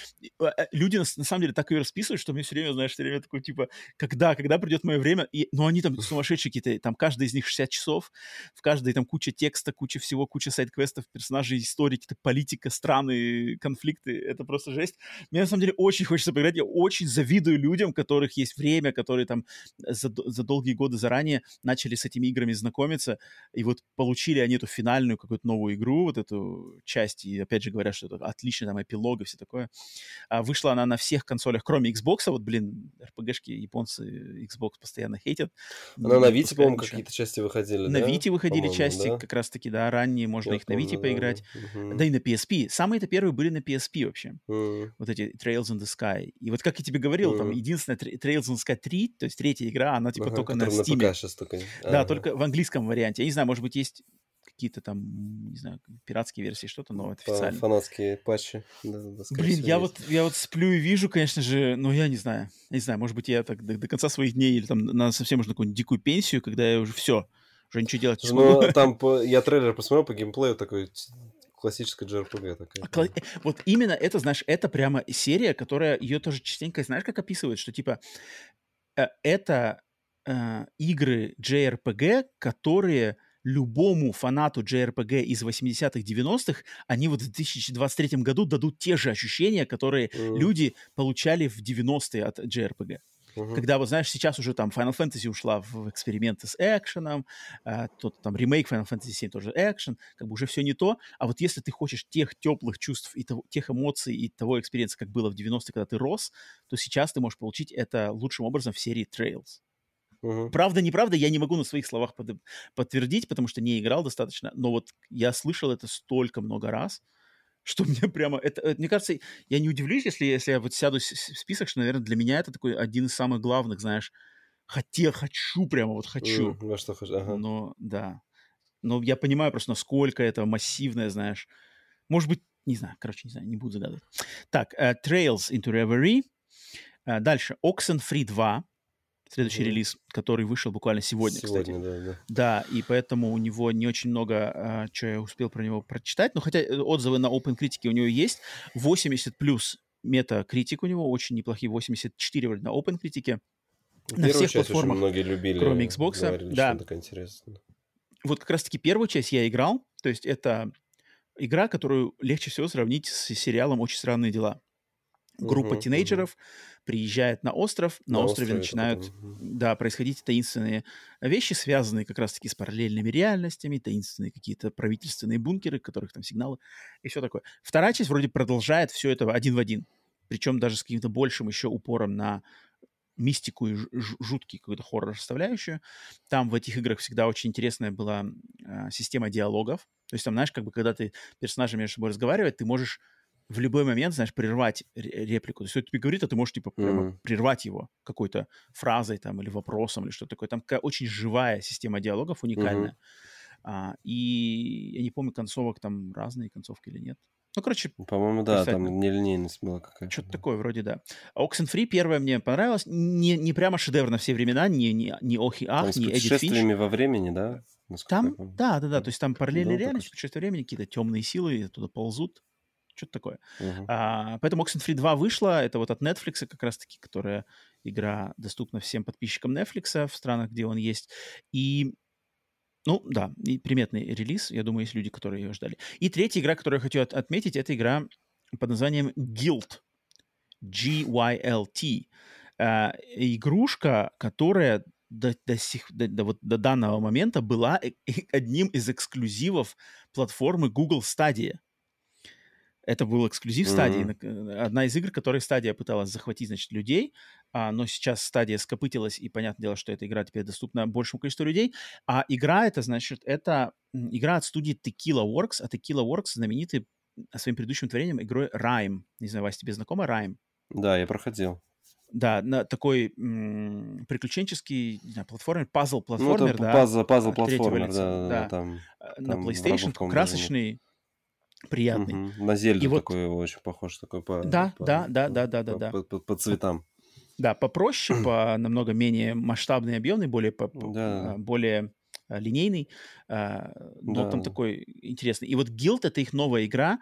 люди на, на самом деле так ее расписывают, что мне все время, знаешь, все время такое, типа, когда, когда придет мое время, и, ну, они там сумасшедшие какие-то, там, каждый из них 60 часов, в каждой там куча текста, куча всего, куча сайт-квестов, персонажей, истории, какие-то политика, страны, конфликты, это просто жесть. Мне, на самом деле, очень хочется поиграть, я очень завидую людям, у которых есть время, которые там за, за долгие годы заранее начали с этими играми знакомиться, и вот получили они эту финальную какую-то новую игру, вот эту часть, и опять же говорят, что это отличный там эпилог и все такое. А, вышла вышла она на всех консолях, кроме Xbox. Вот, блин, RPG-шки японцы Xbox постоянно хейтят. Она на Вите, по-моему, какие-то части выходили, На да? Вите выходили части, да? как раз-таки, да, ранние, можно Я их помню, на Вите да, поиграть. Угу. Да и на PSP. Самые-то первые были на PSP вообще. Угу. Вот эти Trails in the Sky. И вот, как я тебе говорил, угу. там единственная Trails in the Sky 3, то есть третья игра, она типа ага, только на Steam. На только. Да, ага. только в английском варианте. Я не знаю, может быть, есть какие-то там, не знаю, пиратские версии, что-то, но это официально. Фанатские патчи. Да, да, Блин, я вот, я вот сплю и вижу, конечно же, но я не знаю. Я не знаю, может быть, я так до, до конца своих дней или там на совсем уже какую-нибудь дикую пенсию, когда я уже все, уже ничего делать не смогу. Ну, там по, я трейлер посмотрел по геймплею такой классическая JRPG такая. Кла- э, вот именно это, знаешь, это прямо серия, которая ее тоже частенько, знаешь, как описывают, что типа э, это э, игры JRPG, которые любому фанату JRPG из 80-х, 90-х, они вот в 2023 году дадут те же ощущения, которые м. люди получали в 90-е от JRPG. Uh-huh. Когда, вот знаешь, сейчас уже там Final Fantasy ушла в эксперименты с экшеном, а, тот там ремейк Final Fantasy 7 тоже экшен, как бы уже все не то. А вот если ты хочешь тех теплых чувств и того, тех эмоций и того experience а, как было в 90-е, когда ты рос, то сейчас ты можешь получить это лучшим образом в серии Trails. Угу. Правда, неправда, я не могу на своих словах под, подтвердить, потому что не играл достаточно, но вот я слышал это столько много раз, что мне прямо... Это, это, мне кажется, я не удивлюсь, если, если я вот сяду в список, что, наверное, для меня это такой один из самых главных, знаешь, хотел, хочу прямо, вот хочу. Mm, во что хочу, ага. Но, да. Но я понимаю просто, насколько это массивное, знаешь. Может быть, не знаю, короче, не знаю, не буду загадывать. Так, uh, Trails into Reverie. Uh, дальше, Oxenfree 2 следующий mm. релиз, который вышел буквально сегодня, сегодня кстати. Да, да. да, и поэтому у него не очень много, а, что я успел про него прочитать, но хотя э, отзывы на OpenCritic у него есть, 80 плюс метакритик у него, очень неплохие, 84 вроде на OpenCritic. На Первую всех платформах, многие любили, кроме Xbox. Говорили, да. Вот как раз-таки первую часть я играл, то есть это игра, которую легче всего сравнить с сериалом «Очень странные дела». Группа uh-huh, тинейджеров uh-huh. Приезжает на остров, на, на острове, острове начинают uh-huh. да, происходить таинственные вещи, связанные как раз-таки с параллельными реальностями, таинственные какие-то правительственные бункеры, которых там сигналы и все такое. Вторая часть вроде продолжает все это один в один, причем даже с каким-то большим еще упором на мистику и жуткий какой-то хоррор составляющую. Там в этих играх всегда очень интересная была э, система диалогов. То есть там, знаешь, как бы когда ты персонажи между собой разговаривают, ты можешь в любой момент, знаешь, прервать реплику. То есть, кто тебе говорит, а ты можешь, типа, прямо mm-hmm. прервать его какой-то фразой там или вопросом или что-то такое. Там такая очень живая система диалогов, уникальная. Mm-hmm. А, и я не помню, концовок там разные концовки или нет. Ну, короче... По-моему, да, там нелинейность была какая-то. Что-то такое вроде, да. Oxenfree первое мне понравилось. Не, не прямо шедевр на все времена, не, не, не охи ах, не Эдит Финч. во времени, да? Там, да, да, да, то есть там параллельная ну, реальность, путешествие времени, какие-то темные силы туда ползут, что-то такое. Uh-huh. А, поэтому Oxenfree 2 вышла, это вот от Netflix как раз-таки, которая игра доступна всем подписчикам Netflix в странах, где он есть. И ну, да, и приметный релиз. Я думаю, есть люди, которые ее ждали. И третья игра, которую я хочу от- отметить, это игра под названием Guild. G-Y-L-T. Э, игрушка, которая до, до, сих, до, до, вот, до данного момента была э, одним из эксклюзивов платформы Google Stadia. Это был эксклюзив mm-hmm. стадии. Одна из игр, которые стадия пыталась захватить, значит, людей, а, но сейчас стадия скопытилась, и понятное дело, что эта игра теперь доступна большему количеству людей. А игра это, значит, это игра от студии Tequila Works, а Tequila Works знаменитый своим предыдущим творением игрой Rime. Не знаю, Вася, тебе знакома Rime? Да, я проходил. Да, на такой м- приключенческий, знаю, платформер, пазл-платформер, ну, да. Пазл, пазл-платформер, да, да, да, там. На там PlayStation, красочный, приятный. Угу. На Зельду и такой вот... очень похож, такой по... Да, по, да, да, да, да, да, да. По, по, по цветам. Да, попроще, по намного менее масштабный, объемный, более, по, да. более а, линейный, а, но да. там такой интересный. И вот Guild — это их новая игра,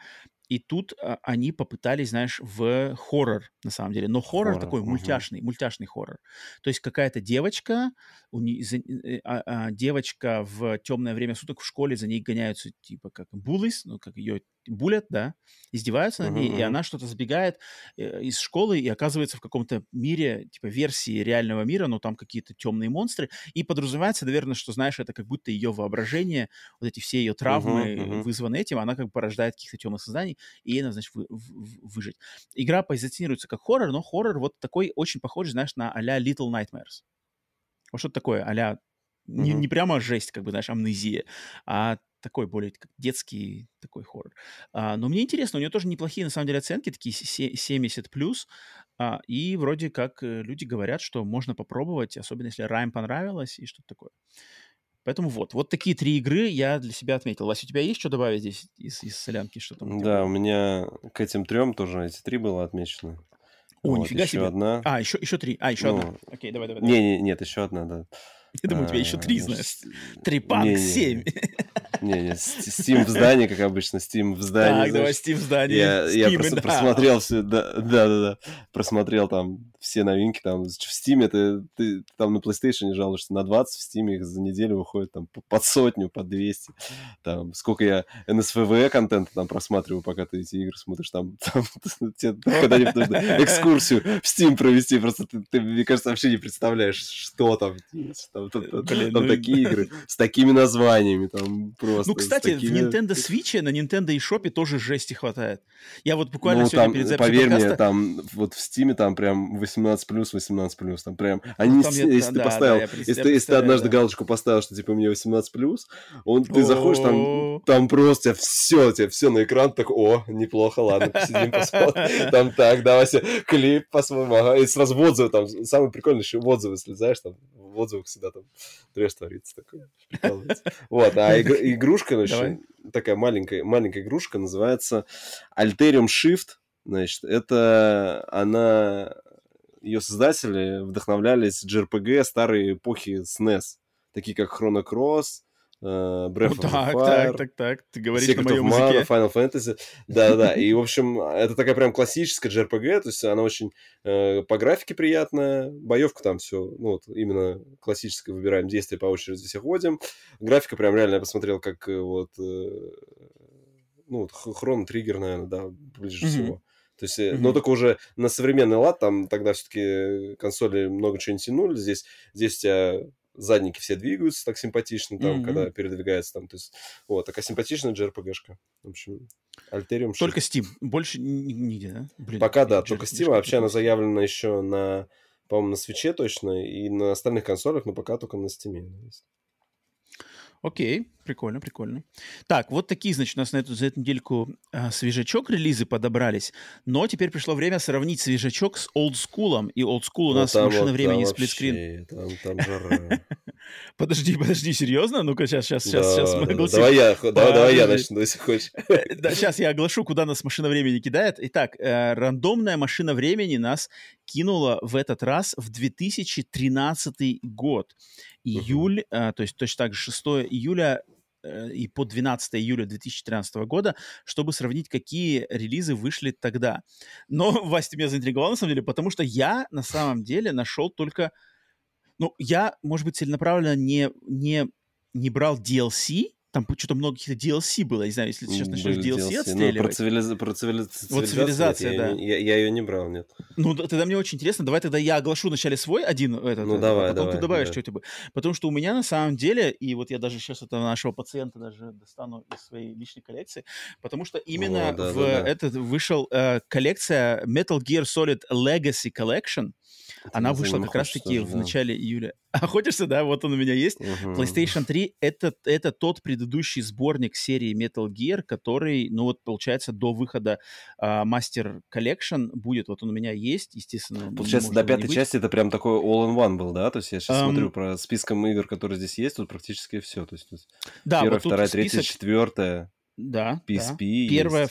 и тут а, они попытались, знаешь, в хоррор, на самом деле. Но хоррор, хоррор такой угу. мультяшный, мультяшный хоррор. То есть какая-то девочка, у не, за, э, а, а, девочка в темное время суток в школе, за ней гоняются типа как буллис, ну как ее булят, да, издеваются над ней, uh-huh. и она что-то сбегает э, из школы и оказывается в каком-то мире, типа версии реального мира, но там какие-то темные монстры, и подразумевается, наверное, что, знаешь, это как будто ее воображение, вот эти все ее травмы uh-huh, uh-huh. вызваны этим, она как бы порождает каких-то темных созданий, и ей надо, значит, вы, в, выжить. Игра позиционируется как хоррор, но хоррор вот такой очень похожий, знаешь, на а-ля Little Nightmares. Вот что-то такое, а не, не прямо жесть, как бы, знаешь, амнезия, а такой более как детский такой хоррор. А, но мне интересно, у нее тоже неплохие на самом деле оценки, такие 70 плюс, а, и вроде как э, люди говорят, что можно попробовать, особенно если Райм понравилось и что-то такое. Поэтому вот, вот такие три игры я для себя отметил. Вася, у тебя есть что добавить здесь из, из солянки? Что там? Да, у меня к этим трем тоже эти три было отмечено. О, вот, нифига еще себе. одна. А, еще, еще три. А, еще ну, одна. Окей, давай, давай. Не, не, нет, еще одна, да. Я думаю, у тебя еще три, а, знаешь. Три панк, семь. Не, не, Steam в здании, как обычно, Steam в здании. Так, давай Steam в здании. Я, я просто просмотрел все, да, да, да, да, просмотрел там все новинки, там в Steam ты, ты там на PlayStation жалуешься на 20, в Steam их за неделю выходит там под сотню, под 200. Там, сколько я NSFW контента там просматриваю, пока ты эти игры смотришь, там, там тебе когда-нибудь нужно экскурсию в Steam провести, просто ты, ты, мне кажется, вообще не представляешь, что там есть. Там, там, Блин, там ну... такие игры с такими названиями, там просто... Ну, кстати, такими... в Nintendo Switch на Nintendo eShop тоже жести хватает. Я вот буквально ну, сегодня там, перед записью Поверь подкаста... мне, там вот в Steam там прям 18 плюс, 18 плюс, там прям... Ну, Они, там если, если да, ты поставил, да, если, ты, если ты однажды да. галочку поставил, что типа меня 18 плюс, он, ты заходишь, там, там просто все, тебе все на экран, так, о, неплохо, ладно, посидим, посмотрим. Там так, давай клип посмотрим, ага, и сразу в отзывы, там, самый прикольный еще в отзывы слезаешь, там, в отзывах всегда там трэш творится такой. Вот, а игрушка, значит, такая маленькая, маленькая игрушка называется Alterium Shift. Значит, это она... Ее создатели вдохновлялись JRPG старой эпохи SNES, такие как Chrono Cross, Breath ну, of так, Fire, так, так, так, ты говоришь Secret на моем of Mana, языке. Final Fantasy, да-да, и, в общем, это такая прям классическая JRPG, то есть она очень э, по графике приятная, боевка там все, ну, вот, именно классическая, выбираем действия по очереди все ходим, графика прям реально, я посмотрел, как э, вот, э, ну, Хрон Триггер, наверное, да, ближе mm-hmm. всего. То есть, mm-hmm. но только уже на современный лад, там тогда все-таки консоли много чего не тянули, здесь, здесь у тебя задники все двигаются так симпатично, там, mm-hmm. когда передвигается там, то есть, вот, такая симпатичная JRPG-шка. В общем, Альтериум Только Steam, больше нигде, да? Блин, Пока да, только Steam, вообще она заявлена еще на, по-моему, на свече точно, и на остальных консолях, но пока только на Steam. Окей, прикольно, прикольно. Так, вот такие, значит, у нас на эту, за эту недельку а, свежачок релизы подобрались, но теперь пришло время сравнить свежачок с олдскулом, и олдскул у ну, нас ну, машина вот, времени сплитскрин. Там, там жара. Подожди, подожди, серьезно? Ну-ка, сейчас, сейчас, сейчас, сейчас мы огласим. Давай я, давай, давай я начну, если хочешь. Да, сейчас я оглашу, куда нас машина времени кидает. Итак, э, рандомная машина времени нас кинула в этот раз в 2013 год. Июль, uh-huh. то есть точно так же 6 июля э, и по 12 июля 2013 года, чтобы сравнить, какие релизы вышли тогда. Но, Вася, меня заинтриговал, на самом деле, потому что я, на самом деле, нашел только... Ну, я, может быть, целенаправленно не, не, не брал DLC, там что-то много каких-то DLC было, не знаю, если ты сейчас начнешь DLC, DLC отстреливать. Про, цивилиз... про цивилизацию. Вот цивилизация, нет, да. Я, я, я ее не брал, нет. Ну, тогда мне очень интересно. Давай тогда я оглашу вначале свой один, этот, ну, давай, а потом давай, ты добавишь, давай. что у тебя. Потому что у меня на самом деле, и вот я даже сейчас этого нашего пациента даже достану из своей личной коллекции, потому что именно О, да, в да, да. этот вышел э, коллекция Metal Gear Solid Legacy Collection, она вышла как раз-таки в начале июля. Охотишься, да? Вот он у меня есть. Угу. PlayStation 3 это, это тот предыдущий сборник серии Metal Gear, который, ну вот, получается, до выхода uh, Master Collection будет. Вот он у меня есть, естественно. Получается, до пятой части это прям такой all-in-one был, да? То есть я сейчас um, смотрю про списком игр, которые здесь есть, тут практически все. То есть, да, первая, вот вторая, список... третья, четвертая. Да, PSP да. Первая,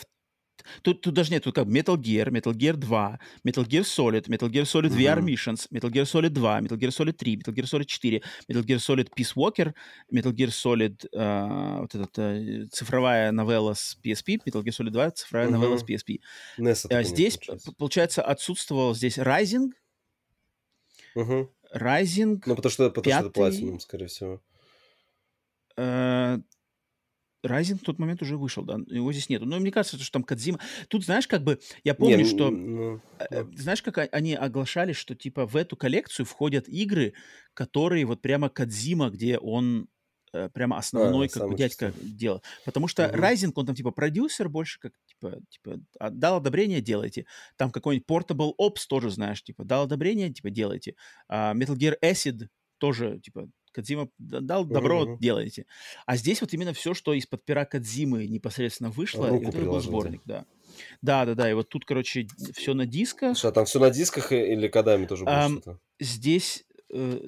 Тут, тут даже нет, тут как Metal Gear, Metal Gear 2, Metal Gear Solid, Metal Gear Solid uh-huh. VR Missions, Metal Gear Solid 2, Metal Gear Solid 3, Metal Gear Solid 4, Metal Gear Solid Peace Walker, Metal Gear Solid uh, вот этот, uh, цифровая новелла с PSP, Metal Gear Solid 2, цифровая uh-huh. новелла с PSP. NES uh, здесь, получается. получается, отсутствовал здесь Rising, uh-huh. Rising, Ну, потому что, потому пятый, что это Platinum, скорее всего. Uh, Райзинг в тот момент уже вышел, да, его здесь нету. Но мне кажется, что там Кадзима... Тут, знаешь, как бы, я помню, Не, что... Ну, ну. Знаешь, как они оглашали, что, типа, в эту коллекцию входят игры, которые вот прямо Кадзима, где он э, прямо основной, а, как бы, дядька делал. Потому что угу. Rising, он там, типа, продюсер больше, как, типа, типа, дал одобрение, делайте. Там какой-нибудь Portable Ops тоже, знаешь, типа, дал одобрение, типа, делайте. А Metal Gear Acid тоже, типа, Кадзима дал добро, uh-huh. делайте. А здесь вот именно все, что из-под пера Кадзимы непосредственно вышло, Руку это был сборник, да. Да, да, да. И вот тут, короче, все на дисках. Что, там все на дисках или кодами тоже будет um, что-то? Здесь э,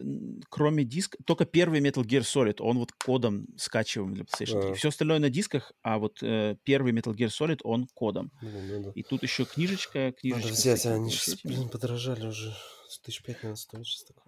кроме диска, только первый Metal Gear Solid, он вот кодом скачиваем для PlayStation 3. Все остальное на дисках, а вот э, первый Metal Gear Solid, он кодом. Ну, да. И тут еще книжечка, книжечка. Надо взять, они сейчас, блин, подорожали уже. Тысяч пять, наверное, стоит сейчас такое.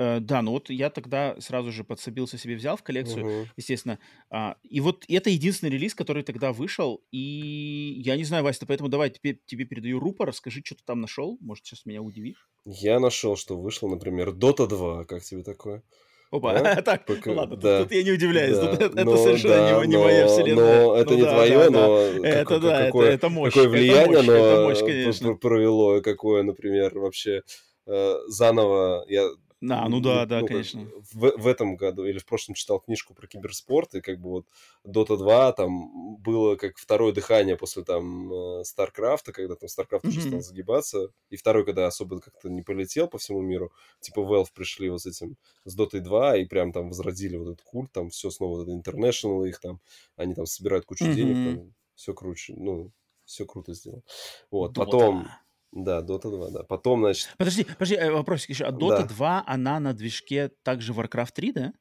Э, да, ну вот я тогда сразу же подсобился себе, взял в коллекцию, угу. естественно. А, и вот это единственный релиз, который тогда вышел. И я не знаю, Вася, поэтому давай тебе, тебе передаю рупор, расскажи, что ты там нашел. Может, сейчас меня удивишь. Я нашел, что вышло, например, Dota 2. Как тебе такое? Опа, да? так, Пока... ладно, да. тут, тут я не удивляюсь, да. тут это, но, это совершенно да, не, не но, моя вселенная. Но это ну, не да, твое, да, но да. это, как, да, какое, это, это мощь, какое влияние это мощь, оно это мощь, конечно. провело, какое, например, вообще э, заново я да, ну да, да, ну, конечно. В, в этом году или в прошлом читал книжку про киберспорт, и как бы вот Dota 2 там было как второе дыхание после там StarCraft, когда там StarCraft mm-hmm. уже стал загибаться, и второй, когда особо как-то не полетел по всему миру, типа Valve пришли вот с этим, с Dota 2, и прям там возродили вот этот культ, там все снова, вот это International их там, они там собирают кучу mm-hmm. денег, там, все круче, ну, все круто сделано. Вот, Dota. потом... Да, Dota 2, да. Потом, значит... Подожди, подожди, э, вопросик еще. А Dota да. 2, она на движке также Warcraft 3, да?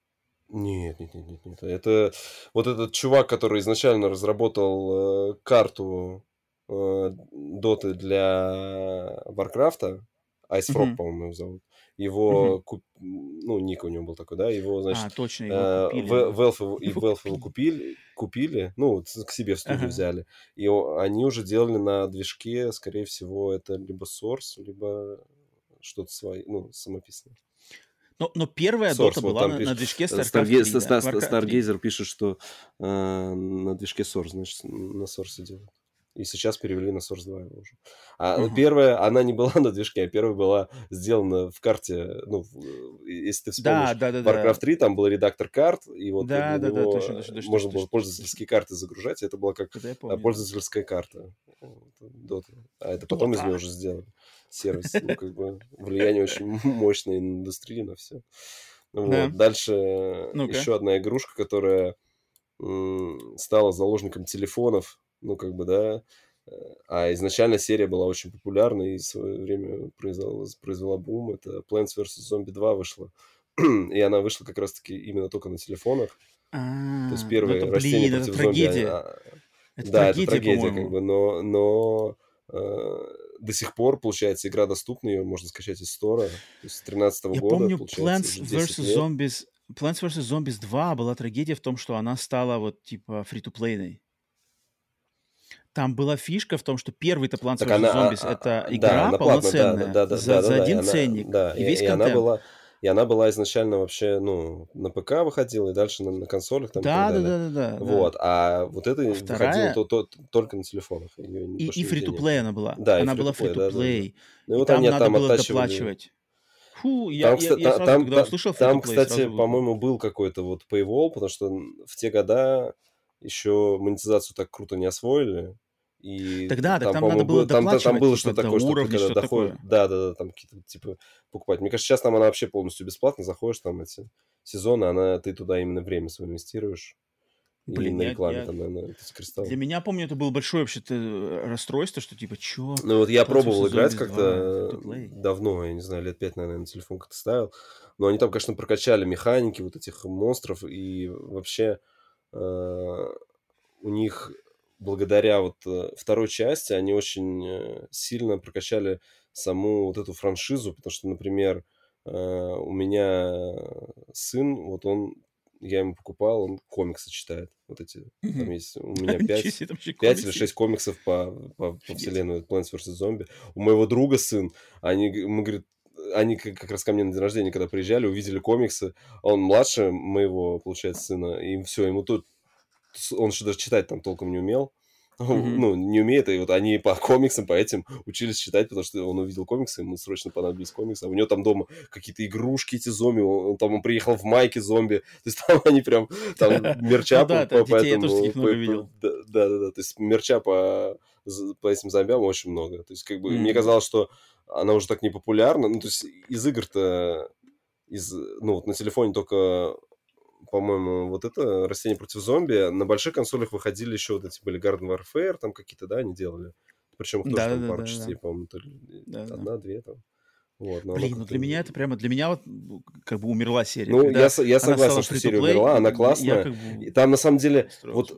Нет, нет, нет, нет, нет. Это вот этот чувак, который изначально разработал э, карту э, Dota для Warcraft, Ice Frog, mm-hmm. по-моему, его зовут. Его, угу. куп... ну, ник у него был такой, да, его, значит... А, точно, его э, купили. Э, Valve, и Valve его купили, купили, ну, к себе в студию ага. взяли, и они уже делали на движке, скорее всего, это либо Source, либо что-то свое, ну, самописное. Но, но первая Source, дота вот была на, пишет, на движке StarCraft 3, Stargazer да, пишет, что э, на движке Source, значит, на Source делают. И сейчас перевели на Source 2 его уже. А uh-huh. первая, она не была на движке, а первая была сделана в карте, ну, если ты вспомнишь, да, да, да, Warcraft 3, там был редактор карт, и вот да, да, него да, точно, точно, точно, можно точно, было пользовательские точно. карты загружать, это была как пользовательская карта. Dota. А это потом из нее уже сделали сервис. Ну, как бы влияние очень мощное на индустрию, на все. Вот. Да. Дальше ну еще одна игрушка, которая стала заложником телефонов, ну, как бы, да, а изначально серия была очень популярна и в свое время произвела, произвела бум. Это Plants vs. Zombie 2 вышла. и она вышла как раз-таки именно только на телефонах. А, То есть первые ну растения против это зомби. Трагедия. Это да, трагедия, это трагедия, как бы, но, но э, до сих пор, получается, игра доступна, ее можно скачать из стора. То есть с 13 -го Я года, помню, Plants vs. Zombies Plants vs. Zombies 2 была трагедия в том, что она стала вот типа фри-то-плейной. Там была фишка в том, что первый-то Plants vs. Она, Zombies а, это игра да, полноценная да, да, да, за, да, за один да, ценник она, да, и, и весь и контент. Она была, и она была изначально вообще, ну, на ПК выходила, и дальше на, на консолях там да, да, да, да, да. Вот, а вот это а выходило то, то, только на телефонах. Ее и и фри-то-плей она была. Да, она была фри-то-плей. Да, да, да. Ну, и вот там надо там было оттачивали... доплачивать. Фу, я, там, я, я сразу, там, когда услышал Там, кстати, по-моему, был какой-то вот paywall, потому что в те года еще монетизацию так круто не освоили. И Тогда, там, так там надо было там, там, было что-то такое, что уровни, когда доходит, да, да, да, там какие-то типа покупать. Мне кажется, сейчас там она вообще полностью бесплатно, заходишь там эти сезоны, она ты туда именно время свое инвестируешь. Блин, на рекламе я, там, наверное, кристалл. Для меня, помню, это было большое вообще-то расстройство, что типа, чё? Ну вот я пробовал играть как-то давно, я не знаю, лет пять, наверное, на телефон как-то ставил. Но они там, конечно, прокачали механики вот этих монстров, и вообще э, у них благодаря вот э, второй части они очень э, сильно прокачали саму вот эту франшизу, потому что, например, э, у меня сын, вот он я ему покупал, он комиксы читает. Вот эти, там есть, у меня 5, 5 или 6 комиксов по, по, по вселенной Plants vs. Zombie. У моего друга сын, они, мы, говорит, они как раз ко мне на день рождения, когда приезжали, увидели комиксы. Он младше моего, получается, сына, и все, ему тут... Он еще даже читать там толком не умел. Mm-hmm. ну, не умеет, и вот они по комиксам, по этим учились читать, потому что он увидел комиксы, ему срочно понадобились комиксы, а у него там дома какие-то игрушки эти зомби, он, там он приехал в майке зомби, то есть там они прям, там мерча по, по этому... Да, да, да, то есть мерча по, по этим зомбям очень много, то есть как бы мне казалось, что она уже так не популярна, ну, то есть из игр-то из, ну, вот на телефоне только по-моему, вот это «Растение против зомби». На больших консолях выходили еще вот эти были Garden Warfare, там какие-то, да, они делали. Причем их тоже да, там да, пару да, частей, да. по-моему, да, одна-две там. Вот, Блин, ну для меня это прямо, для меня вот как бы умерла серия. Ну, я, я согласен, что серия умерла, она классная. Как бы и там на самом деле, вот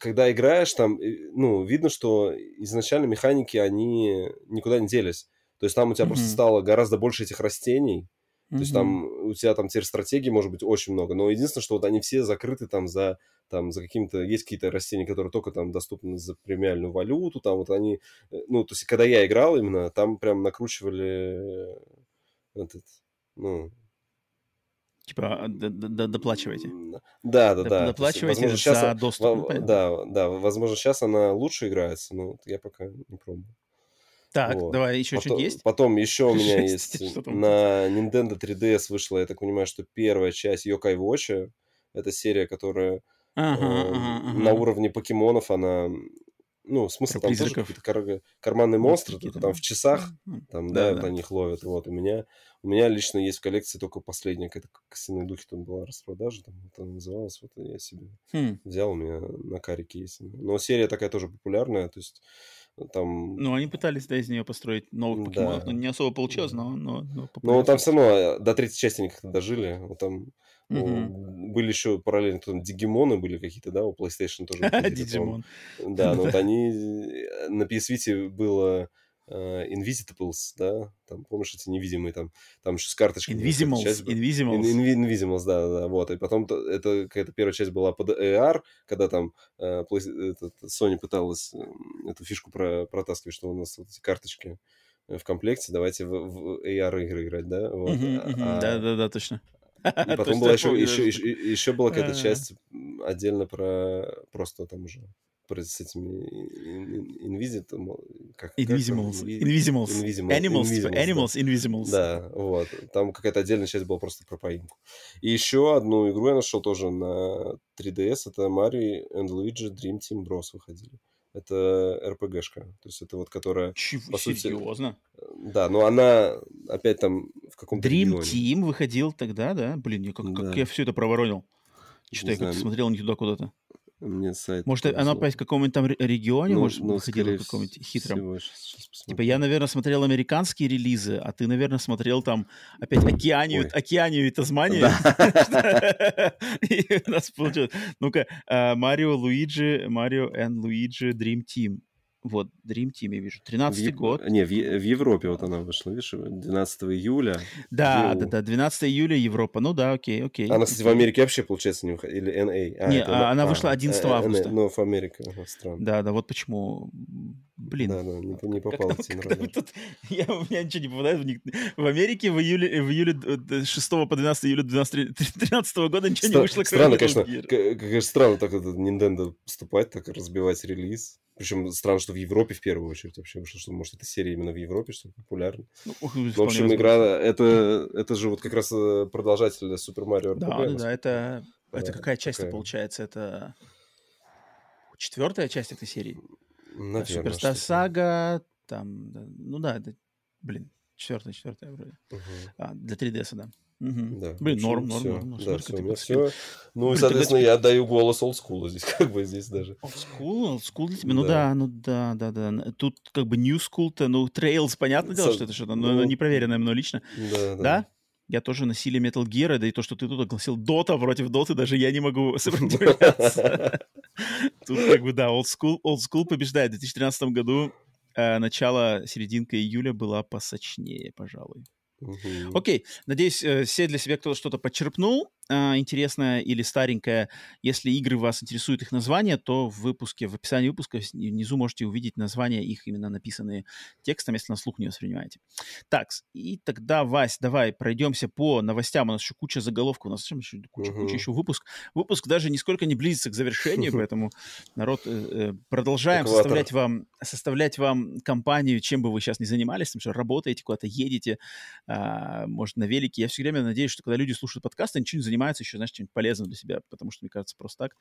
когда играешь, там, ну, видно, что изначально механики, они никуда не делись. То есть там у тебя mm-hmm. просто стало гораздо больше этих растений, то есть там у тебя там теперь стратегий может быть очень много, но единственное, что вот они все закрыты там за там за каким-то есть какие-то растения, которые только там доступны за премиальную валюту, там вот они, э, ну то есть когда я играл именно, там прям накручивали этот, ну Типа, а, доплачивайте. Да, да, да. Доплачивайте возможно, сейчас, за доступ. Ну, да, да, возможно, сейчас она лучше играется, но я пока не пробую. Так, вот. давай, еще потом, что-то есть? Потом еще у меня есть на Nintendo 3DS вышла, я так понимаю, что первая часть Yokai Watch. Это серия, которая ага, э, ага, ага. на уровне покемонов, она... Ну, смысл там тоже какие-то кар- карманные монстры, только там в часах, там, да, да, вот они их ловят. Вот у меня, у меня лично есть в коллекции только последняя, какая-то костяные духи там была распродажа, там это называлось, вот я себе хм. взял, у меня на карике есть. Но серия такая тоже популярная, то есть там... Ну, они пытались, да, из нее построить новых покемонов, да. но не особо получилось, но... Но, но, но там все равно э, до третьей части они как-то дожили. Вот там угу. были еще параллельно, там Дигимоны были какие-то, да, у PlayStation тоже. Дигимон. Да, но вот они... Э, на PS Vita было uh, Invisitables, да, там, помнишь, эти невидимые, там, там еще с карточкой. Invisimals, часть, Invisimals. In, Invisimals, да, да, вот, и потом это какая-то первая часть была под AR, когда там uh, этот, Sony пыталась эту фишку про, протаскивать, что у нас вот эти карточки в комплекте, давайте в, в AR игры играть, да, вот. А, да, да, да, точно. И потом была еще, еще, еще, была какая-то часть отдельно про просто там уже с этими Invisit, как. Invisimals. Invisimals. Animals, типа Animals, Invisimals. Да, вот. Там какая-то отдельная часть была просто про поимку. И еще одну игру я нашел тоже на 3DS. Это Mario and Luigi Dream Team Bros выходили. Это РПГшка. То есть это вот которая... Чего? По сути, Серьезно? Да, но она опять там в каком-то Dream регионе. Team выходил тогда, да? Блин, я как, как Да. я все это проворонил. Что-то Не я как-то смотрел не туда куда-то. Мне сайт Может, повезло. опять в каком-нибудь там ре- регионе, Ну, может, ну, выходило скорее в каком-нибудь хитром. всего, щас- щас Типа я, наверное, смотрел американские релизы, а ты, наверное, смотрел там опять Океанию, Ой. Океанию и Тасманию. И у нас получилось. Ну-ка, а, Марио, Луиджи, Марио и Луиджи Dream Team. Вот, Dream Team я вижу. В 13 Ев- год. Не, в, в Европе вот она вышла, видишь, 12 июля. Да, Йоу. да, да, 12 июля, Европа. Ну да, окей, окей. Она, кстати, в Америке вообще, получается, не выходила. Или NA. А, Не, это а, она а, вышла 11 э, э, августа. Ну, в Америке, ага, странно. Да, да, вот почему. Блин. Да, да, не, не Как попал там- тебе на как радар. тут- я, у меня ничего не попадает в, ник- в Америке в июле, в июле д- 6 по 12 июля 2013 года ничего не Стра- вышло. кроме Странно, конечно, Gear. к- конечно, странно так это Nintendo поступать, так разбивать релиз. Причем странно, что в Европе в первую очередь вообще вышло, что, может, эта серия именно в Европе, что популярна. Ну, В общем, возможно. игра, это, это же вот как раз э, продолжатель Mario RPG. Да, да, да, это, это Да, какая часть получается? Это четвертая часть этой серии? Наверное, Суперстар. Сага, там, ну да, это, блин, четвертая, четвертая вроде. Мгм. А, для 3DS, да. Мгм. Да, Блин, норм, норм, всё. норм. Да, как у меня все. Ну, и, Блин, соответственно, тогда я отдаю голос олдскула здесь, как бы здесь даже. Old school, old school для тебя? Ну Да. да, ну да, да, да. Тут как бы new school-то, ну, Trails, понятное дело, Со- что это что-то, но ну, непроверенное мной лично. Да, да. Да? Я тоже на силе Metal Gear, да и то, что ты тут огласил Дота против Доты, даже я не могу сопротивляться. Тут как бы, да, old school, old school побеждает. В 2013 году э, начало, серединка июля была посочнее, пожалуй. Мгм. Окей, надеюсь, э, все для себя кто-то что-то подчерпнул а, интересное или старенькое. Если игры вас интересуют их названия, то в выпуске, в описании выпуска внизу можете увидеть названия их, именно написанные текстом, если на слух не воспринимаете. Так, и тогда, Вась, давай пройдемся по новостям. У нас еще куча заголовков, у нас еще куча, куча Мгм. еще выпуск. Выпуск даже нисколько не близится к завершению, поэтому, народ, э, э, продолжаем Экватор. составлять вам, составлять вам компанию, чем бы вы сейчас ни занимались, там что работаете, куда-то едете, а, может, на велике. Я все время надеюсь, что когда люди слушают подкасты, они ничего не занимаются еще, знаешь, чем-нибудь полезным для себя, потому что, мне кажется, просто так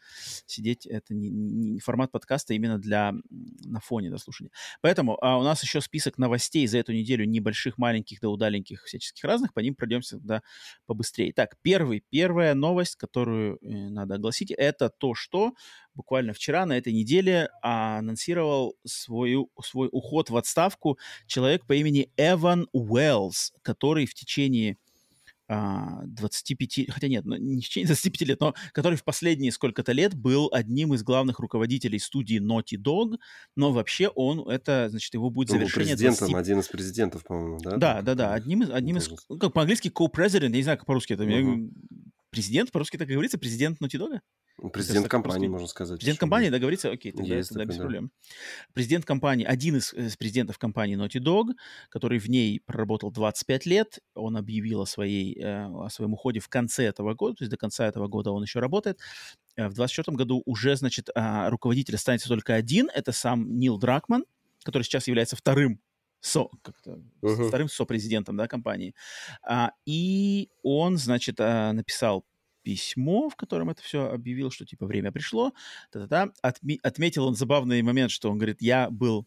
сидеть — это не, не- формат подкаста именно для на фоне, да, слушания. Поэтому а, у нас еще список новостей за эту неделю, небольших, маленьких, да удаленьких, всяческих разных, по ним пройдемся тогда побыстрее. Так, первый, первая новость, которую э, надо огласить, это то, что буквально вчера на этой неделе анонсировал свою, свой уход в отставку человек по имени Эван Уэллс, который в течение 25, хотя нет, ну, не в течение 25 лет, но который в последние сколько-то лет был одним из главных руководителей студии Naughty Dog, но вообще он, это, значит, его будет Он завершение президентом, 20 один из президентов, по-моему, да? да, да, да. Одним из, одним из, как по-английски co-president, я не знаю, как по-русски это. говорю, Президент, по-русски так и говорится, президент Naughty Dog? Президент так компании, по-русски. можно сказать. Президент компании, да. да, говорится? Окей, тогда, Есть тогда такой, без да. проблем. Президент компании, один из, из президентов компании Naughty Dog, который в ней проработал 25 лет, он объявил о, своей, э, о своем уходе в конце этого года, то есть до конца этого года он еще работает. Э, В 2024 году уже, значит, а, руководитель останется только один, это сам Нил Дракман, который сейчас является вторым со, как-то, Мгм. вторым сопрезидентом да, компании. А, и он, значит, а, написал письмо, в котором это все объявил, что типа время пришло. Та-та-та. Отме- отметил он забавный момент, что он говорит, я был,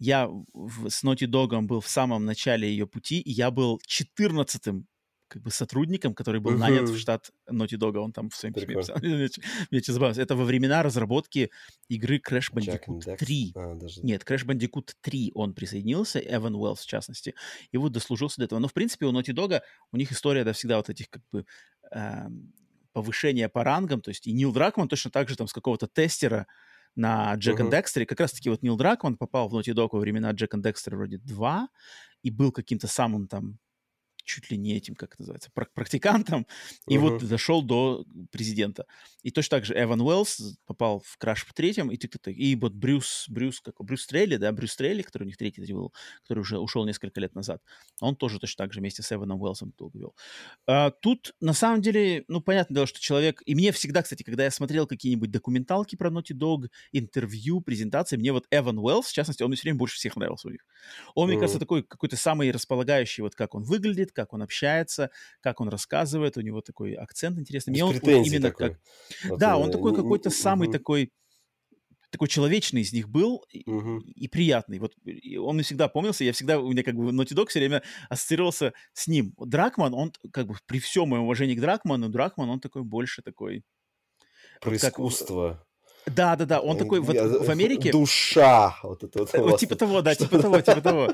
я в, с Naughty Dog был в самом начале ее пути, и я был 14-м как бы сотрудником, который был нанят в штат Naughty Dog, он там в своем письме писал. Мне забавно. Это во времена разработки игры Crash Bandicoot Dax. 3. А. Нет, Crash Bandicoot 3 он присоединился, Эван Уэллс в частности, и вот дослужился до этого. Но, в принципе, у Naughty Dog, у них история, да, всегда вот этих как бы эм, повышения по рангам, то есть и Нил Дракман точно так же там с какого-то тестера на Джек and Декстере, как раз-таки вот Нил Дракман попал в Naughty Dog во времена Джек Декстера вроде 2, и был каким-то самым там чуть ли не этим, как это называется, прак- практикантом, и вот Мгм. дошел до президента. И точно так же Эван Уэллс попал в краш в третьем, и, ты- и вот Брюс, Брюс, как, Брюс Трейли, да, Брюс Трейли, который у них третий был, который уже ушел несколько лет назад, он тоже точно так же вместе с Эваном Уэллсом долго вел. А, тут, на самом деле, ну, понятное дело, что человек... И мне всегда, кстати, когда я смотрел какие-нибудь документалки про Naughty Dog, интервью, презентации, мне вот Эван Уэллс, в частности, он мне все время больше всех нравился у них. Он, мне Мгм. кажется, такой какой-то самый располагающий, вот как он выглядит, как он общается, как он рассказывает, у него такой акцент интересный. Без Мне он претензий именно такой. как... Вот, Да, э, он такой не- какой-то самый такой такой человечный из них был и, и приятный. Вот и он мне всегда помнился, я всегда, у меня как бы Naughty Dog все время ассоциировался с ним. Дракман, он как бы при всем моем уважении к Дракману, Дракман, он такой больше такой... Про вот как- искусство. Да, да, да, он такой вот в Америке... Душа. Вот это вот. Э, Вот типа того, да, типа того, типа того.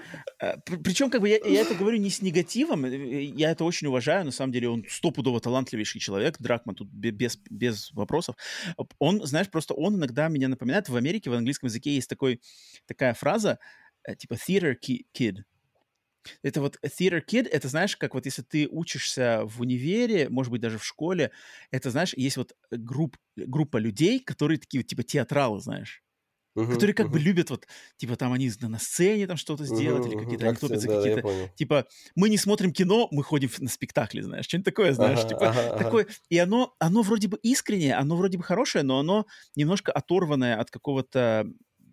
Причем, как бы, я, я это говорю не с негативом, э, я это очень уважаю, на самом деле, он стопудово талантливейший человек, Дракман тут бе- без, без вопросов. Он, знаешь, просто он иногда меня напоминает, в Америке в английском языке есть такой, такая фраза, э, типа theater ki- kid. Это вот theater kid, это знаешь, как вот если ты учишься в универе, может быть, даже в школе, это, знаешь, есть вот групп, группа людей, которые такие вот, типа театралы, знаешь Мгм, которые как бы мгм. любят вот, типа там они на сцене там что-то сделать или Мгм, какие-то, мгм. они топят за Акцент, да, какие-то, типа мы не смотрим кино, мы ходим на спектакли, знаешь, что-нибудь такое, знаешь, Ага, типа ага. такое, и оно, оно вроде бы искреннее, оно вроде бы хорошее, но оно немножко оторванное от какого-то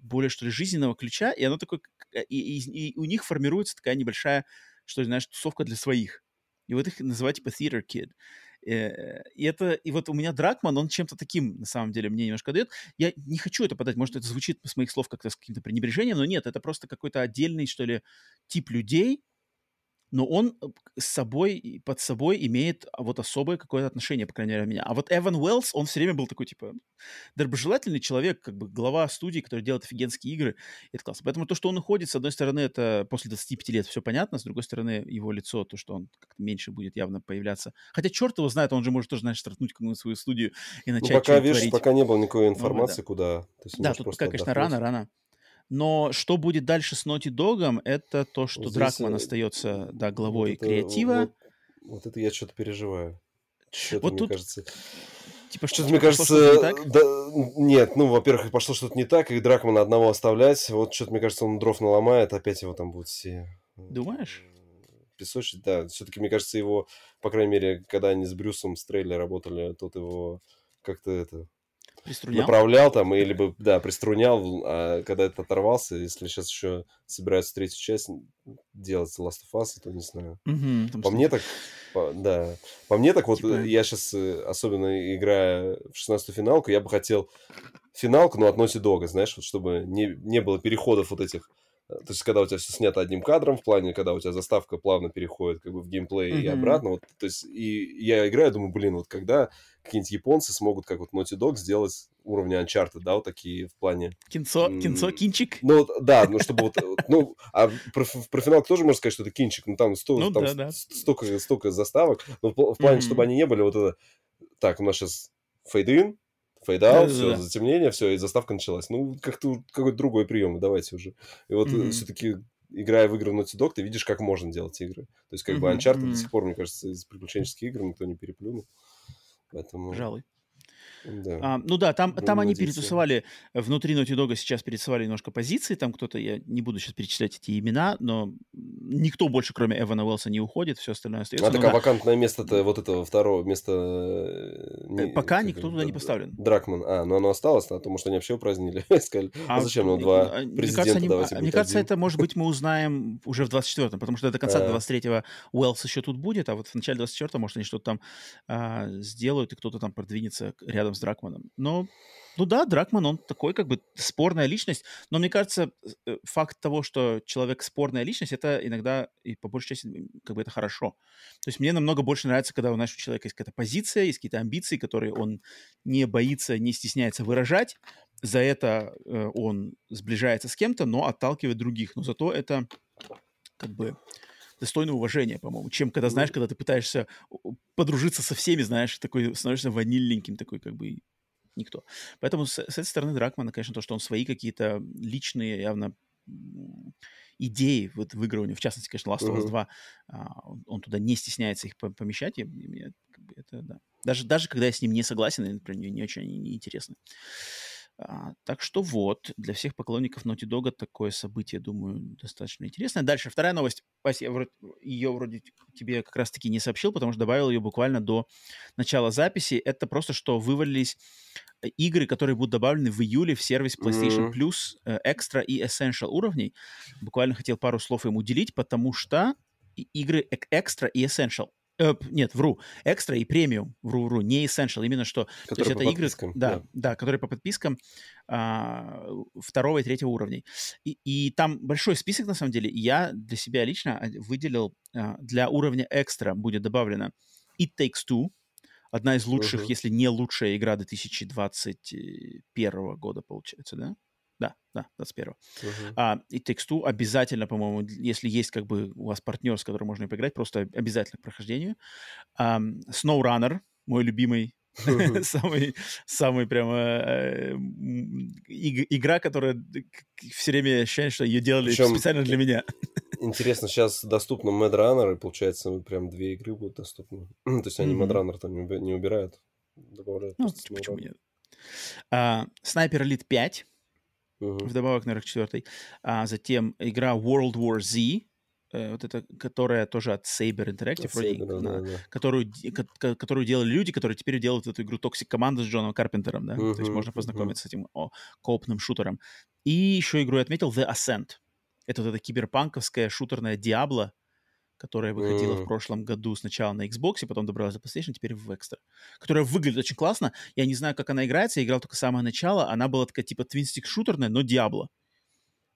более, что ли, жизненного ключа, и оно такое, к- и, и- и у них формируется такая небольшая, что ли, знаешь, тусовка для своих. И вот их называют типа theater kid. Э, И это, и вот у меня Дракман, он чем-то таким, на самом деле, мне немножко дает. Я не хочу это подать, может, это звучит с моих слов как-то с каким-то пренебрежением, но нет, это просто какой-то отдельный, что ли, тип людей, но он э, с собой, под собой имеет а, вот особое какое-то отношение, по крайней мере, у меня. А вот Эван Уэллс, он все время был такой, типа, доброжелательный человек, как бы глава студии, который делает офигенские игры. И это классно. Поэтому то, что он уходит, с одной стороны, это после 25 лет все понятно, с другой стороны, его лицо, то, что он как-то меньше будет явно появляться. Хотя черт его знает, он же может тоже, знаешь, стартнуть какую-нибудь свою студию и Ну, начать пока, что-нибудь видишь, творить. пока не было никакой да. информации, куда. То есть Да, тут пока, конечно, отдохнуть. Но что будет дальше с Naughty Dog, это то, что Вот здесь, Дракман э, остается, да, Вот главой это, креатива. Вот, вот это я что-то переживаю. Что-то, Вот мне тут, кажется... типа, что Что-то, мне пошло что-то не кажется, так? да, нет, ну, во-первых, пошло что-то не так, и Дракмана одного оставлять. Вот что-то, мне кажется, он дров наломает, опять его там будут все... э, Думаешь? Песочить, да. Все-таки, мне кажется, его, по крайней мере, когда они с Брюсом Стрейли работали, тот его как-то это Приструнял? направлял там, или бы, да, приструнял, а когда это оторвался, если сейчас еще собираются третью часть делать Last of Us, то не знаю. Там По мне так, по- да, по мне так вот, Типа- э, я сейчас, особенно играя в 16-ю финалку, я бы хотел финалку, но от Naughty Dog, знаешь, вот чтобы не, не было переходов вот этих, э, то есть когда у тебя все снято одним кадром, в плане, когда у тебя заставка плавно переходит как бы в геймплей и Мгм. обратно, вот, то есть, и я играю, думаю, блин, вот когда какие-нибудь японцы смогут, как вот Naughty Dog, сделать уровни Uncharted, да, вот такие в плане Кинцо, М, кинцо, кинчик. ну, да, ну, чтобы вот, ну, а про, про финалку тоже можно сказать, что это кинчик, ну, там, сто- Ну там да, да. столько, столько заставок, но в, пл- в плане, Мгм. чтобы они не были вот это, так, у нас сейчас fade-in, фейд-аут, Да-да-да. все, затемнение, все, и заставка началась. Ну, как-то какой-то другой прием, давайте уже. И вот Мгм. все-таки, играя в игры в Naughty Dog, ты видишь, как можно делать игры. То есть, как бы Мгм, Uncharted мгм. до сих пор, мне кажется, из приключенческих игр никто не переплюнул. Поэтому, Пожалуй. Да. А, ну да, там, Будем там они надеяться. перетусовали, э, внутри Naughty Dog сейчас перетусовали немножко позиции, там кто-то, я не буду сейчас перечислять эти имена, но никто больше, кроме Эвана Уэлса, не уходит, все остальное остается. А Ну так, да, а вакантное место-то, вот этого второго места... э, не- пока никто это, туда не поставлен. Дракман. А, ну оно осталось, а то, может, они вообще упразднили. Сказали, а, зачем нам э, два э, мне президента, кажется, они- давайте а, Мне кажется, один. это, может быть, мы узнаем уже в 24-м, потому что до конца А. 23-го Уэллс еще тут будет, а вот в начале 24-го, может, они что-то там а, сделают, и кто-то там продвинется к- рядом с Дракманом. Но, ну да, Дракман, он такой как бы спорная личность, но мне кажется, э, факт того, что человек спорная личность, это иногда и по большей части как бы это хорошо. То есть мне намного больше нравится, когда у нашего человека есть какая-то позиция, есть какие-то амбиции, которые он не боится, не стесняется выражать. За это э, он сближается с кем-то, но отталкивает других. Но зато это как бы достойно уважения, по-моему, чем когда, знаешь, когда ты пытаешься подружиться со всеми, знаешь, такой становишься ванильненьким, такой как бы никто. Поэтому с, с этой стороны Дракмана, конечно, то, что он свои какие-то личные явно идеи вот в игрывании, в частности, конечно, Last of Us Мгм. 2, а, он, туда не стесняется их по- помещать, и мне как бы это, да. Даже, даже когда я с ним не согласен, и, например, не, очень они не интересны. А, так что вот, для всех поклонников Naughty Dog такое событие, думаю, достаточно интересное. Дальше, вторая новость. Вася, я вроде, ее вроде тебе как раз-таки не сообщил, потому что добавил ее буквально до начала записи. Это просто, что вывалились э, игры, которые будут добавлены в июле в сервис PlayStation Мгм. Plus э, Extra и Essential уровней. Буквально хотел пару слов им уделить, потому что игры Extra и Essential Э, нет, вру. Экстра и премиум. Вру, вру. Не essential. Именно что... Которые то есть это игры... Да, да, да, которые по подпискам а, второго и третьего уровней. И, и там большой список, на самом деле. Я для себя лично выделил а, для уровня экстра будет добавлено It Takes Two. Одна из лучших, uh-huh. если не лучшая игра 2021 года, получается, да? Да, да, 21-го. Uh-huh. А, и тексту обязательно, по-моему, если есть как бы у вас партнер, с которым можно поиграть, просто обязательно к прохождению. А, SnowRunner, мой любимый самый, самый прямо э, игра, которая все время ощущение, что ее делали Причем, специально для меня. Интересно, сейчас доступно Mad Runner, и получается, прям две игры будут доступны. То есть они mm-hmm. Mad Runner там не убирают, добавляют. Ну, почему нет? Снайпер Elite 5 uh-huh. вдобавок, наверное, к четвертой. А затем игра World War Z, э, вот это, которая тоже от Saber Interactive, от вроде, Saber, да, да. Которую, ко- которую делали люди, которые теперь делают эту игру Toxic Commando с Джоном Карпентером, да, uh-huh, то есть можно познакомиться uh-huh. с этим о, коопным шутером. И еще игру я отметил The Ascent. Это вот эта киберпанковская шутерная Diablo, которая выходила mm. в прошлом году сначала на Xbox, потом добралась до PlayStation, теперь в Extra. Которая выглядит очень классно. Я не знаю, как она играется, я играл только с самого начала. Она была такая типа твинстик шутерная, но Diablo.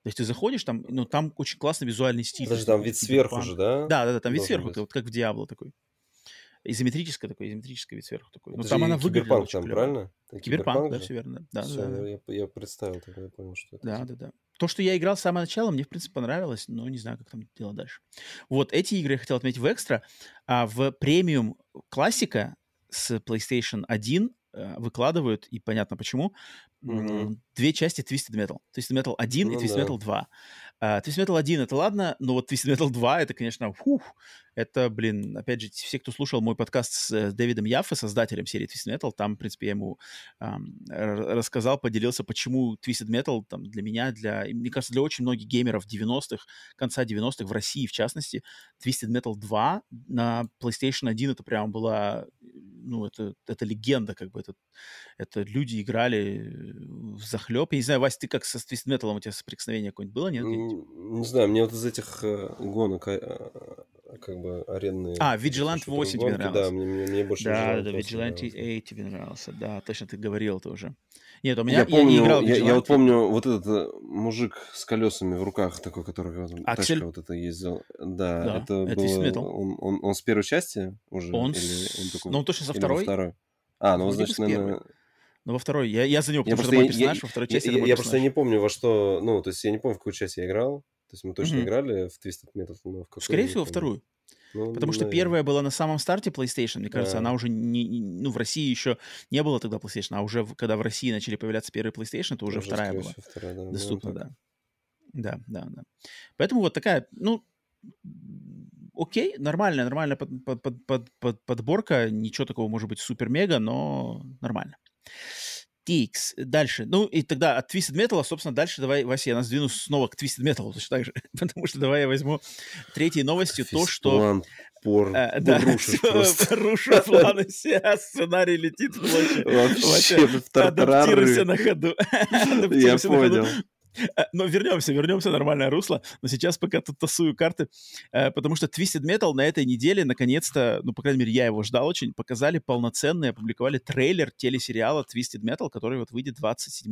То есть ты заходишь, там, ну, там очень классный визуальный стиль. Даже там вид сверху же, да? Да, да, да, там вид сверху, вот как в Diablo такой. Изометрическое такое, изометрическое вид сверху такой. Ну, там она выглядит очень там, клево. правильно? Киберпанк, киберпанк да, все верно. Да, все, да, да. Я, представил, тогда я понял, что это. Да, да, да. То, что я играл с самого начала, мне, в принципе, понравилось, но не знаю, как там дело дальше. Вот эти игры я хотел отметить в экстра. А в премиум классика с PlayStation 1 э, выкладывают, и понятно почему, mm-hmm. две части Twisted Metal. Twisted Metal 1 ну, и Twisted да. Metal 2. Uh, Twisted Metal 1 это ладно, но вот Twisted Metal 2 это, конечно, фух, это, блин, опять же, все, кто слушал мой подкаст с, с э, Дэвидом Яффе, создателем серии Twisted Metal, там, в принципе, я ему эм, рассказал, поделился, почему Twisted Metal там, для меня, для, мне кажется, для очень многих геймеров 90-х, конца 90-х, в России, в частности, Twisted Metal 2 на PlayStation 1 это прям была, ну, это, это легенда, как бы, это, это люди играли в захлеб. Я не знаю, Вась, ты как со Twisted Metal у тебя соприкосновение какое-нибудь было, нет? Не знаю, мне вот из этих э, гонок э, э, как бы арендные... А, Vigilant 8 тебе нравился. Да, мне, мне, мне больше Да, да, Vigilant 8 тебе нравился. Да, точно, ты говорил это уже. Нет, у меня я, помню, я не играл я, я вот помню вот этот мужик с колесами в руках такой, который Аксель? тачка вот это ездил. Да, да это, это было... Он, он, он с первой части уже? Он, с... он такой... Ну, он точно со второй. второй. А, ну, значит, наверное... Но во второй, я, я за него, потому я что это мой персонаж, я, во второй части я, я, я просто не помню, во что, ну, то есть я не помню, в какую часть я играл. То есть мы точно mm-hmm. играли в Twisted Metal, но в Скорее всего, вторую. Ну, Потому что наверное. первая была на самом старте PlayStation, мне кажется, да. она уже не, ну в России еще не было тогда PlayStation, а уже когда в России начали появляться первые PlayStation, то уже, уже вторая была вторая, да. доступна, да. Да, да, да. Поэтому вот такая, ну окей, нормальная, нормальная под, под, под, под, под, подборка, ничего такого может быть супер-мега, но нормально. TX. Дальше. Ну, и тогда от Twisted Metal, собственно, дальше давай, Вася, я нас двину снова к Twisted Metal, точно так же. Потому что давай я возьму третьей новостью то, что... Пор... А, да, рушишь просто. рушу планы все, а сценарий летит в. Вообще, Адаптируйся на ходу. Я понял. Э, но вернемся, вернемся нормальное русло. Но сейчас пока тут тасую карты, э, потому что Twisted Metal на этой неделе, наконец-то, ну, по крайней мере, я его ждал очень, показали полноценный, опубликовали трейлер телесериала Twisted Metal, который вот выйдет 27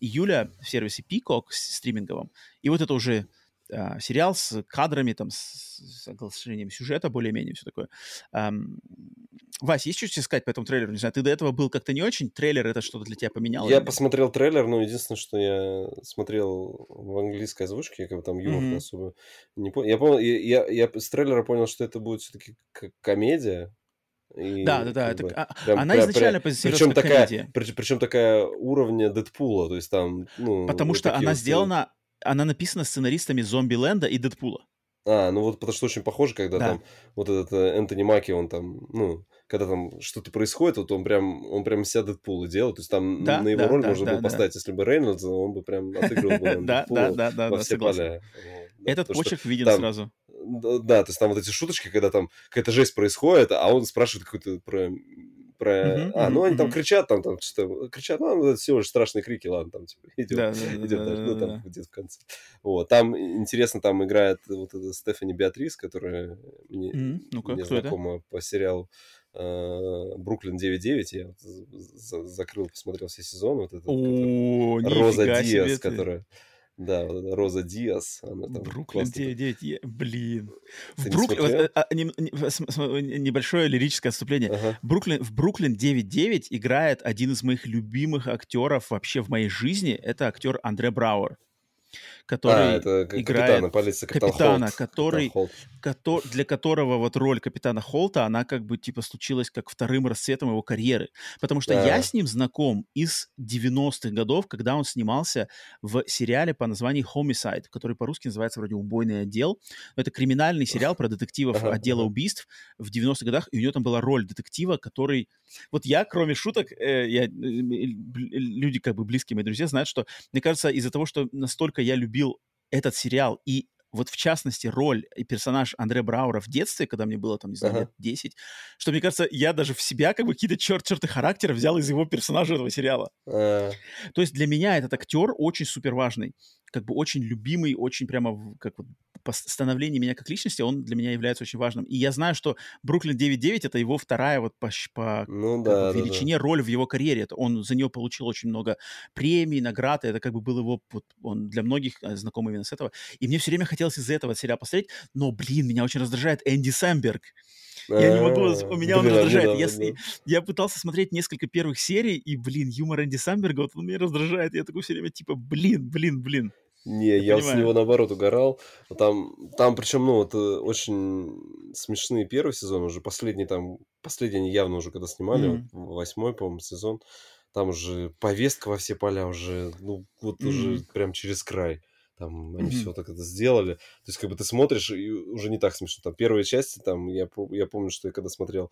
июля в сервисе Peacock стриминговом. И вот это уже а, сериал с кадрами, там, с, оглашением сюжета более-менее, все такое. Вась, есть что-то сказать по этому трейлеру? Не знаю, ты до этого был как-то не очень? Трейлер это что-то для тебя поменяло? Я посмотрел трейлер, но единственное, что я смотрел в английской озвучке, я как бы там юмор mm-hmm. особо не понял. Я, понял я, я, я с трейлера понял, что это будет все-таки комедия, и, да, да, да. Это, бы, а, прям, она прям, изначально прям, причем такая, комедия. Причем, причем такая уровня Дэдпула, то есть там, ну... Потому что она вот, сделана она написана сценаристами Зомби-Ленда и Дэдпула. А, ну вот потому что очень похоже, когда да. там вот этот э, Энтони Маки, он там, ну, когда там что-то происходит, вот он прям, он прям себя Дэдпула делал, то есть там да, на его да, роль да, можно да, было да. поставить, если бы Рейнольдс, он бы прям отыгрывал бы да, да, да, да, во все поля. Этот почерк виден сразу. Да, то есть там вот эти шуточки, когда там какая-то жесть происходит, а он спрашивает какой-то про про... Uh-huh, а, ну, uh-huh, они там кричат, там, там что кричат, ну, это всего лишь страшные крики, ладно, там, типа, идет, да, идет да, даже, да, ну, там, да. где-то в конце. Вот, там, интересно, там играет вот эта Стефани Беатрис, которая мне, mm-hmm. ну-ка, мне знакома это? по сериалу Бруклин 9.9, я вот закрыл, посмотрел все сезоны. Вот этот, О, Роза Диас, которая... Да, вот Роза Диас. Она там Бруклин 9.9, блин. в Бруклин... А, не, не, небольшое лирическое отступление. Ага. Бруклин, в Бруклин 9.9 играет один из моих любимых актеров вообще в моей жизни. Это актер Андре Брауэр который а, это играет капитана полиции, капитан капитана, Холт. который, Холт. Ко- для которого вот роль капитана Холта, она как бы типа случилась как вторым расцветом его карьеры. Потому что да. я с ним знаком из 90-х годов, когда он снимался в сериале по названию Homicide, который по-русски называется вроде «Убойный отдел». Это криминальный сериал про детективов ага, отдела ага. убийств в 90-х годах, и у него там была роль детектива, который... Вот я, кроме шуток, э, я, э, люди как бы близкие мои друзья знают, что, мне кажется, из-за того, что настолько я любил этот сериал и вот в частности роль и персонаж Андре Браура в детстве, когда мне было там, не знаю, ага. лет 10, что, мне кажется, я даже в себя как бы какие-то чер черты характера взял из его персонажа этого сериала. А... То есть для меня этот актер очень супер важный, как бы очень любимый, очень прямо как вот становление меня как личности, он для меня является очень важным. И я знаю, что Бруклин 9.9 это его вторая вот по, по ну, да, бы, величине да, да. роль в его карьере. Это он за нее получил очень много премий, наград. Это как бы был его, вот, он для многих э, знаком именно с этого. И мне все время хотелось из-за этого сериала посмотреть, но, блин, меня очень раздражает Энди Сэмберг. Я не могу, у меня он раздражает. Я, я пытался смотреть несколько первых серий, и, блин, юмор Энди Самберга, вот он меня раздражает. Я такой все время, типа, блин, блин, блин. Не, я, я с него наоборот угорал. Там, там причем, ну, это очень смешные первый сезон, уже последний там, последний они явно уже когда снимали, mm-hmm. восьмой, по-моему, сезон, там уже повестка во все поля уже, ну, вот mm-hmm. уже прям через край. Там они mm-hmm. все так это сделали. То есть, как бы ты смотришь, и уже не так смешно. Там первые части, там, я, я помню, что я когда смотрел,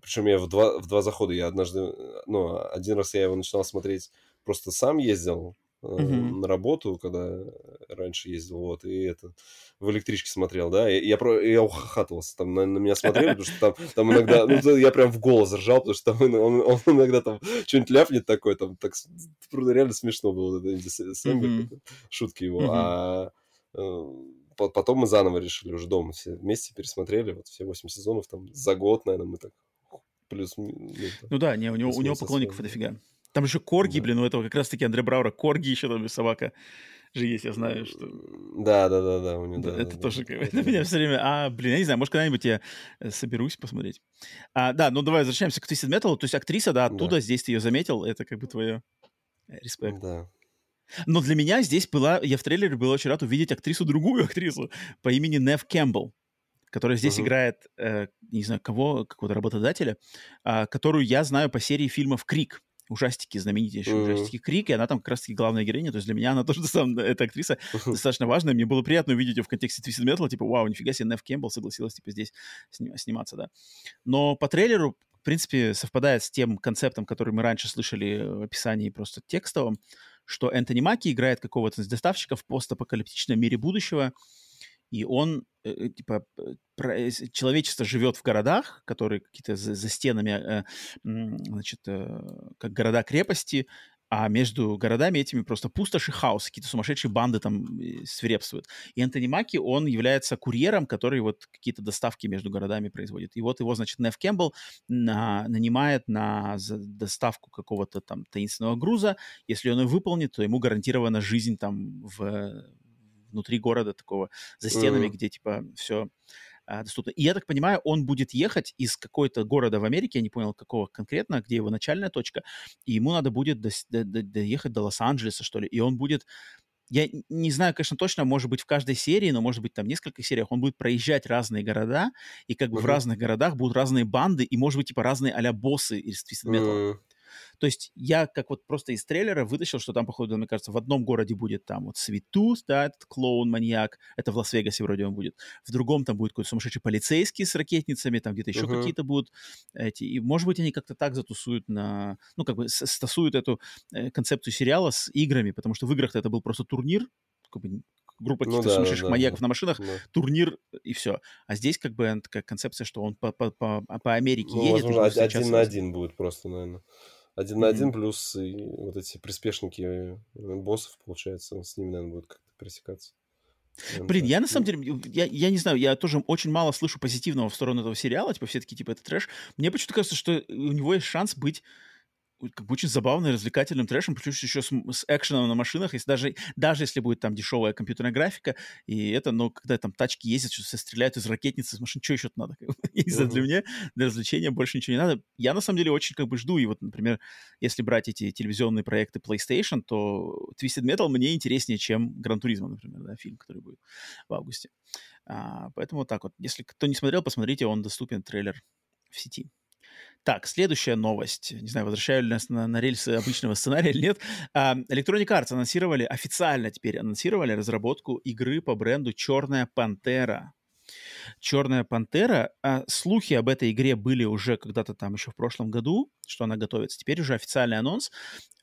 причем я в два, в два захода, я однажды, ну, один раз я его начинал смотреть, просто сам ездил, uh-huh. на работу, когда раньше ездил, вот, и это, в электричке смотрел, да, и я, про, я ухахатывался, там на, на меня смотрели, потому что там, там иногда, ну, я прям в голос ржал, потому что там он, он иногда там что-нибудь ляпнет такое, там, так, реально смешно было, это, uh-huh. шутки его, uh-huh. а э, потом мы заново решили уже дома все вместе пересмотрели, вот все восемь сезонов, там, за год, наверное, мы так плюс... Ну, ну да, не, у него, у него поклонников дофига. Там еще Корги, да. блин, у этого как раз-таки Андре Браура Корги еще там собака же есть, я знаю, что... Да, да, да, да, у него, да, да это да, тоже да, это меня все время, а, блин, я не знаю, может, когда-нибудь я э, соберусь посмотреть. А, да, ну давай возвращаемся к Twisted Metal, то есть актриса, да, оттуда, да. здесь ты ее заметил, это как бы твое э, респект. Да. Но для меня здесь была, я в трейлере был очень рад увидеть актрису, другую актрису по имени Нев Кэмпбелл которая здесь uh-huh. играет, э, не знаю, кого, какого-то работодателя, э, которую я знаю по серии фильмов «Крик» ужастики, знаменитейшие mm-hmm. ужастики Крик, и она там как раз-таки главная героиня, то есть для меня она тоже, сам, эта актриса, достаточно важная, мне было приятно увидеть ее в контексте Twisted Metal, типа, вау, нифига себе, Нев Кэмпбелл согласилась, типа, здесь сни- сниматься, да. Но по трейлеру, в принципе, совпадает с тем концептом, который мы раньше слышали в описании просто текстовом, что Энтони Маки играет какого-то из доставщиков в постапокалиптичном мире будущего, и он, э, э типа, про, человечество живет в городах, которые какие-то за, за стенами, э, значит, э, как города-крепости, а между городами этими просто пустошь и хаос, какие-то сумасшедшие банды там э, свирепствуют. И Антони Маки, он является курьером, который вот какие-то доставки между городами производит. И вот его, значит, Нев Кэмпбелл на, нанимает на доставку какого-то там таинственного груза. Если он его выполнит, то ему гарантирована жизнь там в внутри города такого, за стенами, mm-hmm. где, типа, все а, доступно. И я так понимаю, он будет ехать из какой-то города в Америке, я не понял, какого конкретно, где его начальная точка, и ему надо будет до, до, до, доехать до Лос-Анджелеса, что ли, и он будет я не знаю, конечно, точно, может быть, в каждой серии, но, может быть, там несколько сериях он будет проезжать разные города, и как бы uh-huh. в разных городах будут разные банды, и, может быть, типа разные а боссы из Twisted Metal. Uh-huh. То есть я как вот просто из трейлера вытащил, что там, походу, мне кажется, в одном городе будет там вот Светус, да, этот клоун-маньяк, это в Лас-Вегасе вроде он будет, в другом там будет какой-то сумасшедший полицейский с ракетницами, там где-то еще uh-huh. какие-то будут эти, и может быть они как-то так затусуют на, ну как бы стасуют эту э, концепцию сериала с играми, потому что в играх это был просто турнир, как бы группа ну, каких-то да, сумасшедших да, маньяков да, на машинах, да. турнир и все. А здесь как бы такая концепция, что он по, по, по, по Америке ну, едет. Возможно, один на один будет просто, наверное. Один mm-hmm. на один плюс и вот эти приспешники э, боссов, получается, с ними, наверное, будет как-то пересекаться. Блин, я на самом деле, я, я не знаю, я тоже очень мало слышу позитивного в сторону этого сериала, типа все таки типа это трэш. Мне почему-то кажется, что у него есть шанс быть как бы очень забавным, развлекательным трэшем, причем еще с, с экшеном на машинах, если даже, даже если будет там дешевая компьютерная графика, и это, но когда там тачки ездят, что-то стреляют из ракетницы, из машин, что еще надо? И uh-huh. для меня, для развлечения больше ничего не надо. Я, на самом деле, очень как бы жду, и вот, например, если брать эти телевизионные проекты PlayStation, то Twisted Metal мне интереснее, чем Gran Turismo, например, да, фильм, который будет в августе. А, поэтому вот так вот. Если кто не смотрел, посмотрите, он доступен, трейлер в сети. Так, следующая новость. Не знаю, возвращаю ли нас на, на рельсы обычного сценария или нет. Electronic Arts анонсировали, официально теперь анонсировали разработку игры по бренду «Черная пантера». Черная пантера. А, слухи об этой игре были уже когда-то там еще в прошлом году, что она готовится. Теперь уже официальный анонс.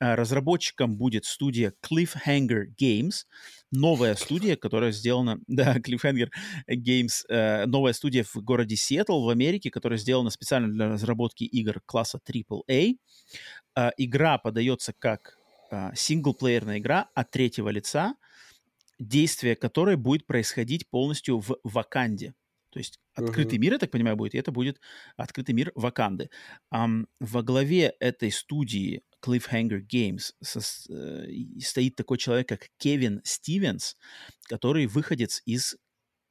А, разработчиком будет студия Cliffhanger Games. Новая студия, которая сделана... Да, Cliffhanger Games. Э, новая студия в городе Сиэтл в Америке, которая сделана специально для разработки игр класса AAA. А, игра подается как а, синглплеерная игра от третьего лица, действие которой будет происходить полностью в Ваканде. То есть открытый uh-huh. мир, я так понимаю, будет, и это будет открытый мир Ваканды. Um, во главе этой студии Cliffhanger Games со, э, стоит такой человек, как Кевин Стивенс, который выходец из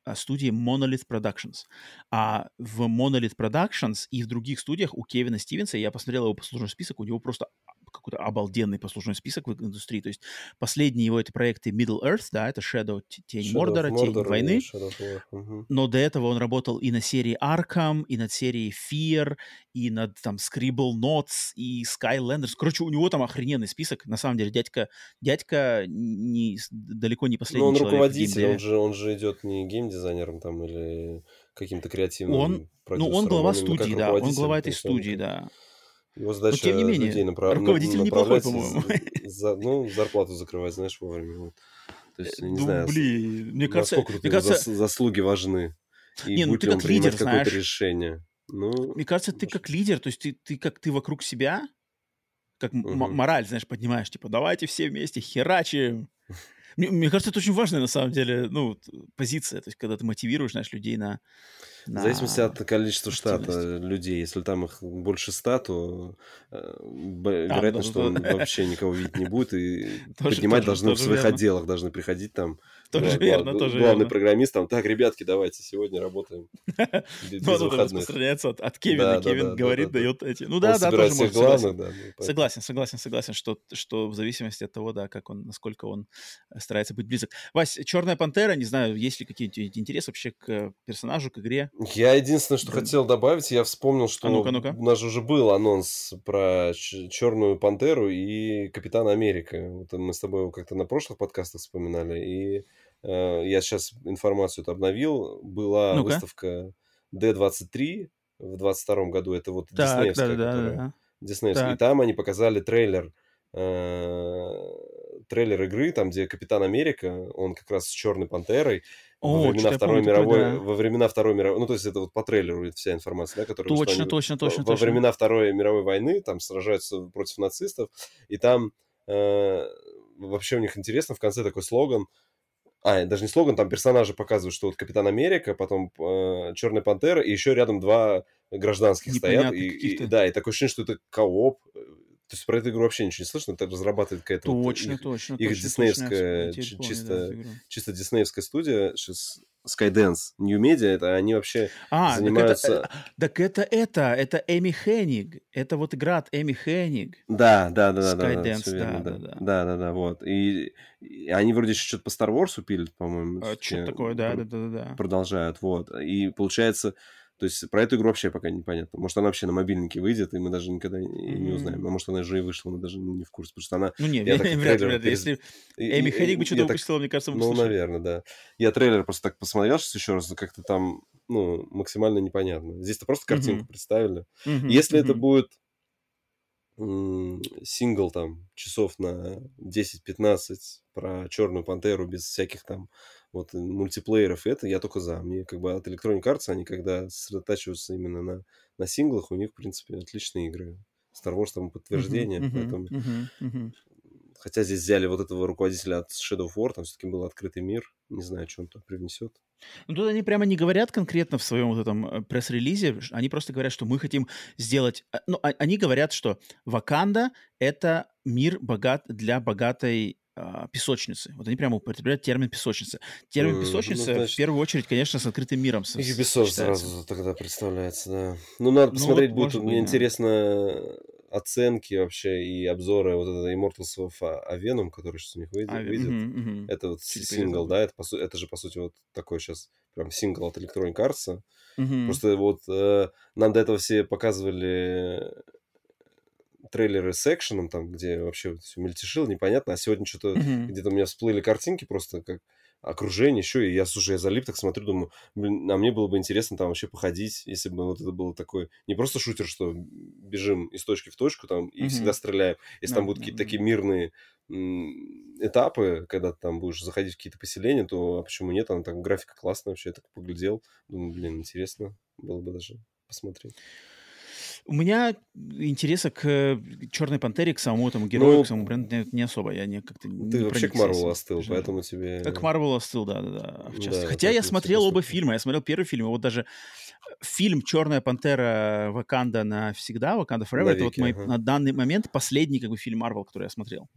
а, студии Monolith Productions. А в Monolith Productions и в других студиях у Кевина Стивенса, я посмотрел его послужной список, у него просто какой-то обалденный послужной список в индустрии. То есть последние его эти проекты Middle Earth, да, это Shadow, Тень Shadow Мордора, Тень войны. Угу. Но до этого он работал и на серии Arkham, и над серией Fear, и над там Scribble Notes, и Skylanders. Короче, у него там охрененный список. На самом деле, дядька, дядька не, далеко не последний Но он руководитель, он же, он же идет не геймдизайнером там или каким-то креативным он, Ну, он глава студии, да, он глава этой студии, да. Его задача Но, тем не менее, людей направ... руководитель неплохой, по-моему. За, ну, зарплату закрывать, знаешь, вовремя. Вот. То есть, не ну, знаю, блин, мне кажется, мне кажется... заслуги важны. И не, ну ты как лидер, знаешь. решение. Ну, мне кажется, ты как лидер, то есть ты, ты как ты вокруг себя, как угу. мораль, знаешь, поднимаешь, типа, давайте все вместе херачим. Мне, мне кажется, это очень важная, на самом деле, ну, позиция, то есть когда ты мотивируешь, знаешь, людей на в зависимости от количества штата людей. Если там их больше ста, то э, вероятно, а, что он вообще никого видеть не будет. И тоже, поднимать тоже, должны тоже в своих верно. отделах, должны приходить там. Тоже верно, глав, тоже Главный верно. программист там, так, ребятки, давайте, сегодня работаем. Без ну, распространяется от, Кевина. Кевин говорит, дает эти... Ну да, да, тоже может. Да, ну, согласен, согласен, согласен, что, что в зависимости от того, да, как он, насколько он старается быть близок. Вась, Черная Пантера, не знаю, есть ли какие-нибудь интересы вообще к персонажу, к игре? Я единственное, что хотел добавить, я вспомнил, что а ну-ка, ну-ка. у нас же уже был анонс про Черную Пантеру и Капитана Америка. Вот мы с тобой как-то на прошлых подкастах вспоминали, и э, я сейчас информацию обновил. Была ну выставка D23 в 22 году, это вот так, диснеевская, да, которая... Да, да. Диснеевская. И там они показали трейлер э, трейлер игры, там, где Капитан Америка, он как раз с Черной Пантерой, о, во времена Второй помню, мировой, такой, да. во времена Второй мировой, ну то есть это вот по трейлеру вся информация, да, которая точно, точно, точно, во, точно. времена Второй мировой войны там сражаются против нацистов, и там э, вообще у них интересно в конце такой слоган, а, даже не слоган, там персонажи показывают, что вот Капитан Америка, потом э, Черная Пантера, и еще рядом два гражданских Непонятно стоят. И, и, да, и такое ощущение, что это кооп, то есть про эту игру вообще ничего не слышно, это разрабатывает какая-то точно, вот их, точно, их точно, диснеевская, точно, ч- чисто, да, чисто диснеевская студия, Skydance, New Media, это они вообще а, занимаются... Так это, так это это, это Эми Хенниг, это вот игра от Эми Хенниг. Да, да, да, да, Skydance, да, да, да, да, да, да, да, вот. И, и они вроде еще что-то по Star Wars пилят, по-моему. А, что-то такое, да, да, да, да. Продолжают, вот. И получается то есть про эту игру вообще пока непонятно. Может, она вообще на мобильнике выйдет, и мы даже никогда не, mm-hmm. не узнаем. А может, она уже и вышла, мы даже не в курсе. Потому что она... Ну, нет, вряд, ли, вряд ли. Если Эми Хенник бы что-то выпустила, мне кажется, мы Ну, наверное, да. Я трейлер просто так посмотрел сейчас еще раз, как-то там, ну, максимально непонятно. Здесь-то просто картинку mm-hmm. представили. Mm-hmm. Если mm-hmm. это будет сингл там часов на 10-15 про Черную Пантеру без всяких там вот мультиплееров и это, я только за. Мне как бы от Electronic Arts, они когда сосредотачиваются именно на, на синглах, у них, в принципе, отличные игры. Star Wars там подтверждение, uh-huh, поэтому... Uh-huh, uh-huh. Хотя здесь взяли вот этого руководителя от Shadow of War, там все-таки был открытый мир. Не знаю, что он тут привнесет. Ну, тут они прямо не говорят конкретно в своем вот этом э, пресс-релизе, они просто говорят, что мы хотим сделать... Э, ну, а, они говорят, что Ваканда — это мир богат для богатой песочницы. Вот они прямо употребляют термин песочница. Термин песочница, ну, значит, в первую очередь, конечно, с открытым миром. Ubisoft сразу тогда представляется, да. Ну, надо ну, посмотреть, ну, вот, будет, мне быть, интересно оценки вообще и обзоры вот этого Immortals of Avenum, который сейчас у них выйдет. А, выйдет. Угу, угу. Это вот Чуть сингл, да, это, по су- это же, по сути, вот такой сейчас прям сингл от Electronic Arts. Угу. Просто вот э, нам до этого все показывали трейлеры с экшеном, там, где вообще все мельтешило, непонятно, а сегодня что-то mm-hmm. где-то у меня всплыли картинки просто как окружение еще, и я, слушай, я залип, так смотрю, думаю, блин, а мне было бы интересно там вообще походить, если бы вот это было такое, не просто шутер, что бежим из точки в точку там и mm-hmm. всегда стреляем, если no, там будут какие-то такие мирные этапы, когда ты там будешь заходить в какие-то поселения, то а почему нет, там так графика классная вообще, я так поглядел, думаю, блин, интересно было бы даже посмотреть. У меня интереса к Черной Пантере, к самому этому герою, ну, к самому бренду не, не особо. Я не как-то Ты вообще к Марвелу остыл, даже. поэтому тебе... К Марвелу остыл, да, да, да. В частности. Да, Хотя я смотрел оба фильма. Я смотрел первый фильм, и вот даже фильм «Черная пантера» Ваканда навсегда, Ваканда Forever, Навеки, это вот мой, ага. на данный момент последний как бы фильм Марвел, который я смотрел.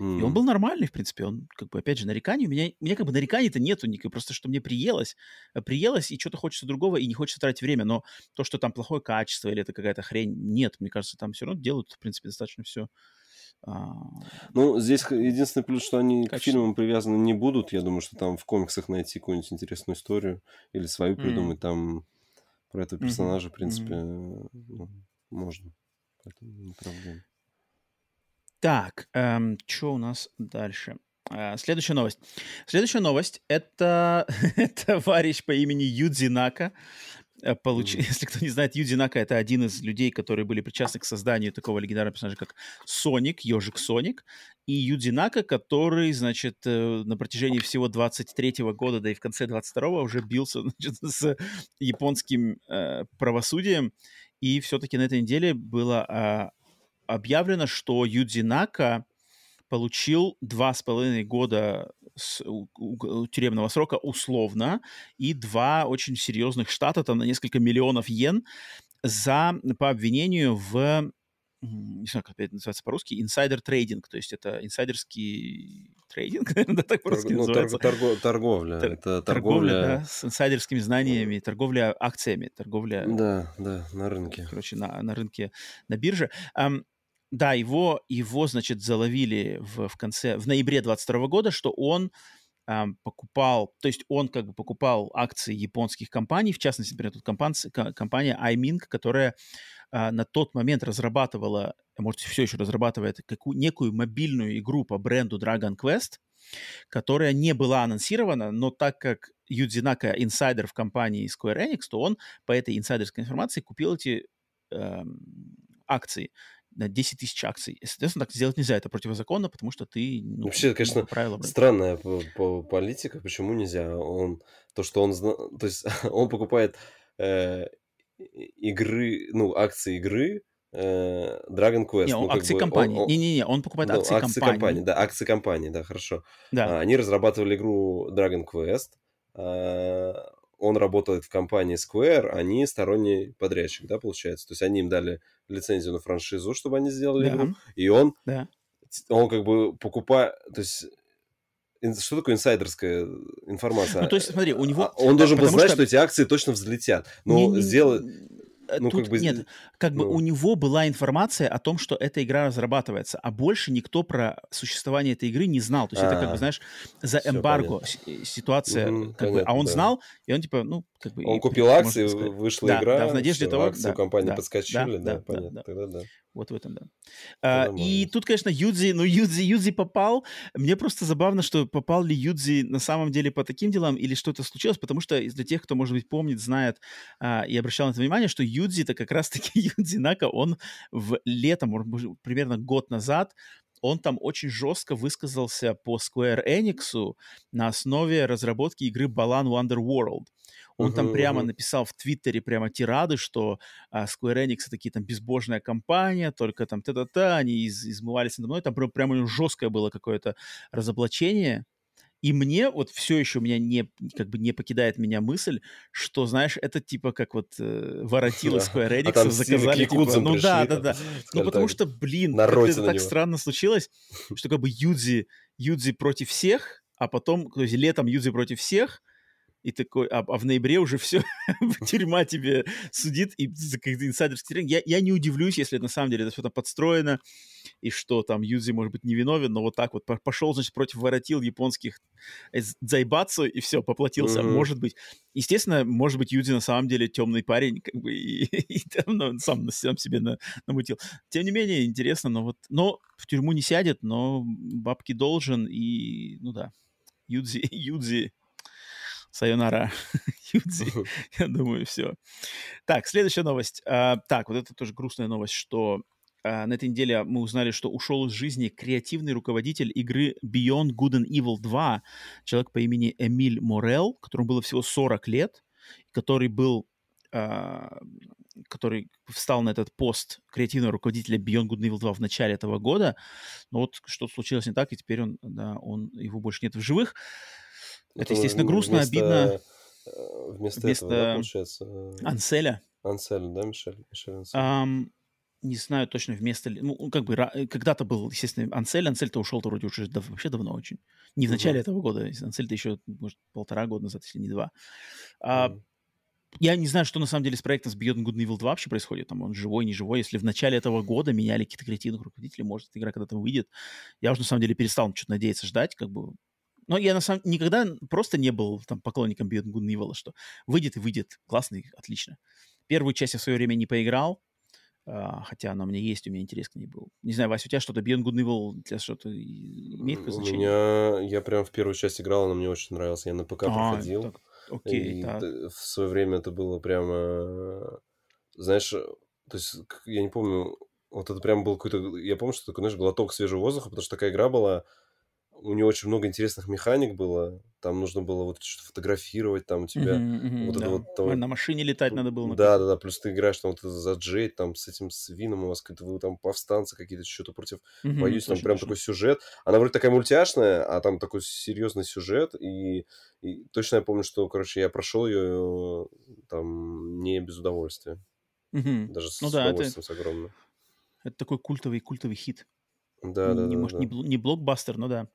Mm. И он был нормальный, в принципе. Он, как бы, опять же, нареканий. У меня, у меня как бы нареканий-то нету никакой. Просто, что мне приелось. Э, приелось, и что-то хочется другого, и не хочется тратить время. Но то, что там плохое качество или это какая-то хрень, нет. Мне кажется, там все равно делают, в принципе, достаточно все. А... Ну, здесь единственный плюс, что они Качество. к фильмам привязаны не будут. Я думаю, что там в комиксах найти какую-нибудь интересную историю или свою придумать. Mm. Там про этого персонажа, mm-hmm. в принципе, mm-hmm. ну, можно. Поэтому не проблема. Так, эм, что у нас дальше? Э, следующая новость. Следующая новость — это товарищ по имени Юдзи Нака. Э, получ... Mm-hmm. Если кто не знает, Юдзи Нака — это один из людей, которые были причастны к созданию такого легендарного персонажа, как Соник, Ежик Соник. И Юдзи Нака, который, значит, э, на протяжении всего 23-го года, да и в конце 22-го уже бился значит, с японским э, правосудием. И все-таки на этой неделе было э, объявлено, что Юдзинака получил два с половиной года с, у, у, тюремного срока условно и два очень серьезных штата, там на несколько миллионов йен, за, по обвинению в, не знаю, как это называется по-русски, инсайдер трейдинг, то есть это инсайдерский трейдинг, наверное, так по-русски ну, называется. Торго, торговля. Тор, это торговля... торговля да, с инсайдерскими знаниями, торговля акциями, торговля... Да, да, на рынке. Короче, на, на рынке, на бирже. Um, да, его, его, значит, заловили в, в конце, в ноябре 22 года, что он э, покупал, то есть он как бы покупал акции японских компаний, в частности, например, тут компания, компания iMing, которая э, на тот момент разрабатывала, может, все еще разрабатывает какую, некую мобильную игру по бренду Dragon Quest, которая не была анонсирована, но так как Юдзинака инсайдер в компании Square Enix, то он по этой инсайдерской информации купил эти э, акции на 10 тысяч акций. Соответственно, так сделать нельзя, это противозаконно, потому что ты... Ну, Вообще, конечно, правила странная по, по политика, почему нельзя? Он, то, что он... То есть он покупает э, игры, ну, акции игры, э, Dragon Quest. Не, он, ну, акции компании. Не-не-не, он, он покупает ну, акции, акции компании. компании. Да, акции компании, да, хорошо. Да. А, они разрабатывали игру Dragon Quest. А, он работает в компании Square, они сторонний подрядчик, да, получается? То есть они им дали лицензию на франшизу, чтобы они сделали да. игру, и он, да. он как бы покупает, то есть что такое инсайдерская информация? Ну, то есть, смотри, у него... А, он должен был знать, что... что эти акции точно взлетят. Но сделать... Э, ну, Тут как бы... Нет, как ну... бы у него была информация о том, что эта игра разрабатывается, а больше никто про существование этой игры не знал. То есть А-а-а. это, как бы, а. знаешь, за эмбарго понятно. ситуация, угу, как понятно, бы, а он да. знал, и он типа, ну, как бы... Он купил акции, вышла да, игра, да, в надежде все, того... акции да, компании да, подскочили, да, да, да понятно, да, тогда да. Вот в этом, да. А, и тут, конечно, Юдзи, ну, Юдзи, Юдзи попал. Мне просто забавно, что попал ли Юдзи на самом деле по таким делам или что-то случилось, потому что для тех, кто, может быть, помнит, знает а, и обращал на это внимание, что Юдзи-то как раз-таки Юдзи Нака, он в летом, примерно год назад, он там очень жестко высказался по Square Enix на основе разработки игры Balan Wonderworld. Он uh-huh, там прямо uh-huh. написал в Твиттере прямо тирады, что а, Square Enix это такие там безбожная компания, только там та-та-та, они из- измывались надо мной. Там прям, прямо жесткое было какое-то разоблачение. И мне вот все еще у меня не, как бы не покидает меня мысль, что, знаешь, это типа как вот э, воротило Square Enix, а заказали, типа, ну да, да, да. Ну потому что, блин, это так странно случилось, что как бы Юдзи, Юдзи против всех, а потом, то есть летом Юдзи против всех, и такой, а, а в ноябре уже все, тюрьма тебе судит и за какие-то инсайдерские я, я не удивлюсь, если на самом деле это все там подстроено, и что там Юзи может быть невиновен, но вот так вот пошел, значит, против воротил японских Дзайбацу, и все, поплатился. Mm-hmm. Может быть. Естественно, может быть, Юзи на самом деле темный парень, как бы, и, и, и там, ну, сам, сам себе на, намутил. Тем не менее, интересно, но вот, но в тюрьму не сядет, но бабки должен, и, ну да, Юдзи, Юдзи Сайонара Юдзи. Я думаю, все. Так, следующая новость. А, так, вот это тоже грустная новость, что а, на этой неделе мы узнали, что ушел из жизни креативный руководитель игры Beyond Good and Evil 2, человек по имени Эмиль Морел, которому было всего 40 лет, который был а, который встал на этот пост креативного руководителя Beyond Good and Evil 2 в начале этого года. Но вот что-то случилось не так, и теперь он, да, он, его больше нет в живых. Это, естественно, грустно, вместо, обидно. Э, вместо, вместо этого, да, получается? Анселя. Анселя, да, Мишель? Мишель Ансель. Um, не знаю точно вместо... Ну, как бы, э, когда-то был, естественно, Ансель. Ансель-то ушел-то вроде уже дав- вообще давно очень. Не в начале uh-huh. этого года. Ансель-то еще, может, полтора года назад, если не два. А, uh-huh. Я не знаю, что на самом деле с проектом с Beyond Good and Evil 2 вообще происходит. Там он живой, не живой. Если в начале этого года меняли какие-то креативных руководителей, может, эта игра когда-то выйдет. Я уже на самом деле перестал что-то надеяться ждать. Как бы но я на самом никогда просто не был там поклонником Beyond Good and Evil, что выйдет и выйдет, классный, отлично. Первую часть я в свое время не поиграл, Uh, хотя она у меня есть, у меня интерес к ней был. Не знаю, Вася, у тебя что-то Beyond Good and Evil для что-то имеет какое значение? У меня... Я прям в первую часть играл, она мне очень нравилась. Я на ПК а, проходил. Так, окей, и так. в свое время это было прямо... Знаешь, то есть, я не помню, вот это прям был какой-то... Я помню, что такой, знаешь, глоток свежего воздуха, потому что такая игра была у него очень много интересных механик было. Там нужно было вот что-то фотографировать, там у тебя uh-huh, uh-huh, вот да. это вот... Там... На машине летать надо было. Да, да, да, плюс ты играешь там вот за Джейд, там с этим свином у вас какие-то вы там повстанцы какие-то, что-то против uh-huh, боюсь, там прям точно. такой сюжет. Она вроде такая мультяшная, а там такой серьезный сюжет, и, и точно я помню, что, короче, я прошел ее там не без удовольствия. Uh-huh. Даже ну, с да, удовольствием это... с огромным. Это такой культовый, культовый хит. Да, да, не, да, может, да. Не, не блокбастер, но да.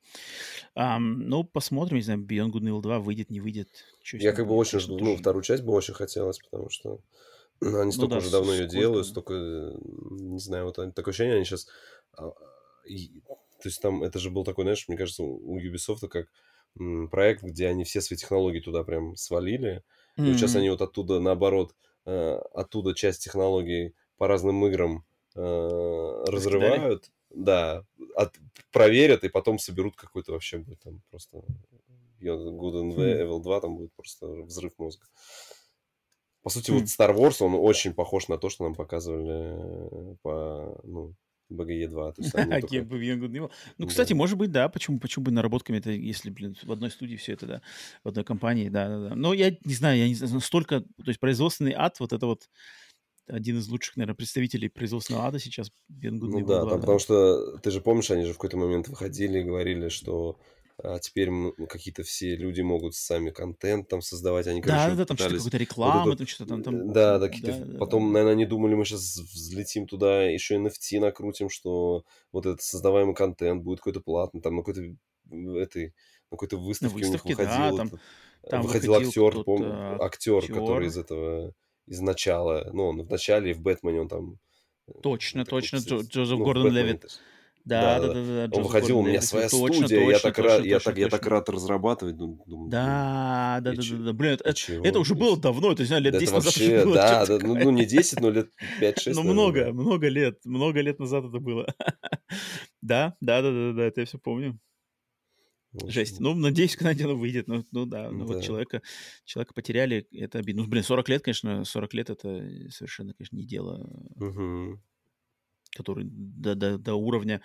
Um, ну, посмотрим, не знаю, Beyond Good and Evil 2 выйдет, не выйдет. Я как бы очень жду, ну, вторую часть бы очень хотелось, потому что ну, они столько ну, да, уже давно ее делают, столько, не знаю, вот такое ощущение, они сейчас... А, то есть там, это же был такой, знаешь, мне кажется, у Ubisoft как проект, где они все свои технологии туда прям свалили, mm-hmm. и сейчас они вот оттуда, наоборот, э, оттуда часть технологий по разным играм э, разрывают, да, от, проверят и потом соберут какой-то вообще будет там просто Good and Evil 2, там будет просто взрыв мозга. По сути, вот Star Wars, он очень похож на то, что нам показывали по, ну, BGE 2. То есть только... Ну, кстати, да. может быть, да. Почему, почему бы наработками это, если, блин, в одной студии все это, да, в одной компании, да, да, да. Но я не знаю, я не знаю, столько, то есть производственный ад, вот это вот один из лучших, наверное, представителей производственного ада сейчас. Бенгуд ну да, 2, там, потому что ты же помнишь, они же в какой-то момент выходили и говорили, что а теперь какие-то все люди могут сами контент там создавать. Они, короче, да, да, там что-то какая-то реклама, вот там что-то там. там да, да, какие-то... Да, Потом, да. наверное, они думали, мы сейчас взлетим туда, еще NFT накрутим, что вот этот создаваемый контент будет какой-то платный, там на какой-то этой на какой-то выставке, на выставке у них выходил. Да, там, там выходил, выходил актер, пом... актер, актер, который из этого из начала. Ну, он в начале и в Бэтмене он там... Э, точно, точно, Джо, Джозеф ну, Гордон Левит. Да, да, да, да, да. Он выходил, у меня своя точно, студия, точно, я, так точно, рад, точно, я, так, точно. я так рад разрабатывать. Думаю, да, да, да, да, да, блин, это, это уже было давно, это, знаю, лет это 10 вообще, назад было. Да, да ну, ну, не 10, но лет 5-6. Ну, много, много лет, много лет назад это было. да, да, да, да, да, это я все помню. Жесть. Ну, надеюсь, когда-нибудь оно выйдет. Ну, ну да, ну да. вот человека, человека потеряли, это обидно. Ну, блин, 40 лет, конечно, 40 лет это совершенно, конечно, не дело. Угу. который до, до, до уровня...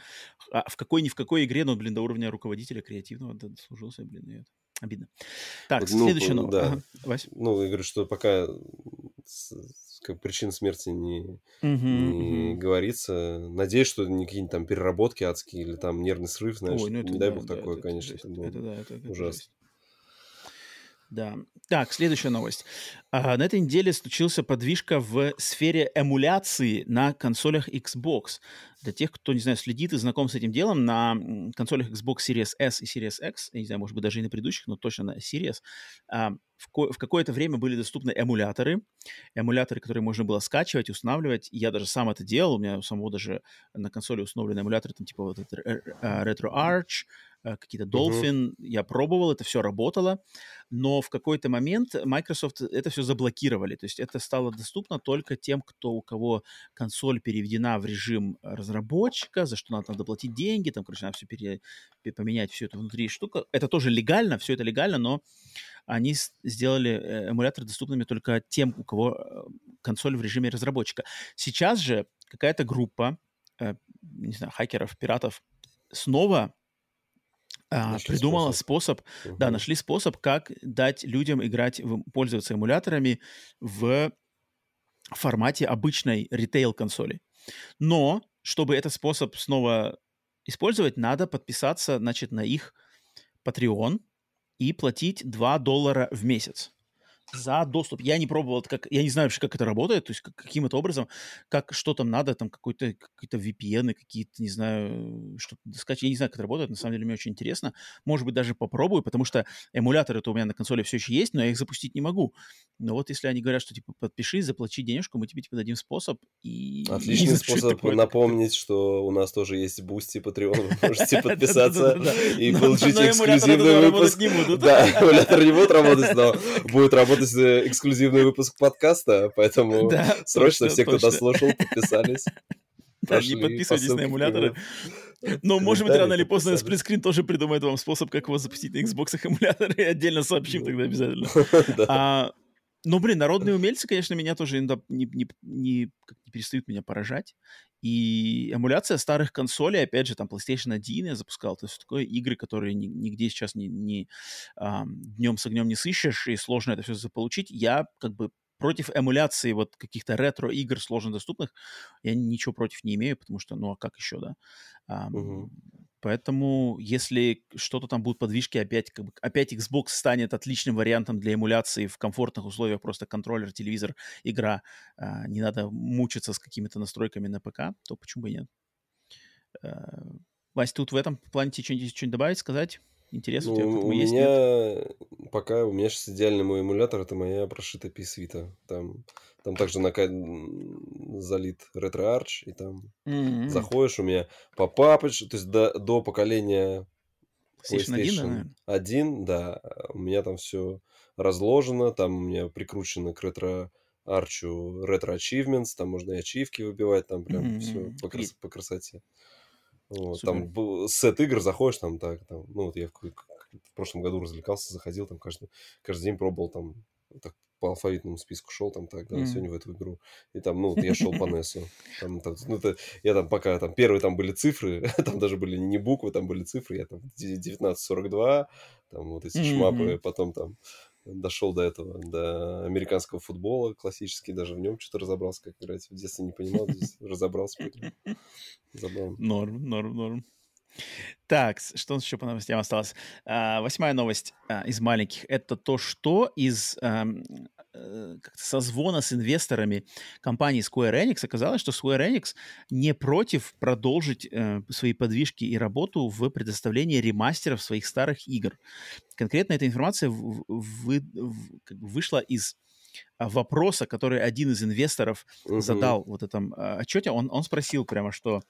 А в какой, ни в какой игре, но, блин, до уровня руководителя креативного дослужился, блин, и это обидно. Так, ну, следующая новость. Да. Ага, Вась. Ну, я говорю, что пока как причин смерти не, uh-huh, не uh-huh. говорится. Надеюсь, что не какие-нибудь там переработки адские или там нервный срыв, знаешь. Ой, ну это, не дай бог да, такое, это, конечно. Это, это, это, да, это, это ужасно. Да. Так, следующая новость. А, на этой неделе случился подвижка в сфере эмуляции на консолях Xbox. Для тех, кто, не знаю, следит и знаком с этим делом, на консолях Xbox Series S и Series X, я не знаю, может быть, даже и на предыдущих, но точно на Series, а, в, ко- в какое-то время были доступны эмуляторы, эмуляторы, которые можно было скачивать, устанавливать. Я даже сам это делал, у меня у самого даже на консоли установлены эмуляторы, там типа вот этот RetroArch, Э, какие-то Dolphin. Uh-huh. Я пробовал, это все работало, но в какой-то момент Microsoft это все заблокировали. То есть это стало доступно только тем, кто у кого консоль переведена в режим разработчика, за что надо там доплатить деньги, там, короче, надо все пере, поменять все это внутри штука. Это тоже легально, все это легально, но они сделали э, эмуляторы доступными только тем, у кого э, консоль в режиме разработчика. Сейчас же какая-то группа, не знаю, хакеров, пиратов снова а, придумала способ, способ угу. да, нашли способ, как дать людям играть, в, пользоваться эмуляторами в формате обычной ритейл-консоли. Но, чтобы этот способ снова использовать, надо подписаться, значит, на их Patreon и платить 2 доллара в месяц за доступ. Я не пробовал, как, я не знаю вообще, как это работает, то есть как, каким это образом, как, что там надо, там какой-то, какие-то VPN, какие-то, не знаю, что скачать, я не знаю, как это работает, на самом деле мне очень интересно. Может быть, даже попробую, потому что эмулятор это у меня на консоли все еще есть, но я их запустить не могу. Но вот если они говорят, что, типа, подпишись, заплати денежку, мы тебе, типа, дадим способ. И... Отличный способ напомнить, что у нас тоже есть Boosty, Patreon, можете подписаться и получить эксклюзивный выпуск. Да, эмулятор не будет работать, но будет работать записывать эксклюзивный выпуск подкаста, поэтому да, срочно точно, все, кто дослушал, подписались. Да, не подписывайтесь на эмуляторы. Но, может быть, рано или поздно сплитскрин тоже придумает вам способ, как его запустить на Xbox эмуляторы, и отдельно сообщим тогда обязательно. ну, блин, народные умельцы, конечно, меня тоже иногда не, не, не, не перестают меня поражать. И эмуляция старых консолей, опять же, там PlayStation 1 я запускал, то есть такое игры, которые нигде сейчас не, не а, днем с огнем не сыщешь, и сложно это все заполучить. Я как бы против эмуляции вот каких-то ретро-игр сложно доступных, я ничего против не имею, потому что, ну, а как еще, да? А, угу. Поэтому, если что-то там будут подвижки, опять, как бы, опять Xbox станет отличным вариантом для эмуляции в комфортных условиях, просто контроллер, телевизор, игра, а, не надо мучиться с какими-то настройками на ПК, то почему бы и нет? А, Вась, тут в этом плане тебе что-нибудь, что-нибудь добавить, сказать? Интерес ну, у тебя у есть? меня нет? пока, у меня сейчас идеальный мой эмулятор, это моя прошитая PS Vita. Там там также на... залит RetroArch, и там mm-hmm. заходишь, у меня по папочке, то есть до, до поколения PlayStation, PlayStation 1, 1, да, у меня там все разложено, там у меня прикручено к ретро арчу ретро achievements, там можно и ачивки выбивать, там прям mm-hmm. все по, крас- по красоте. Вот, там сет игр заходишь, там так, там, ну вот я в, в прошлом году развлекался, заходил, там каждый, каждый день пробовал там так по алфавитному списку шел там так, да, mm. сегодня в эту игру. И там, ну, вот я шел по Несу. Там, там, ну, это, я там пока, там, первые там были цифры, там даже были не буквы, там были цифры, я там 1942, там вот эти mm-hmm. шмапы, потом там дошел до этого, до американского футбола классический, даже в нем что-то разобрался, как играть. В детстве не понимал, здесь разобрался. Норм, норм, норм. Так, что у нас еще по новостям осталось? А, восьмая новость а, из маленьких. Это то, что из а, созвона с инвесторами компании Square Enix оказалось, что Square Enix не против продолжить э, свои подвижки и работу в предоставлении ремастеров своих старых игр. Конкретно эта информация в, в, в, как бы вышла из вопроса, который один из инвесторов угу. задал вот этом отчете. Он, он спросил прямо, что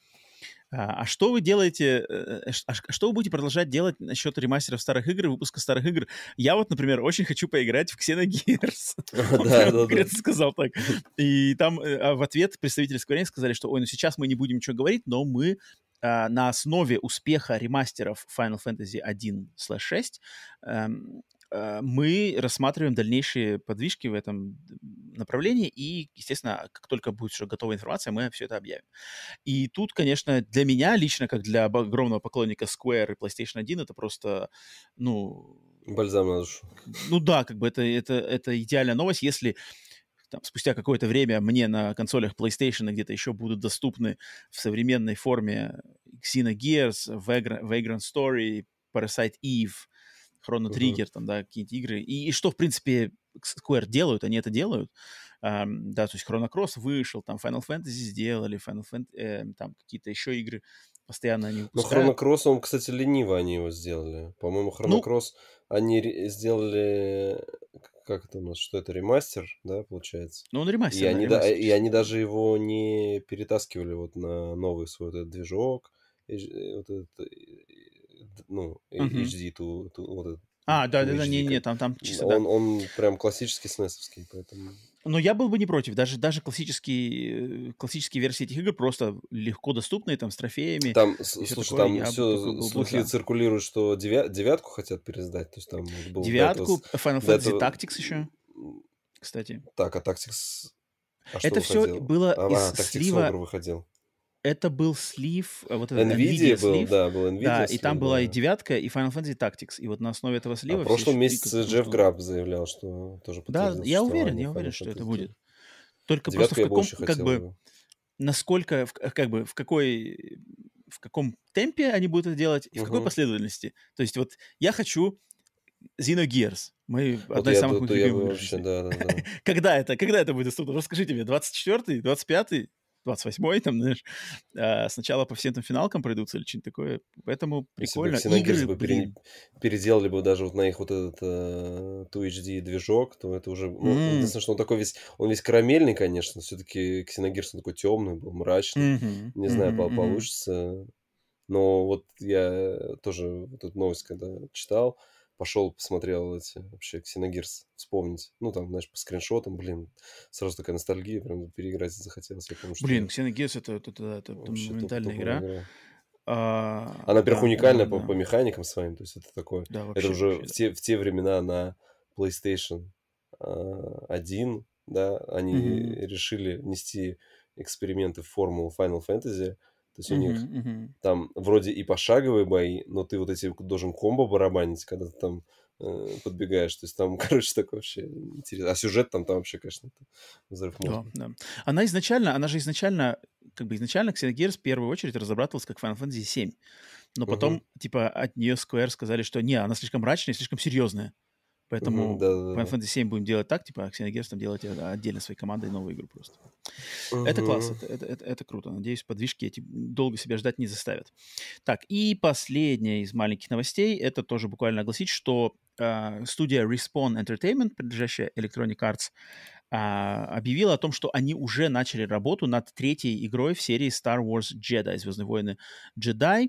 а, а что вы делаете, э, э, а что вы будете продолжать делать насчет ремастеров старых игр, выпуска старых игр? Я вот, например, очень хочу поиграть в Xenogears. Да, да, да. сказал так. И там э, а в ответ представители Square Enix сказали, что, ой, ну сейчас мы не будем ничего говорить, но мы на основе успеха ремастеров Final Fantasy 1/6 эм, э, мы рассматриваем дальнейшие подвижки в этом направлении, и, естественно, как только будет уже готовая информация, мы все это объявим. И тут, конечно, для меня лично, как для огромного поклонника Square и PlayStation 1, это просто, ну... Бальзам на душу. Ну да, как бы это, это, это идеальная новость, если там, спустя какое-то время мне на консолях PlayStation где-то еще будут доступны в современной форме Xenogears, Vagrant Story, Parasite Eve, Chrono Trigger, uh-huh. там, да, какие-нибудь игры. И, и что, в принципе, Square делают, они это делают. Um, да, то есть Chrono Cross вышел, там Final Fantasy сделали, Final Fantasy, э, там какие-то еще игры постоянно они выпускают. Ну, Chrono Cross, он, кстати, лениво они его сделали. По-моему, Chrono ну, Cross они сделали как это у нас, что это ремастер, да, получается? Ну, он ремастер. И, они, ремастер. Да, и они даже его не перетаскивали вот на новый свой вот этот движок, вот этот, ну, HD, ту, ту, вот этот, а, да, да, да, не, не, там, там чисто, он, да. он прям классический снесовский, поэтому... Но я был бы не против. Даже, даже классические, классические версии этих игр просто легко доступные, там, с трофеями. Там, слушай, такое, там все слухи за. циркулируют, что девя, девятку хотят пересдать. То есть там был девятку, этого, Final Fantasy этого... Tactics еще, кстати. Так, а Tactics... А это все выходил? было а, из а, слива... выходил это был слив, э, вот этот NVIDIA, NVIDIA был, слив, да, был NVIDIA Да, слив, и там да. была и девятка, и Final Fantasy Tactics. И вот на основе этого слива... А в прошлом месяце Джефф Граб заявлял, что тоже Да, я уверен, я уверен, что это будет. Только Девятку просто в каком, как бы, насколько, как бы, в какой, в каком темпе они будут это делать и в какой последовательности. То есть вот я хочу Xenogears. Мы вот одна из самых моих любимых. Вообще, да, да, да. когда это? Когда это будет доступно? Расскажите мне. 24-й, 25-й? 28-й, там, знаешь, а, сначала по всем там финалкам пройдутся или что-нибудь такое. Поэтому прикольно. Если бы Игры, бы пере, переделали бы даже вот на их вот этот uh, 2HD движок, то это уже... Ну, mm. единственное, что он такой весь... Он весь карамельный, конечно, все-таки Xenogears он такой темный был, мрачный. Mm-hmm. Не знаю, mm-hmm. получится. Но вот я тоже вот эту новость когда читал, пошел, посмотрел эти вообще Xenogears вспомнить. Ну, там, знаешь, по скриншотам, блин, сразу такая ностальгия, прям переиграть захотелось. Помню, что блин, Xenogears это, это, это, это моментальная игра. игра. А, Она, во-первых, да, уникальна да, по, да. по механикам своим, то есть это такое, да, вообще, это уже вообще, в, те, в те времена на PlayStation uh, 1, да, они mm-hmm. решили нести эксперименты в формулу Final Fantasy, то есть у них там вроде и пошаговые бои, но ты вот эти должен комбо барабанить, когда ты там э, подбегаешь. То есть там, короче, такое вообще интересно. А сюжет там, там вообще, конечно, взрыв мозга. Да, да. Она изначально, она же изначально, как бы изначально Xenogears в первую очередь разрабатывалась как Final Fantasy 7. Но потом, uh-huh. типа, от нее Square сказали, что не, она слишком мрачная и слишком серьезная. Поэтому mm-hmm, да, да, Final Fantasy 7 будем делать так, типа, а Xenogears там делать отдельно своей командой новую игру просто. Mm-hmm. Это класс, это, это, это, это круто. Надеюсь, подвижки эти долго себя ждать не заставят. Так, и последняя из маленьких новостей, это тоже буквально огласить, что э, студия Respawn Entertainment, принадлежащая Electronic Arts, э, объявила о том, что они уже начали работу над третьей игрой в серии Star Wars Jedi, Звездные войны Jedi. А,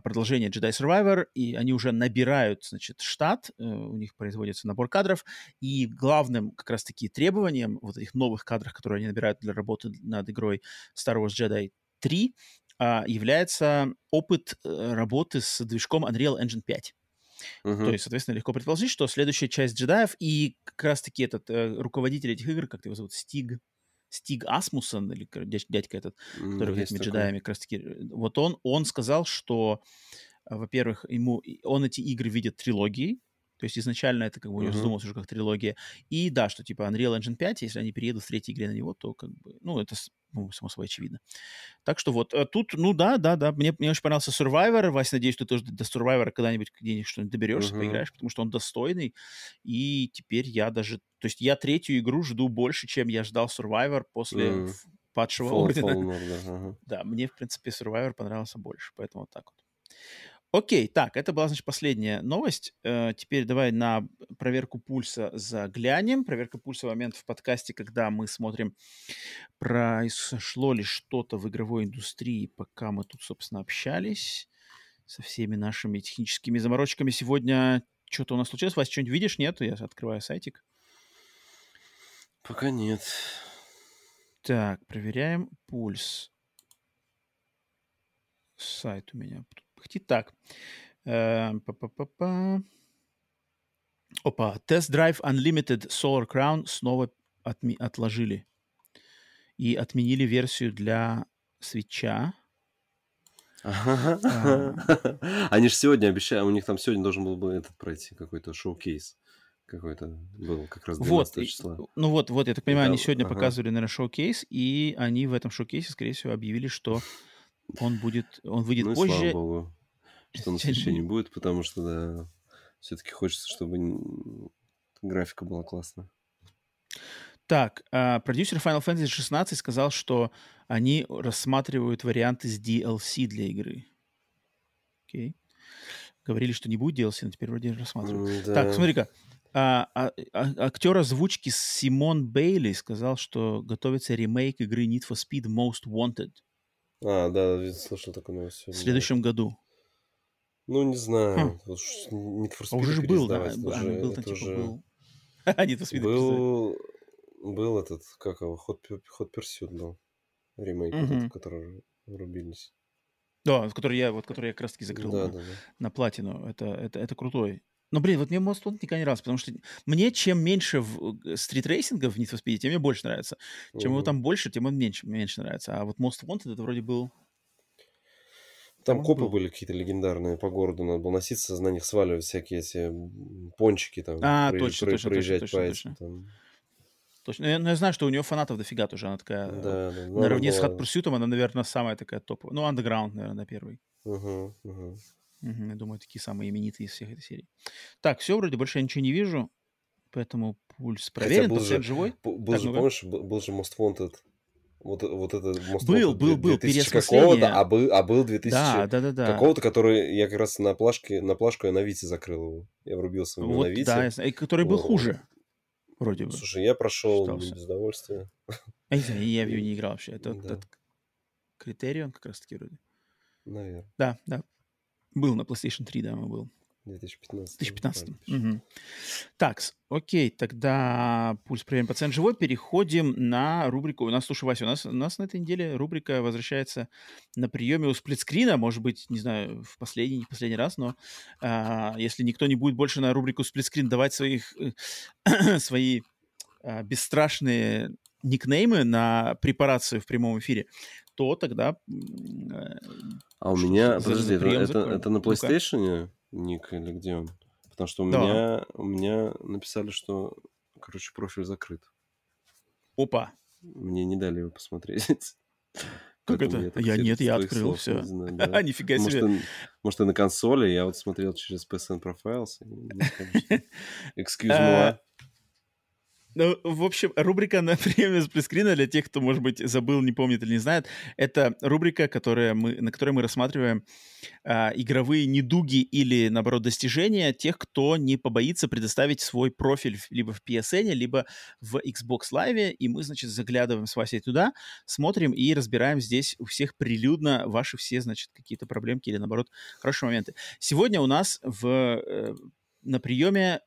продолжение Jedi Survivor, и они уже набирают, значит, штат, э, у них производится набор кадров, и главным как раз-таки требованием вот этих новых кадров, которые они набирают для работы над игрой Star Wars Jedi 3, а, является опыт э, работы с движком Unreal Engine 5. Uh-huh. То есть, соответственно, легко предположить, что следующая часть джедаев и как раз-таки этот э, руководитель этих игр, как его зовут, Стиг, Стиг Асмусон, или дядька этот, который mm, этими джедаями как раз-таки, э, вот он, он сказал, что, э, во-первых, ему, он эти игры видит трилогией, то есть изначально это как бы у него задумалось уже как трилогия. И да, что типа Unreal Engine 5, если они переедут в третьей игре на него, то как бы, ну, это ну, само собой очевидно. Так что вот, э, тут, ну да, да, да, мне, мне очень понравился Survivor, Вася, надеюсь, ты тоже до Survivor когда-нибудь где-нибудь что-нибудь доберешься, uh-huh. поиграешь, потому что он достойный, и теперь я даже, то есть я третью игру жду больше, чем я ждал Survivor после uh-huh. падшего Fall, ордена. Fall, да, uh-huh. да, мне, в принципе, Survivor понравился больше, поэтому вот так вот. Окей, так, это была, значит, последняя новость. Э, теперь давай на проверку пульса заглянем. Проверка пульса в момент в подкасте, когда мы смотрим, произошло ли что-то в игровой индустрии, пока мы тут, собственно, общались со всеми нашими техническими заморочками. Сегодня что-то у нас случилось. Вась, что-нибудь видишь? Нет? Я открываю сайтик. Пока нет. Так, проверяем пульс. Сайт у меня пыхтит так. Э, -па. Опа, Test Drive Unlimited Solar Crown снова отми- отложили. И отменили версию для свеча. Они же сегодня обещали, у них там сегодня должен был бы этот пройти какой-то шоу-кейс какой-то был как раз 12 вот, числа. Ну вот, вот, я так понимаю, они сегодня ага. показывали, наверное, шоу-кейс, и они в этом шоу-кейсе, скорее всего, объявили, что он будет, он выйдет ну, позже. слава богу, что на свече не будет, потому что, да, все-таки хочется, чтобы графика была классная. Так, uh, продюсер Final Fantasy 16 сказал, что они рассматривают варианты с DLC для игры. Окей. Говорили, что не будет DLC, но теперь вроде рассматривают. Да. Так, смотри-ка. А, а, а, актер озвучки Симон Бейли сказал, что готовится ремейк игры Need for Speed Most Wanted. А, да, слышал такую новость. В следующем году. Ну, не знаю. Хм. Speed а уже же был, да. Уже, а, был, это типа, уже... был. For Speed был, был этот, как его, Hot, Hot Pursuit был. Ремейк, угу. этот, который рубились. Да, который я, вот, который я как раз таки закрыл да, на, да, да. на платину. Это, это, это крутой. Но, блин, вот мне Most Wanted никогда не нравился, потому что мне чем меньше в э, стрит-рейсинга в Need for Speed, тем мне больше нравится. Чем угу. его там больше, тем он меньше, меньше нравится. А вот Most Wanted это вроде был... Там он копы был. были какие-то легендарные по городу, надо было носиться, на них сваливать всякие эти пончики там. А, проезж, точно, про, точно, проезжать точно, по точно, точно. Там. Точно. Но я, но я знаю, что у нее фанатов дофига тоже. Она такая... Да, да. Наравне была... с Hot Pursuit она, наверное, самая такая топовая. Ну, Underground, наверное, первый. Угу, угу. Угу, я думаю, такие самые именитые из всех этой серии. Так, все, вроде больше я ничего не вижу, поэтому пульс проверен, был пациент же, живой. Был так, же, ну помнишь, был, был же Most Wanted вот, вот это Most был, Wanted был, был, какого-то, а был, а был 2000 да, да, да, да. какого-то, который я как раз на плашке, на плашку я на Вите закрыл его. Я врубился в него вот, на Вите. Да, и который был вот. хуже, вроде бы. Слушай, я прошел Считался. без удовольствия. А я, я в него не играл вообще. Это, да. этот критерий как раз таки вроде. Наверное. Да, да. Был на PlayStation 3, да, мы был. 2015. 2015. Угу. Так, окей, тогда пульс проверим пациент живой. Переходим на рубрику. У нас, слушай, Вася, у нас, у нас на этой неделе рубрика возвращается на приеме у сплитскрина. Может быть, не знаю, в последний, не последний раз, но а, если никто не будет больше на рубрику сплитскрин давать своих, свои а, бесстрашные никнеймы на препарацию в прямом эфире, то тогда... Э, а у меня... Подожди, это, это, это на PlayStation ник или где он? Потому что у, да. меня, у меня написали, что, короче, профиль закрыт. Опа. Мне не дали его посмотреть. Как это? Я, нет, я открыл все. А, нифига себе. Может, может, и на консоли, я вот смотрел через PSN Profiles. Excuse me. Ну, в общем, рубрика на премию с прескрина для тех, кто, может быть, забыл, не помнит или не знает, это рубрика, которая мы, на которой мы рассматриваем а, игровые недуги или, наоборот, достижения тех, кто не побоится предоставить свой профиль либо в PSN, либо в Xbox Live, и мы, значит, заглядываем с Васей туда, смотрим и разбираем здесь у всех прилюдно ваши все, значит, какие-то проблемки или, наоборот, хорошие моменты. Сегодня у нас в э, на приеме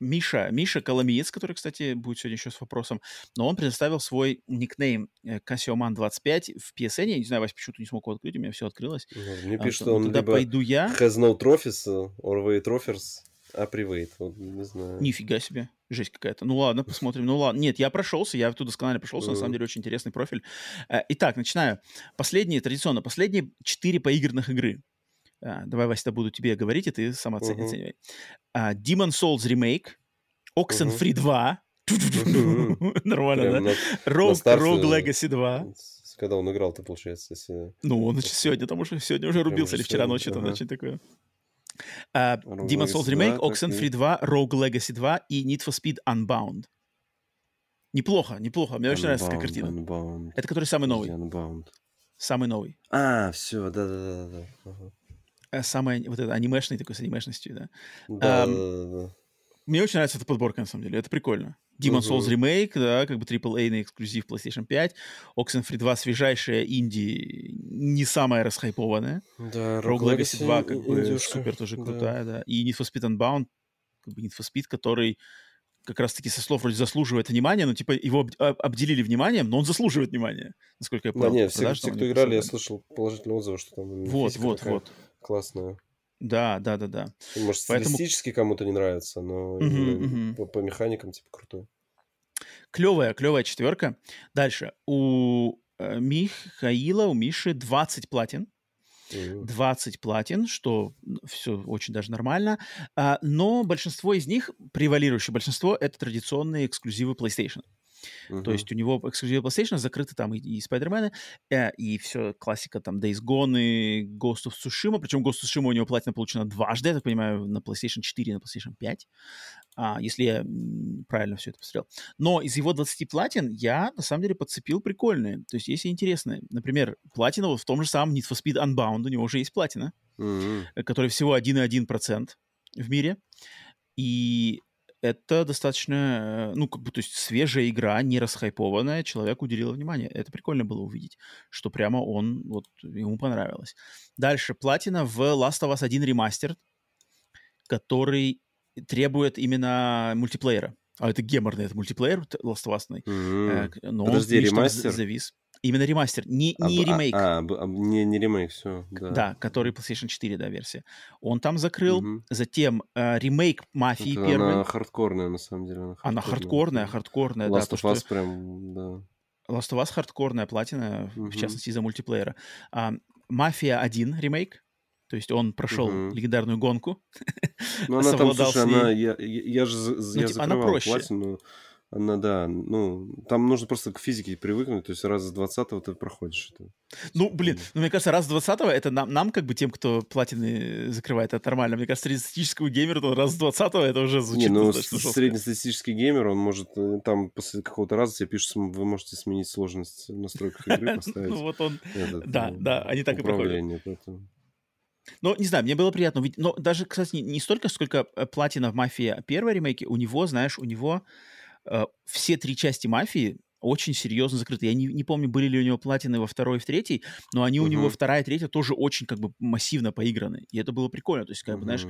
Миша, Миша Коломиец, который, кстати, будет сегодня еще с вопросом, но он предоставил свой никнейм Cassioman25 в PSN. Я не знаю, Вась почему-то не смог его открыть, у меня все открылось. Мне а, пишет, что он тогда либо пойду я. has no trophies or wait offers, а private. Вот, не знаю. Нифига себе. Жесть какая-то. Ну ладно, посмотрим. Ну ладно. Нет, я прошелся, я тут досконально прошелся. Mm. На самом деле очень интересный профиль. Э, итак, начинаю. Последние, традиционно, последние четыре поигранных игры. А, давай, Вася, буду тебе говорить, и ты сам оцени, uh-huh. оценивай. А, Demon Souls Remake, Oxenfree uh-huh. 2, Нормально, да? Rogue, Legacy 2. Когда он играл-то, получается, если... Ну, он сегодня, потому что сегодня уже рубился, или вчера ночью, там, значит, такое. Uh, Demon's Souls Remake, Oxenfree 2, Rogue Legacy 2 и Need for Speed Unbound. Неплохо, неплохо. Мне очень нравится эта картина. Это который самый новый. Самый новый. А, все, да-да-да. Э, самый вот это анимешный такой с анимешностью, да. Да, um, да, да, Мне очень нравится эта подборка, на самом деле, это прикольно. Demon uh-huh. Souls Remake, да, как бы AAA на эксклюзив PlayStation 5. Oxenfree 2 свежайшая инди, не самая расхайпованная. Да, Rogue Legacy 2 как бы супер тоже крутая, да. да. И Need for Speed Unbound, как бы Need for Speed, который как раз-таки со слов вроде заслуживает внимания, но типа его обделили вниманием, но он заслуживает внимания, насколько я понял. Да нет, все, все кто играли, я слышал положительные отзывы, что там вот, вот, вот классная. Да, да, да, да. Может, Поэтому... стилистически кому-то не нравится, но uh-huh, uh-huh. По, по механикам типа крутой. Клевая, клевая четверка. Дальше. У э, Михаила, у Миши 20 платин. 20 платин, что все очень даже нормально. А, но большинство из них, превалирующее большинство, это традиционные эксклюзивы PlayStation. Uh-huh. То есть у него эксклюзивы PlayStation закрыты там и, и Spider-Man, э, и все классика там Days Gone и Ghost of Tsushima. Причем Ghost of Tsushima у него платина получена дважды, я так понимаю, на PlayStation 4 и на PlayStation 5. А, если я правильно все это посмотрел. Но из его 20 платин я, на самом деле, подцепил прикольные. То есть есть и интересные. Например, платина вот в том же самом Need for Speed Unbound, у него уже есть платина, mm-hmm. который всего 1,1% в мире. И это достаточно, э, ну, как бы, то есть свежая игра, не расхайпованная, человек уделил внимание. Это прикольно было увидеть, что прямо он, вот, ему понравилось. Дальше, платина в Last of Us 1 ремастер, который требует именно мультиплеера. А это геморный, это мультиплеер Last of Us. Mm-hmm. Но Подожди, он, ремастер? завис. Именно ремастер, не, не а, ремейк. А, а, не, не ремейк, все. Да. да, который PlayStation 4, да, версия. Он там закрыл. Угу. Затем э, ремейк Мафии Это первый. Она хардкорная, на самом деле. Она хардкорная, она хардкорная, Last да. Last of Us прям, да. Last of Us хардкорная платина, угу. в частности, из-за мультиплеера. А, Мафия 1 ремейк. То есть он прошел угу. легендарную гонку. Ну, она там, слушай, она, я, я, я же ну, я типа, она проще. платину. Она, да, ну, там нужно просто к физике привыкнуть, то есть раз с 20 ты проходишь это. Ну, блин, ну, мне кажется, раз с 20 это нам, нам, как бы, тем, кто платины закрывает, это нормально. Мне кажется, среднестатистическому геймеру то раз с 20 это уже звучит Не, ну, среднестатистический геймер, он может, э, там после какого-то раза тебе пишут, вы можете сменить сложность в настройках игры, ну, поставить. Ну, вот он, да, ну, да, они так и проходят. Ну, не знаю, мне было приятно увидеть. Но даже, кстати, не, не столько, сколько э, платина в «Мафии» первой ремейке, у него, знаешь, у него Э, все три части «Мафии» очень серьезно закрыты. Я не, не помню, были ли у него платины во второй и в третьей, но они uh-huh. у него вторая и третья тоже очень как бы массивно поиграны. И это было прикольно. То есть, как uh-huh. бы, знаешь,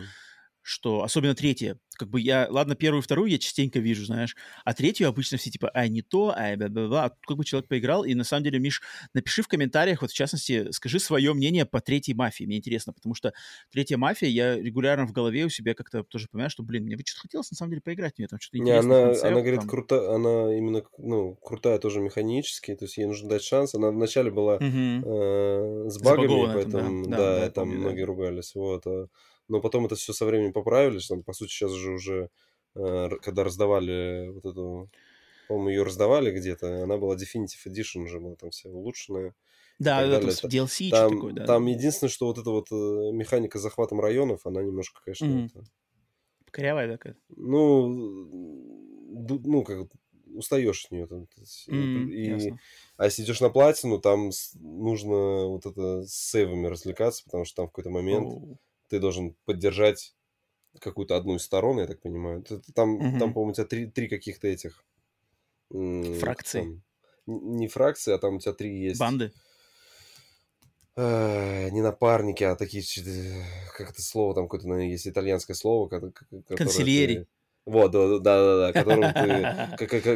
что особенно третья, как бы я, ладно, первую и вторую я частенько вижу, знаешь, а третью обычно все типа, ай, не то, ай, бла бла бла а как бы человек поиграл, и на самом деле, Миш, напиши в комментариях, вот в частности, скажи свое мнение по третьей мафии, мне интересно, потому что третья мафия, я регулярно в голове у себя как-то тоже понимаю, что, блин, мне бы что-то хотелось на самом деле поиграть, мне там что-то интересное. Не, она, концепт, она говорит, там... круто, она именно, ну, крутая тоже механически, то есть ей нужно дать шанс, она вначале была угу. э, с багами, поэтому, да, да, да там помню, многие да. ругались, вот, а но потом это все со временем поправили, что, по сути, сейчас же уже, э, когда раздавали вот эту, по-моему, ее раздавали где-то, она была Definitive Edition уже была там вся улучшенная. Да, это DLC там, такой, да. Там единственное, что вот эта вот э, механика с захватом районов, она немножко, конечно, mm-hmm. это... Корявая такая? Ну, ну, как устаешь от нее. Там, mm, и, ясно. а если идешь на платину, там нужно вот это с сейвами развлекаться, потому что там в какой-то момент oh ты должен поддержать какую-то одну из сторон, я так понимаю. Там, угу. там по-моему, у тебя три, три каких-то этих... Фракции. Там, не фракции, а там у тебя три есть... Банды? Э, не напарники, а такие... Как это слово там какое-то, наверное, есть итальянское слово. Консильери. Ты... Вот, да, да, да,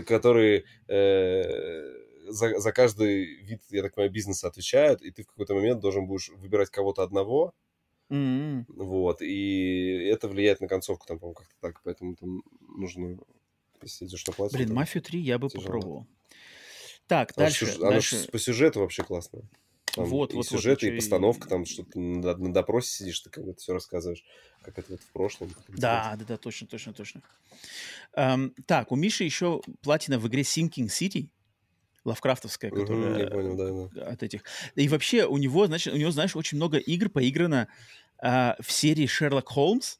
который э, за, за каждый вид, я так понимаю, бизнеса отвечают, и ты в какой-то момент должен будешь выбирать кого-то одного, Mm-hmm. Вот, и это влияет на концовку, там, по-моему, как-то так, поэтому там нужно, если идешь на платье. Блин, «Мафию 3» я бы тяжело. попробовал. Так, она дальше. Сюж... дальше... Она по сюжету вообще классная. Там вот, и вот, сюжет, вот, и постановка, и... там что-то на, на допросе сидишь, ты как бы это все рассказываешь, как это вот в прошлом. Да, да, да, точно, точно, точно. Um, так, у Миши еще платина в игре Sinking City лавкрафтовская, которая угу, понял, да, да. от этих. И вообще у него, значит, у него, знаешь, очень много игр поиграно а, в серии Шерлок Холмс.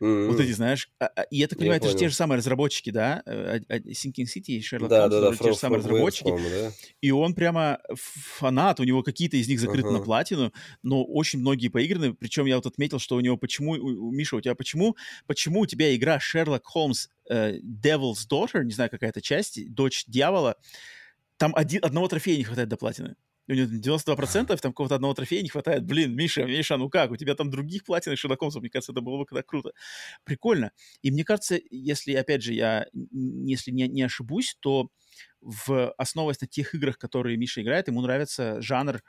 Mm-hmm. Вот эти, знаешь, а, а, и я так понимаю, я это же те же самые разработчики, да? Э, Sinking City и Sherlock да, Holmes, да, да, те же самые разработчики. Да? И он прямо фанат, у него какие-то из них закрыты uh-huh. на платину, но очень многие поиграны. Причем я вот отметил, что у него почему, у, у Миша, у тебя почему, почему у тебя игра Sherlock Holmes uh, Devil's Daughter, не знаю, какая-то часть, дочь дьявола, там один, одного трофея не хватает до платины. У него 92%, там какого-то одного трофея не хватает. Блин, Миша, Миша, ну как? У тебя там других платиновых Шерлокомсов, мне кажется, это было бы когда круто. Прикольно. И мне кажется, если, опять же, я, если не, не ошибусь, то в основываясь на тех играх, которые Миша играет, ему нравится жанр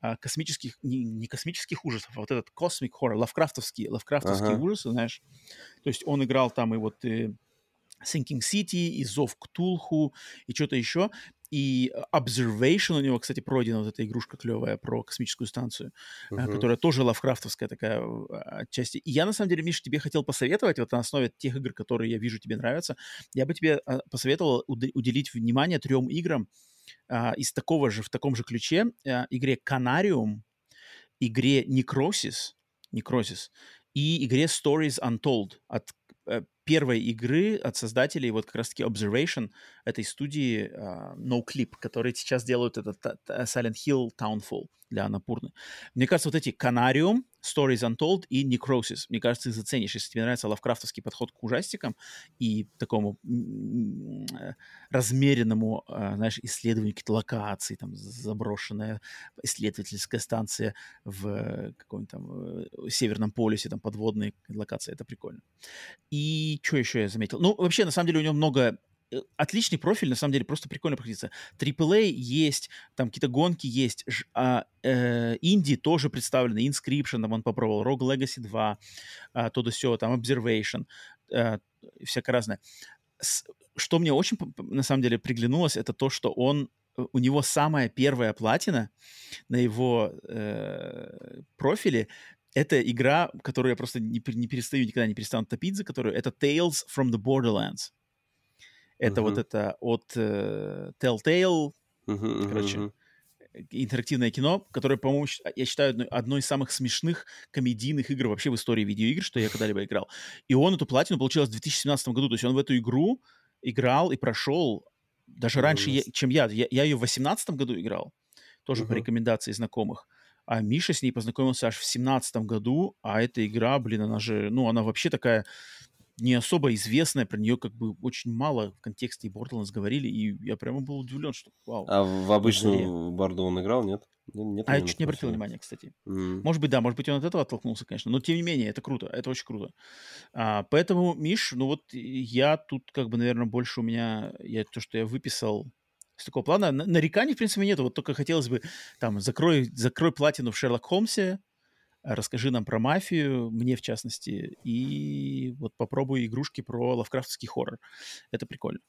а, космических, не, не космических ужасов, а вот этот cosmic horror, лавкрафтовские, лавкрафтовские ага. ужасы, знаешь. То есть он играл там и вот и Sinking City, и Зов Ктулху, и что-то еще. И Observation у него, кстати, пройдена вот эта игрушка клевая про космическую станцию, uh-huh. которая тоже лавкрафтовская такая отчасти. И я, на самом деле, Миша, тебе хотел посоветовать, вот на основе тех игр, которые я вижу тебе нравятся, я бы тебе а, посоветовал уделить внимание трем играм а, из такого же, в таком же ключе, а, игре Canarium, игре Necrosis, Necrosis и игре Stories Untold от э, первой игры от создателей вот как раз-таки Observation этой студии uh, No Clip, которые сейчас делают этот Silent Hill Townfall для Анапурны. Мне кажется, вот эти Canarium, Stories Untold и Necrosis, мне кажется, их заценишь, если тебе нравится лавкрафтовский подход к ужастикам и такому размеренному, а, знаешь, исследованию каких-то локаций, там, заброшенная исследовательская станция в каком-нибудь там э, Северном полюсе, там, подводные локации, это прикольно. И что еще я заметил? Ну, вообще, на самом деле, у него много Э, отличный профиль, на самом деле, просто прикольно проходиться. AAA есть, там какие-то гонки есть, а, э, инди тоже представлены, Inscription, там он попробовал, Rogue Legacy 2, а, то да все, там Observation, а, всякое разное. С, что мне очень, на самом деле, приглянулось, это то, что он э, у него самая первая платина на его э, профиле. Это игра, которую я просто не, не перестаю, никогда не перестану топить за которую. Это Tales from the Borderlands. Это uh-huh. вот это от э, Telltale, uh-huh, короче, uh-huh. интерактивное кино, которое, по-моему, я считаю одной, из самых смешных комедийных игр вообще в истории видеоигр, что я когда-либо играл. И он эту платину получил в 2017 году, то есть он в эту игру играл и прошел даже раньше, я, чем я. я. Я ее в 2018 году играл, тоже uh-huh. по рекомендации знакомых. А Миша с ней познакомился аж в 2017 году, а эта игра, блин, она же, ну, она вообще такая не особо известная, про нее как бы очень мало в контексте Borderlands говорили, и я прямо был удивлен, что вау. А в обычную Барду он играл, нет? нет а я чуть не обратил внимания, кстати. Mm. Может быть, да, может быть, он от этого оттолкнулся, конечно, но тем не менее, это круто, это очень круто. А, поэтому, Миш, ну вот я тут как бы, наверное, больше у меня, я то, что я выписал с такого плана, нареканий, в принципе, нету, вот только хотелось бы, там, закрой, закрой платину в Шерлок Холмсе, расскажи нам про мафию, мне в частности, и вот попробуй игрушки про лавкрафтский хоррор. Это прикольно.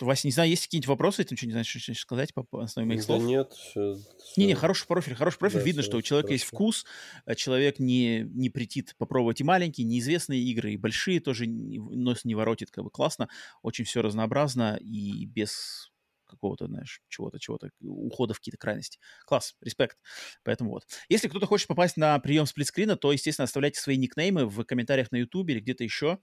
Вася, не знаю, есть какие-нибудь вопросы, ты ничего не знаешь, что сказать по, по основе моих да слов? нет. Все, Не-не, хороший профиль, хороший профиль. Да, Видно, что у человека хорошо. есть вкус, а человек не, не притит попробовать и маленькие, неизвестные игры, и большие тоже нос не воротит, как бы классно. Очень все разнообразно и без какого-то, знаешь, чего-то, чего-то, ухода в какие-то крайности. Класс, респект. Поэтому вот. Если кто-то хочет попасть на прием сплитскрина, то, естественно, оставляйте свои никнеймы в комментариях на YouTube или где-то еще.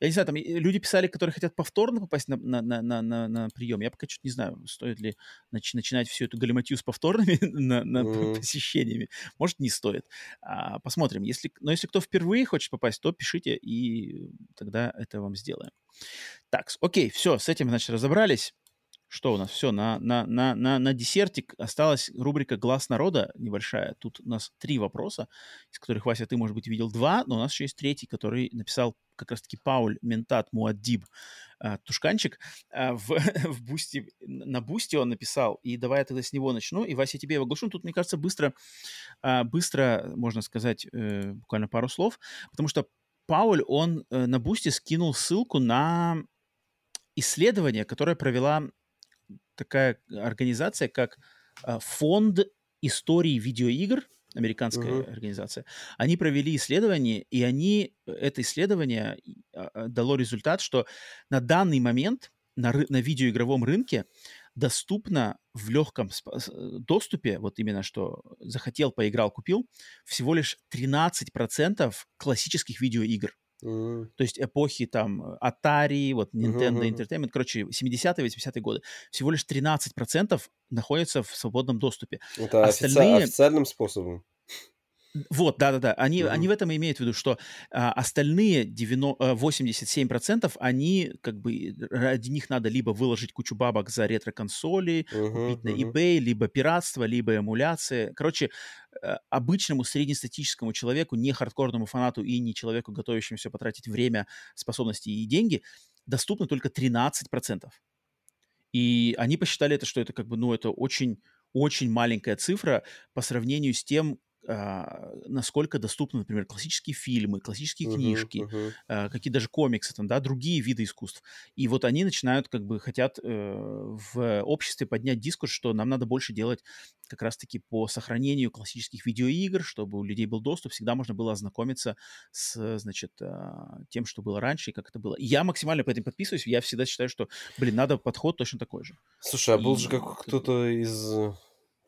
Я не знаю, там люди писали, которые хотят повторно попасть на, на, на, на, на, на прием. Я пока что-то не знаю, стоит ли нач- начинать всю эту галиматью с повторными на, на mm. посещениями. Может, не стоит. А, посмотрим. Если, но если кто впервые хочет попасть, то пишите, и тогда это вам сделаем. Так, окей, все, с этим, значит, разобрались. Что у нас? Все, на, на, на, на, на десертик осталась рубрика «Глаз народа» небольшая. Тут у нас три вопроса, из которых, Вася, ты, может быть, видел два, но у нас еще есть третий, который написал как раз-таки Пауль Ментат Муаддиб а, Тушканчик а, в, в Бусти, на Бусти он написал, и давай я тогда с него начну, и, Вася, тебе его оглашу. Тут, мне кажется, быстро, а, быстро, можно сказать, э, буквально пару слов, потому что Пауль, он э, на Бусти скинул ссылку на исследование, которое провела такая организация, как а, Фонд истории видеоигр, американская uh-huh. организация, они провели исследование, и они, это исследование а, а, дало результат, что на данный момент на, на видеоигровом рынке доступно в легком доступе, вот именно что захотел, поиграл, купил, всего лишь 13% классических видеоигр. Mm. То есть эпохи там Atari, вот Nintendo uh-huh. Entertainment, короче, 70-е, 80-е годы. Всего лишь 13% находятся в свободном доступе. Это Остальные... офици... официальным способом. Вот, да-да-да. Они, mm-hmm. они в этом имеют в виду, что а, остальные 90, 87% а, они как бы ради них надо либо выложить кучу бабок за ретро-консоли, mm-hmm, купить на eBay, либо пиратство, либо эмуляция. Короче, а, обычному среднестатическому человеку, не хардкорному фанату и не человеку, готовящемуся потратить время, способности и деньги, доступно только 13%. И они посчитали это, что это как бы, ну, это очень очень маленькая цифра по сравнению с тем, насколько доступны, например, классические фильмы, классические uh-huh, книжки, uh-huh. А, какие даже комиксы, там, да, другие виды искусств. И вот они начинают, как бы, хотят э, в обществе поднять дискурс, что нам надо больше делать как раз-таки по сохранению классических видеоигр, чтобы у людей был доступ, всегда можно было ознакомиться с, значит, э, тем, что было раньше и как это было. Я максимально по этим подписываюсь, я всегда считаю, что, блин, надо подход точно такой же. Слушай, а был и, же как кто-то из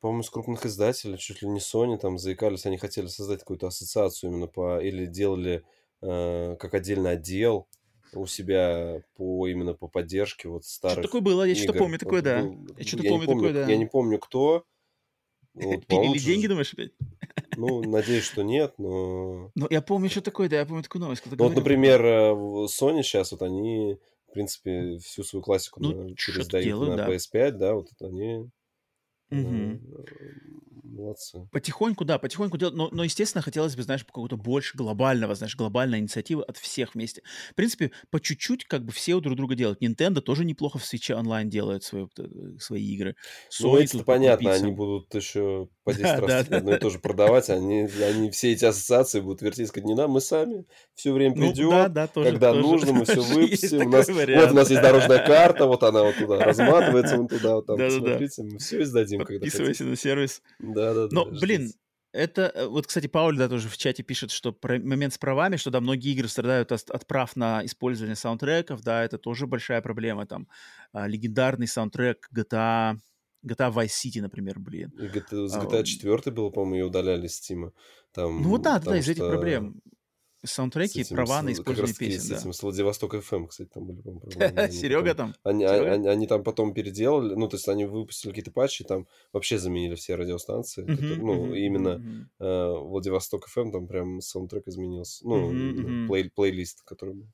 по-моему, из крупных издателей, чуть ли не Sony, там заикались, они хотели создать какую-то ассоциацию именно по... Или делали э, как отдельный отдел у себя по именно по поддержке вот старых Что такое было? Я что-то помню такое, да. Я что-то помню, помню такое, да. Я не помню, кто. Вот, Пилили деньги, думаешь, опять? Ну, надеюсь, что нет, но... Ну, я помню, что такое, да, я помню такую новость. Ну, вот, например, э, Sony сейчас, вот они, в принципе, всю свою классику ну, на, пересдают на да. PS5, да, вот это они Мгм. Молодцы. Потихоньку, да, потихоньку делать, но, но, естественно, хотелось бы, знаешь, какого-то больше глобального, знаешь, глобальной инициативы от всех вместе. В принципе, по чуть-чуть как бы все друг друга делают. Nintendo тоже неплохо в Switch онлайн делает свои, э, свои игры. Ну, это понятно, они будут еще по 10 да, раз да, одно и то же продавать, они, они все эти ассоциации будут вертеть, сказать, не нам, мы сами все время придем, ну, да, да, тоже, когда тоже, нужно, мы все выпустим. У нас, вариант. вот у нас есть дорожная карта, вот она вот туда разматывается, вон туда, вот там, да, посмотрите, да. мы все издадим, когда Подписывайся на сервис. Да-да-да. Но, блин, это, э, вот, кстати, Пауль, да, тоже в чате пишет, что про момент с правами, что, да, многие игры страдают от, от прав на использование саундтреков, да, это тоже большая проблема, там, а, легендарный саундтрек GTA, GTA Vice City, например, блин. GTA, с GTA 4 было, по-моему, ее удаляли с Steam. Там, ну вот да, да, из этих проблем саундтреки, этим, права на использование песен. С да. этим, с Владивосток FM, кстати, там были, по-моему, Серега там? Они, Они, они там потом переделали, ну, то есть они выпустили какие-то патчи, там вообще заменили все радиостанции. Которые, ну, именно. Э, Владивосток FM, там прям саундтрек изменился. Ну, плей, плейлист, который...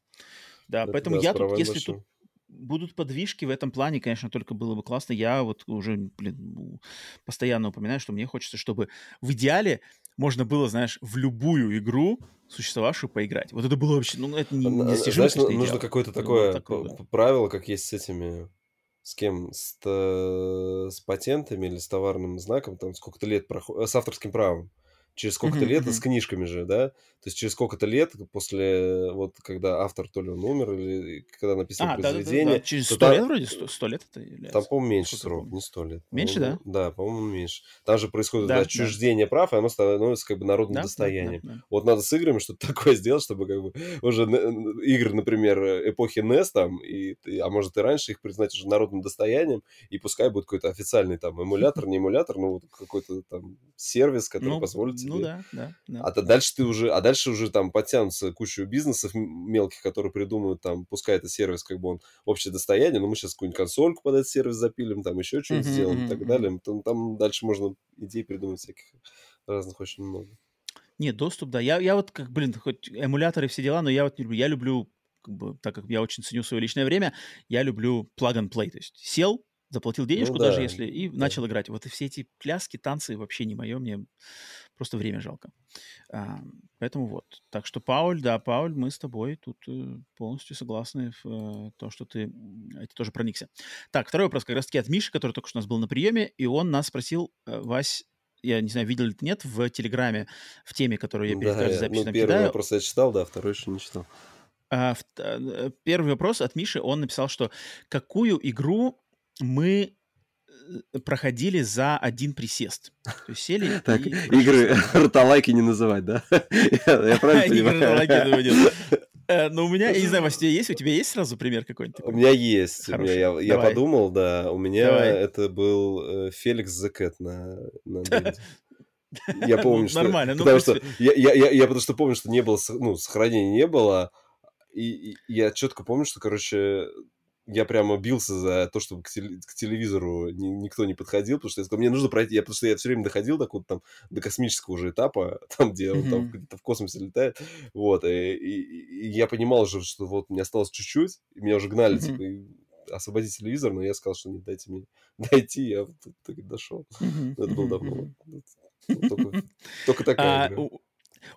Да, Это, поэтому да, я тут, если большим. тут будут подвижки в этом плане, конечно, только было бы классно. Я вот уже, блин, постоянно упоминаю, что мне хочется, чтобы в идеале можно было, знаешь, в любую игру существовавшую поиграть. Вот это было вообще, ну, это не, не. Знаешь, нужно идеал. какое-то такое, такое правило, как есть с этими, с кем, с, с патентами или с товарным знаком, там сколько-то лет проходит, с авторским правом через сколько-то лет, с книжками же, да? То есть через сколько-то лет после, вот, когда автор то ли он умер, или когда написано а, произведение... Да, да, да. Через сто лет вроде? Сто лет это является? Там, по-моему, меньше срок, не сто лет. Меньше, да? Да, по-моему, меньше. Там же происходит да, отчуждение да. прав, и оно становится как бы народным да, достоянием. Да, да, да. Вот надо с играми что-то такое сделать, чтобы как бы уже игры, например, эпохи NES там, и, а может и раньше их признать уже народным достоянием, и пускай будет какой-то официальный там эмулятор, не эмулятор, но вот какой-то там сервис, который ну, позволит ну тебе... Ну да, да. да. А то дальше ты уже, а дальше уже там подтянутся кучу бизнесов мелких, которые придумают там, пускай это сервис, как бы он общее достояние, но мы сейчас какую-нибудь консольку под этот сервис запилим, там еще что-нибудь uh-huh, сделаем uh-huh, и так далее. Там, там дальше можно идей придумать всяких разных очень много. Нет, доступ, да. Я, я вот, как, блин, хоть эмуляторы все дела, но я вот не люблю. Я люблю, как бы, так как я очень ценю свое личное время, я люблю plug and play. То есть сел, заплатил денежку ну, да. даже если, и да. начал играть. Вот и все эти пляски, танцы вообще не мое, мне просто время жалко. А, поэтому вот. Так что, Пауль, да, Пауль, мы с тобой тут э, полностью согласны в э, то, что ты это тоже проникся. Так, второй вопрос как раз-таки от Миши, который только что у нас был на приеме, и он нас спросил, э, Вась, я не знаю, видел ли ты нет, в Телеграме, в теме, которую я перед да, каждой записью ну, первый кидаю. вопрос я читал, да, второй еще не читал. А, первый вопрос от Миши, он написал, что какую игру мы э, проходили за один присест. То есть сели Так, игры ротолайки не называть, да? Я правильно понимаю? Э, ну, у меня, я не знаю, Вася, у тебя есть? У тебя есть сразу пример какой-нибудь? У меня есть. У меня, я, я подумал, да. У меня Давай. это был э, Феликс Зекет на, на Я помню, что... Нормально. Ну, потому что я, я, я, я потому что помню, что не было, ну, сохранения не было, и, и я четко помню, что, короче, я прямо бился за то, чтобы к, теле, к телевизору ни, никто не подходил, потому что я сказал, мне нужно пройти, я, потому что я все время доходил до вот там до космического уже этапа, там, где он там где-то в космосе летает, вот, и, и, и я понимал уже, что вот мне осталось чуть-чуть, меня уже гнали, типа, освободить телевизор, но я сказал, что не дайте мне дойти, я так дошел. Это было давно. Только, только такая а, игра.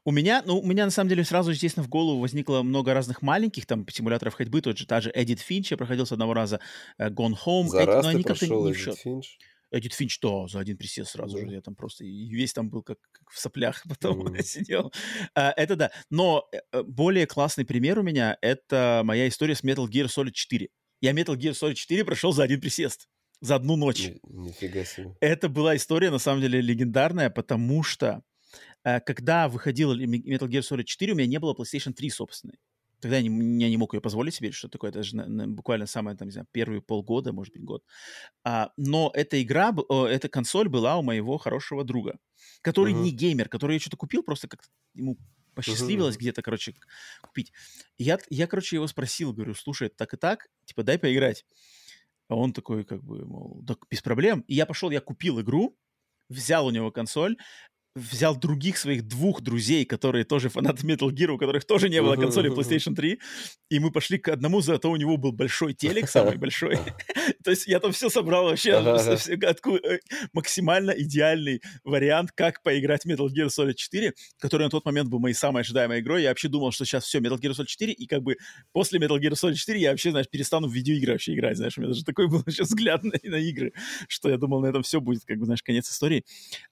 У меня, ну, у меня на самом деле сразу, естественно, в голову возникло много разных маленьких там симуляторов ходьбы, тот же та же Edit Finch, я проходил с одного раза uh, Gone Home, За Эд, раз но они как-то не в Finch? Эдит Финч, да, за один присест сразу же. Я там просто весь там был как, как в соплях потом mm. сидел. А, это да. Но э, более классный пример у меня — это моя история с Metal Gear Solid 4. Я Metal Gear Solid 4 прошел за один присест. За одну ночь. Ни, нифига себе. Это была история, на самом деле, легендарная, потому что э, когда выходил Metal Gear Solid 4, у меня не было PlayStation 3 собственной. Тогда я не, я не мог ее позволить себе, что такое, это же на, на, буквально самое, там, не знаю, первые полгода, может быть, год. А, но эта игра, о, эта консоль была у моего хорошего друга, который uh-huh. не геймер, который я что-то купил, просто как-то ему посчастливилось uh-huh. где-то, короче, купить. Я, я, короче, его спросил, говорю, слушай, так и так, типа, дай поиграть. А он такой, как бы, мол, так без проблем. И я пошел, я купил игру, взял у него консоль, взял других своих двух друзей, которые тоже фанаты Metal Gear, у которых тоже не было консоли PlayStation 3, и мы пошли к одному, зато у него был большой телек, самый большой. То есть я там все собрал вообще, э, максимально идеальный вариант, как поиграть Metal Gear Solid 4, который на тот момент был моей самой ожидаемой игрой. Я вообще думал, что сейчас все, Metal Gear Solid 4, и как бы после Metal Gear Solid 4 я вообще, знаешь, перестану в видеоигры вообще играть, знаешь, у меня даже такой был сейчас взгляд на, на игры, что я думал, на этом все будет, как бы, знаешь, конец истории.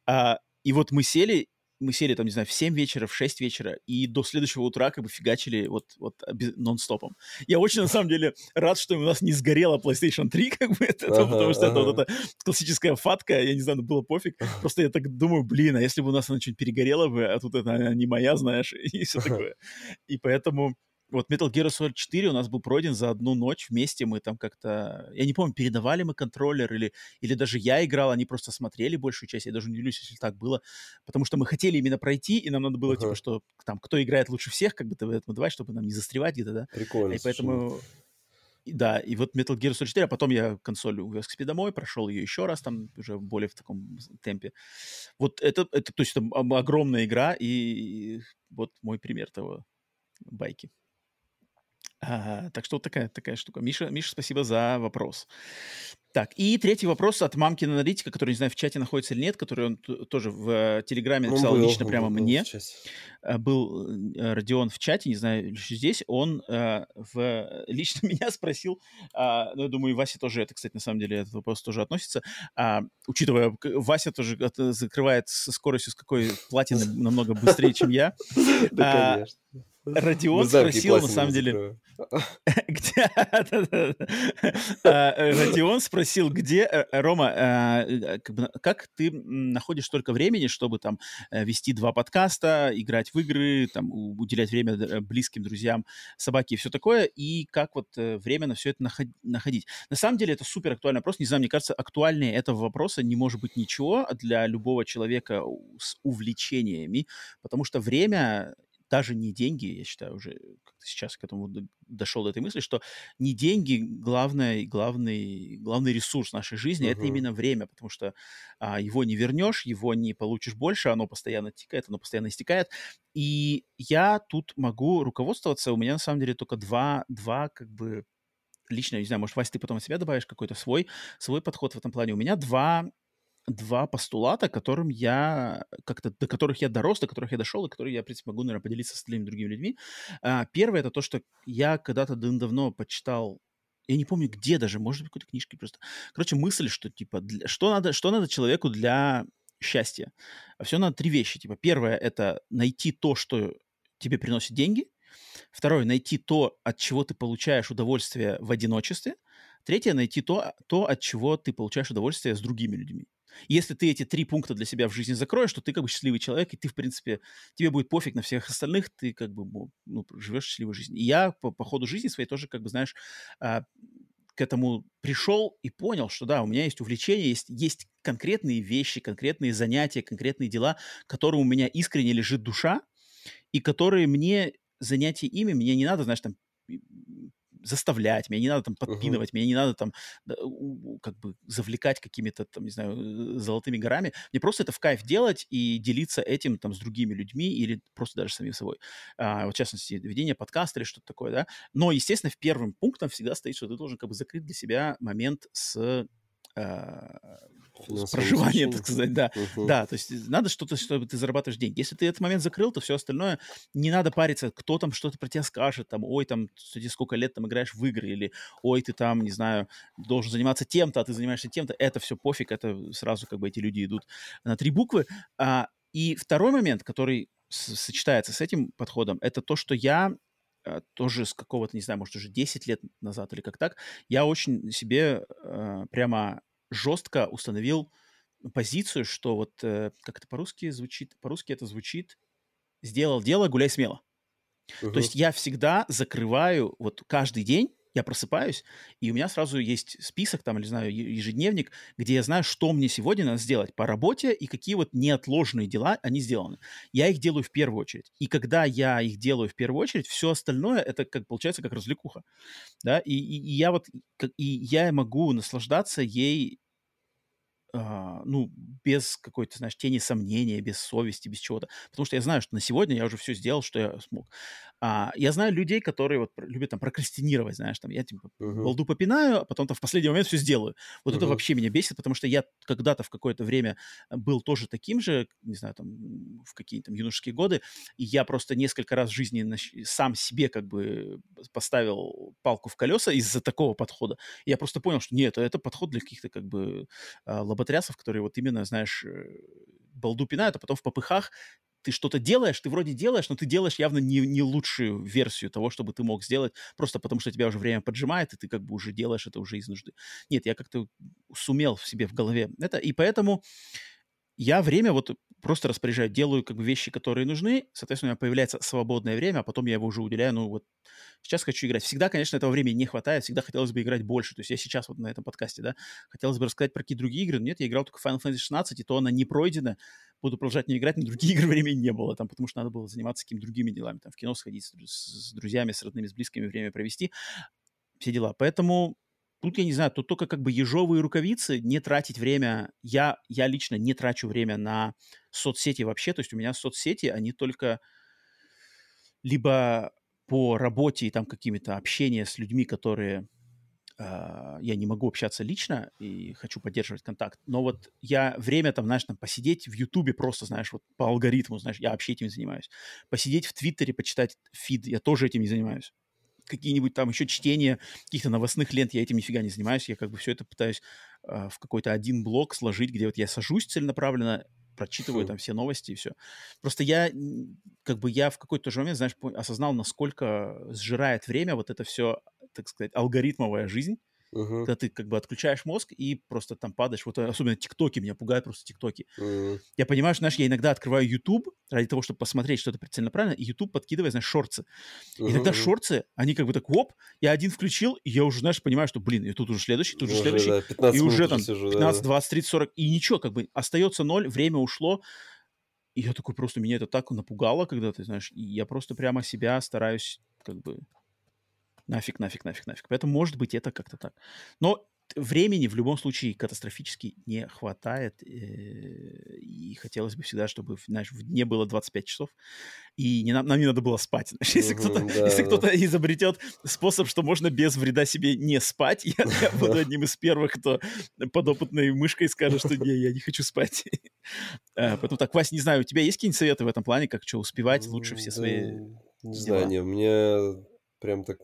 А, и вот мы сели, мы сели там, не знаю, в 7 вечера, в 6 вечера, и до следующего утра как бы фигачили вот, вот нон-стопом. Я очень, на самом деле, рад, что у нас не сгорела PlayStation 3, как бы, это, ага, потому что ага. это вот эта классическая фатка, я не знаю, ну, было пофиг. Просто я так думаю, блин, а если бы у нас она что-нибудь перегорела бы, а тут это не моя, знаешь, и все такое. И поэтому вот Metal Gear Solid 4 у нас был пройден за одну ночь вместе. Мы там как-то... Я не помню, передавали мы контроллер или, или даже я играл, они просто смотрели большую часть. Я даже не удивлюсь, если так было. Потому что мы хотели именно пройти, и нам надо было, uh-huh. типа, что там, кто играет лучше всех, как бы в этом давать, чтобы нам не застревать где-то, да? Прикольно. И поэтому... Да, и вот Metal Gear Solid 4, а потом я консоль увез к себе домой, прошел ее еще раз там уже более в таком темпе. Вот это, это то есть это огромная игра, и вот мой пример того байки. А, так что вот такая, такая штука. Миша, Миша, спасибо за вопрос. Так, и третий вопрос от мамкина аналитика, который, не знаю, в чате находится или нет, который он тоже в э, Телеграме написал был, лично прямо был, мне. Был, был э, Родион в чате, не знаю, еще здесь. Он э, в, лично меня спросил, э, ну, я думаю, и Вася тоже, это, кстати, на самом деле, этот вопрос тоже относится. Э, учитывая, Вася тоже закрывает со скоростью, с какой платины намного быстрее, чем я. Да, конечно. Родион спросил, на самом деле... А, Родион спросил, где... Э, Рома, а, как ты находишь столько времени, чтобы там э, вести два подкаста, играть в игры, там, уделять время э, близким друзьям, собаке и все такое, и как вот время на все это находить? На самом деле это супер актуальный вопрос. Не знаю, мне кажется, актуальнее этого вопроса не может быть ничего для любого человека с увлечениями, потому что время даже не деньги, я считаю, уже сейчас к этому дошел до этой мысли, что не деньги главное, главный, главный ресурс нашей жизни, uh-huh. это именно время, потому что а, его не вернешь, его не получишь больше, оно постоянно тикает, оно постоянно истекает. И я тут могу руководствоваться, у меня на самом деле только два, два как бы лично, не знаю, может, Вася, ты потом от себя добавишь какой-то свой, свой подход в этом плане. У меня два два постулата, которым я как-то, до которых я дорос, до которых я дошел, и которые я, в принципе, могу, наверное, поделиться с остальными другими людьми. А, первое — это то, что я когда-то давно почитал я не помню где даже, может быть, какой-то книжке просто. Короче, мысль, что, типа, для, что, надо, что надо человеку для счастья? А все надо три вещи. Типа, первое — это найти то, что тебе приносит деньги. Второе — найти то, от чего ты получаешь удовольствие в одиночестве. Третье — найти то, то, от чего ты получаешь удовольствие с другими людьми. Если ты эти три пункта для себя в жизни закроешь, то ты как бы счастливый человек, и ты, в принципе, тебе будет пофиг на всех остальных, ты как бы ну, живешь счастливой жизнью. И я по, по ходу жизни своей тоже, как бы, знаешь, а, к этому пришел и понял, что да, у меня есть увлечение, есть, есть конкретные вещи, конкретные занятия, конкретные дела, которые у меня искренне лежит душа, и которые мне, занятия ими, мне не надо, знаешь, там заставлять, меня не надо там подпинывать, uh-huh. меня не надо там как бы завлекать какими-то там, не знаю, золотыми горами. Мне просто это в кайф делать и делиться этим там с другими людьми или просто даже самим собой. А, вот, в частности, ведение подкаста или что-то такое, да. Но, естественно, в первым пунктом всегда стоит, что ты должен как бы закрыть для себя момент с а, проживание, так сказать, да. Uh-huh. Да, то есть надо что-то, чтобы ты зарабатываешь деньги. Если ты этот момент закрыл, то все остальное не надо париться, кто там что-то про тебя скажет, там, ой, там, ты сколько лет там играешь в игры, или ой, ты там, не знаю, должен заниматься тем-то, а ты занимаешься тем-то. Это все пофиг, это сразу как бы эти люди идут на три буквы. А, и второй момент, который сочетается с этим подходом, это то, что я а, тоже с какого-то, не знаю, может, уже 10 лет назад или как так, я очень себе э, прямо жестко установил позицию, что вот, э, как это по-русски звучит, по-русски это звучит «сделал дело, гуляй смело». Uh-huh. То есть я всегда закрываю вот каждый день я просыпаюсь, и у меня сразу есть список, там, или, знаю, ежедневник, где я знаю, что мне сегодня надо сделать по работе и какие вот неотложные дела, они сделаны. Я их делаю в первую очередь. И когда я их делаю в первую очередь, все остальное, это как получается как развлекуха. Да, и, и, и я вот, и я могу наслаждаться ей ну, без какой-то, знаешь, тени сомнения, без совести, без чего-то. Потому что я знаю, что на сегодня я уже все сделал, что я смог. А, я знаю людей, которые вот любят там прокрастинировать, знаешь, там я типа uh-huh. балду попинаю, а потом-то в последний момент все сделаю. Вот uh-huh. это вообще меня бесит, потому что я когда-то в какое-то время был тоже таким же, не знаю, там в какие-то юношеские годы, и я просто несколько раз в жизни сам себе как бы поставил палку в колеса из-за такого подхода. И я просто понял, что нет, это подход для каких-то как бы а, лоботрясов, которые вот именно, знаешь, э, балду пинают, а потом в попыхах ты что-то делаешь, ты вроде делаешь, но ты делаешь явно не, не лучшую версию того, чтобы ты мог сделать, просто потому что тебя уже время поджимает, и ты как бы уже делаешь это уже из нужды. Нет, я как-то сумел в себе в голове это, и поэтому я время вот просто распоряжаю, делаю как бы вещи, которые нужны, соответственно, у меня появляется свободное время, а потом я его уже уделяю, ну вот сейчас хочу играть. Всегда, конечно, этого времени не хватает, всегда хотелось бы играть больше. То есть я сейчас вот на этом подкасте, да, хотелось бы рассказать про какие другие игры, но нет, я играл только Final Fantasy 16, и то она не пройдена, буду продолжать не играть, но другие игры времени не было, там, потому что надо было заниматься какими-то другими делами, там, в кино сходить с, с друзьями, с родными, с близкими время провести, все дела. Поэтому Тут, я не знаю, тут только как бы ежовые рукавицы, не тратить время. Я, я лично не трачу время на соцсети вообще. То есть у меня соцсети, они только либо по работе и там какими-то общения с людьми, которые э, я не могу общаться лично и хочу поддерживать контакт. Но вот я время там, знаешь, там посидеть в Ютубе просто, знаешь, вот по алгоритму, знаешь, я вообще этим занимаюсь. Посидеть в Твиттере, почитать фид, я тоже этим не занимаюсь какие-нибудь там еще чтения каких-то новостных лент, я этим нифига не занимаюсь, я как бы все это пытаюсь э, в какой-то один блок сложить, где вот я сажусь целенаправленно, прочитываю Фу. там все новости и все. Просто я, как бы я в какой-то же момент, знаешь, осознал, насколько сжирает время вот это все, так сказать, алгоритмовая жизнь, Uh-huh. Когда ты как бы отключаешь мозг и просто там падаешь. Вот особенно тиктоки меня пугают просто тиктоки. Uh-huh. Я понимаю, что, знаешь, я иногда открываю YouTube ради того, чтобы посмотреть что-то целенаправленно, и YouTube подкидывает, знаешь, шорцы. Uh-huh. И тогда шорцы, они как бы так, оп, я один включил, и я уже, знаешь, понимаю, что, блин, и тут уже следующий, тут уже уже, следующий. Да, и уже там сижу, 15, да, 20, 30, 40, и ничего, как бы остается ноль, время ушло. И я такой просто, меня это так напугало, когда ты, знаешь, и я просто прямо себя стараюсь как бы Нафиг, нафиг, нафиг, нафиг. Поэтому, может быть, это как-то так. Но времени в любом случае катастрофически не хватает. Э, и хотелось бы всегда, чтобы, знаешь, в дне было 25 часов. И не, нам, нам не надо было спать. Знаешь, если кто-то, да, если кто-то изобретет способ, что можно без вреда себе не спать, я, я буду одним из первых, кто подопытной мышкой скажет, что не, я не хочу спать. А, поэтому так, Вась, не знаю, у тебя есть какие-нибудь советы в этом плане, как что успевать лучше все свои Не знаю, не, мне прям так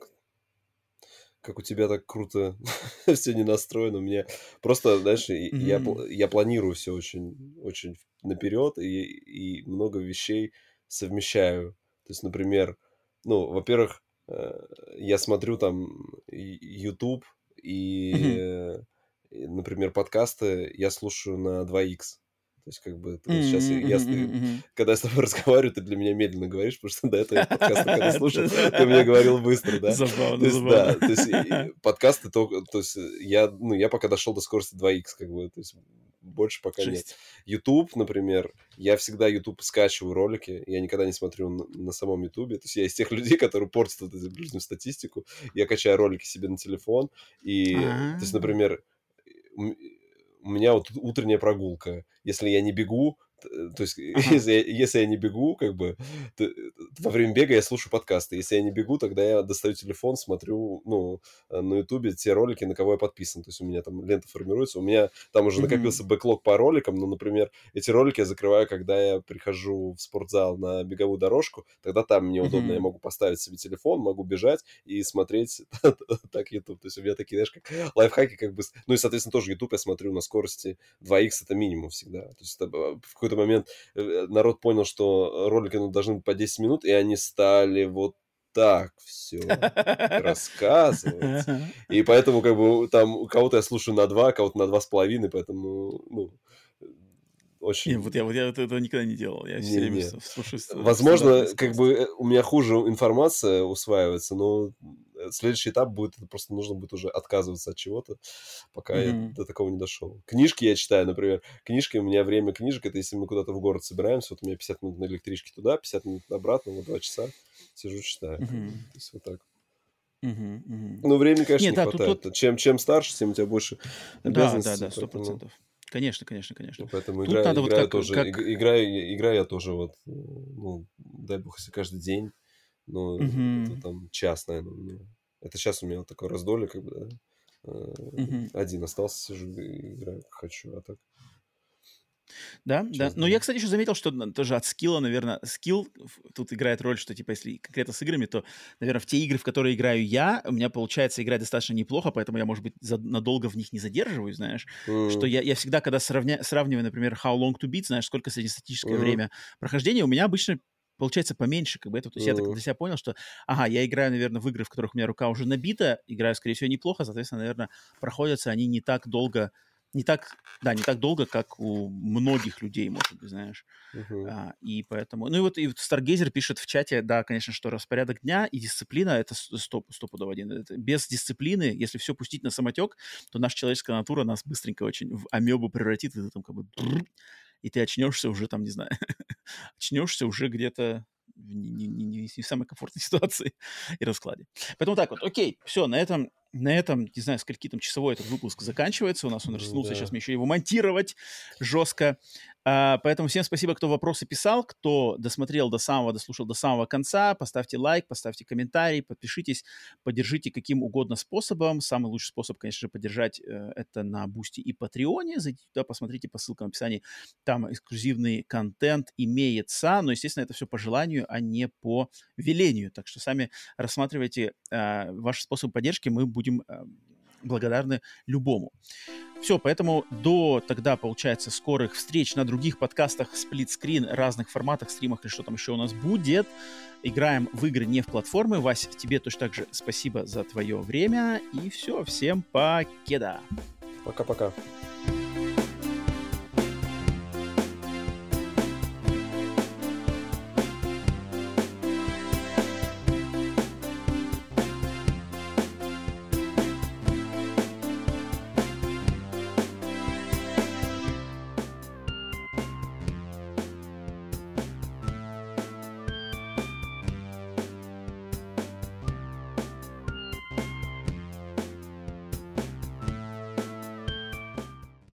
как у тебя так круто все не настроено. У меня просто, знаешь, mm-hmm. я, я планирую все очень, очень наперед и, и много вещей совмещаю. То есть, например, ну, во-первых, э, я смотрю там YouTube и, mm-hmm. например, подкасты я слушаю на 2х. То есть, как бы, вот сейчас я, mm-hmm. когда я с тобой разговариваю, ты для меня медленно говоришь, потому что до этого я подкасты, когда слушал, ты мне говорил быстро, да? Забавно, то есть, забавно. Да, то есть, подкасты только, то есть, я, ну, я пока дошел до скорости 2х, как бы, то есть, больше пока Жесть. нет. YouTube, например, я всегда YouTube скачиваю ролики, я никогда не смотрю на, на самом YouTube. То есть я из тех людей, которые портят вот эту ближнюю статистику. Я качаю ролики себе на телефон. И, А-а-а. то есть, например, у меня вот утренняя прогулка. Если я не бегу, то есть, ага. если, я, если я не бегу, как бы, то, во время бега я слушаю подкасты. Если я не бегу, тогда я достаю телефон, смотрю, ну, на Ютубе те ролики, на кого я подписан. То есть, у меня там лента формируется. У меня там уже накопился бэклог по роликам. Ну, например, эти ролики я закрываю, когда я прихожу в спортзал на беговую дорожку. Тогда там мне удобно. Я могу поставить себе телефон, могу бежать и смотреть так YouTube. То есть, у меня такие, знаешь, как лайфхаки, как бы... Ну, и, соответственно, тоже YouTube я смотрю на скорости 2х, это минимум всегда. То есть, это, в какой-то момент э, народ понял, что ролики ну, должны быть по 10 минут, и они стали вот так все рассказывать. И поэтому, как бы, там кого-то я слушаю на два, кого-то на два с половиной, поэтому, ну, очень... Не, вот я, вот я это, этого никогда не делал. Я не, все время не. слушаю... Возможно, как бы э, у меня хуже информация усваивается, но следующий этап будет, это просто нужно будет уже отказываться от чего-то, пока mm-hmm. я до такого не дошел. Книжки я читаю, например. Книжки, у меня время книжек, это если мы куда-то в город собираемся, вот у меня 50 минут на электричке туда, 50 минут обратно, вот 2 часа сижу, читаю. Mm-hmm. То есть вот так. Uh-huh, uh-huh. Ну, времени, конечно, Нет, не да, хватает. Тут, Чем, чем старше, тем у тебя больше обязанностей. Да, да, да, сто процентов. Конечно, конечно, конечно. Ну, поэтому игра, надо играю, вот как, тоже, как... играю, играю я тоже вот, ну, дай бог, если каждый день ну, угу. это там час, наверное, у меня. Это сейчас у меня вот такое раздолье, как бы, да. Угу. Один остался, сижу, играю, как хочу, а так... Да, Сейчас да. Но я, кстати, еще заметил, что тоже от скилла, наверное, скилл тут играет роль, что, типа, если конкретно с играми, то, наверное, в те игры, в которые играю я, у меня получается играть достаточно неплохо, поэтому я, может быть, надолго в них не задерживаюсь, знаешь, mm. что я, я всегда, когда сравня, сравниваю, например, How Long to Beat, знаешь, сколько среднестатическое mm. время прохождения, у меня обычно получается поменьше, как бы это. То есть mm-hmm. я так для себя понял, что, ага, я играю, наверное, в игры, в которых у меня рука уже набита, играю, скорее всего, неплохо, соответственно, наверное, проходятся они не так долго, не так, да, не так долго, как у многих людей, может быть, знаешь. Uh-huh. А, и поэтому... Ну и вот, и вот Stargazer пишет в чате, да, конечно, что распорядок дня и дисциплина — это стоп, стопудово один. Это, без дисциплины, если все пустить на самотек, то наша человеческая натура нас быстренько очень в амебу превратит, и ты там как бы и ты очнешься уже там, не знаю, очнешься уже где-то в не, не, не, не самой комфортной ситуации и раскладе. Поэтому так вот, окей, все, на этом на этом, не знаю, скольки там часовой этот выпуск заканчивается. У нас он растянулся, да. сейчас мне еще его монтировать жестко. А, поэтому всем спасибо, кто вопросы писал, кто досмотрел до самого, дослушал до самого конца. Поставьте лайк, поставьте комментарий, подпишитесь, поддержите каким угодно способом. Самый лучший способ, конечно же, поддержать э, это на Бусти и Патреоне. Зайдите туда, посмотрите по ссылкам в описании. Там эксклюзивный контент имеется, но, естественно, это все по желанию, а не по велению. Так что сами рассматривайте э, ваш способ поддержки. Мы будем э, благодарны любому. Все, поэтому до тогда, получается, скорых встреч на других подкастах, сплитскрин, разных форматах, стримах или что там еще у нас будет. Играем в игры не в платформы. Вась, тебе точно так же спасибо за твое время. И все, всем покеда. Пока-пока.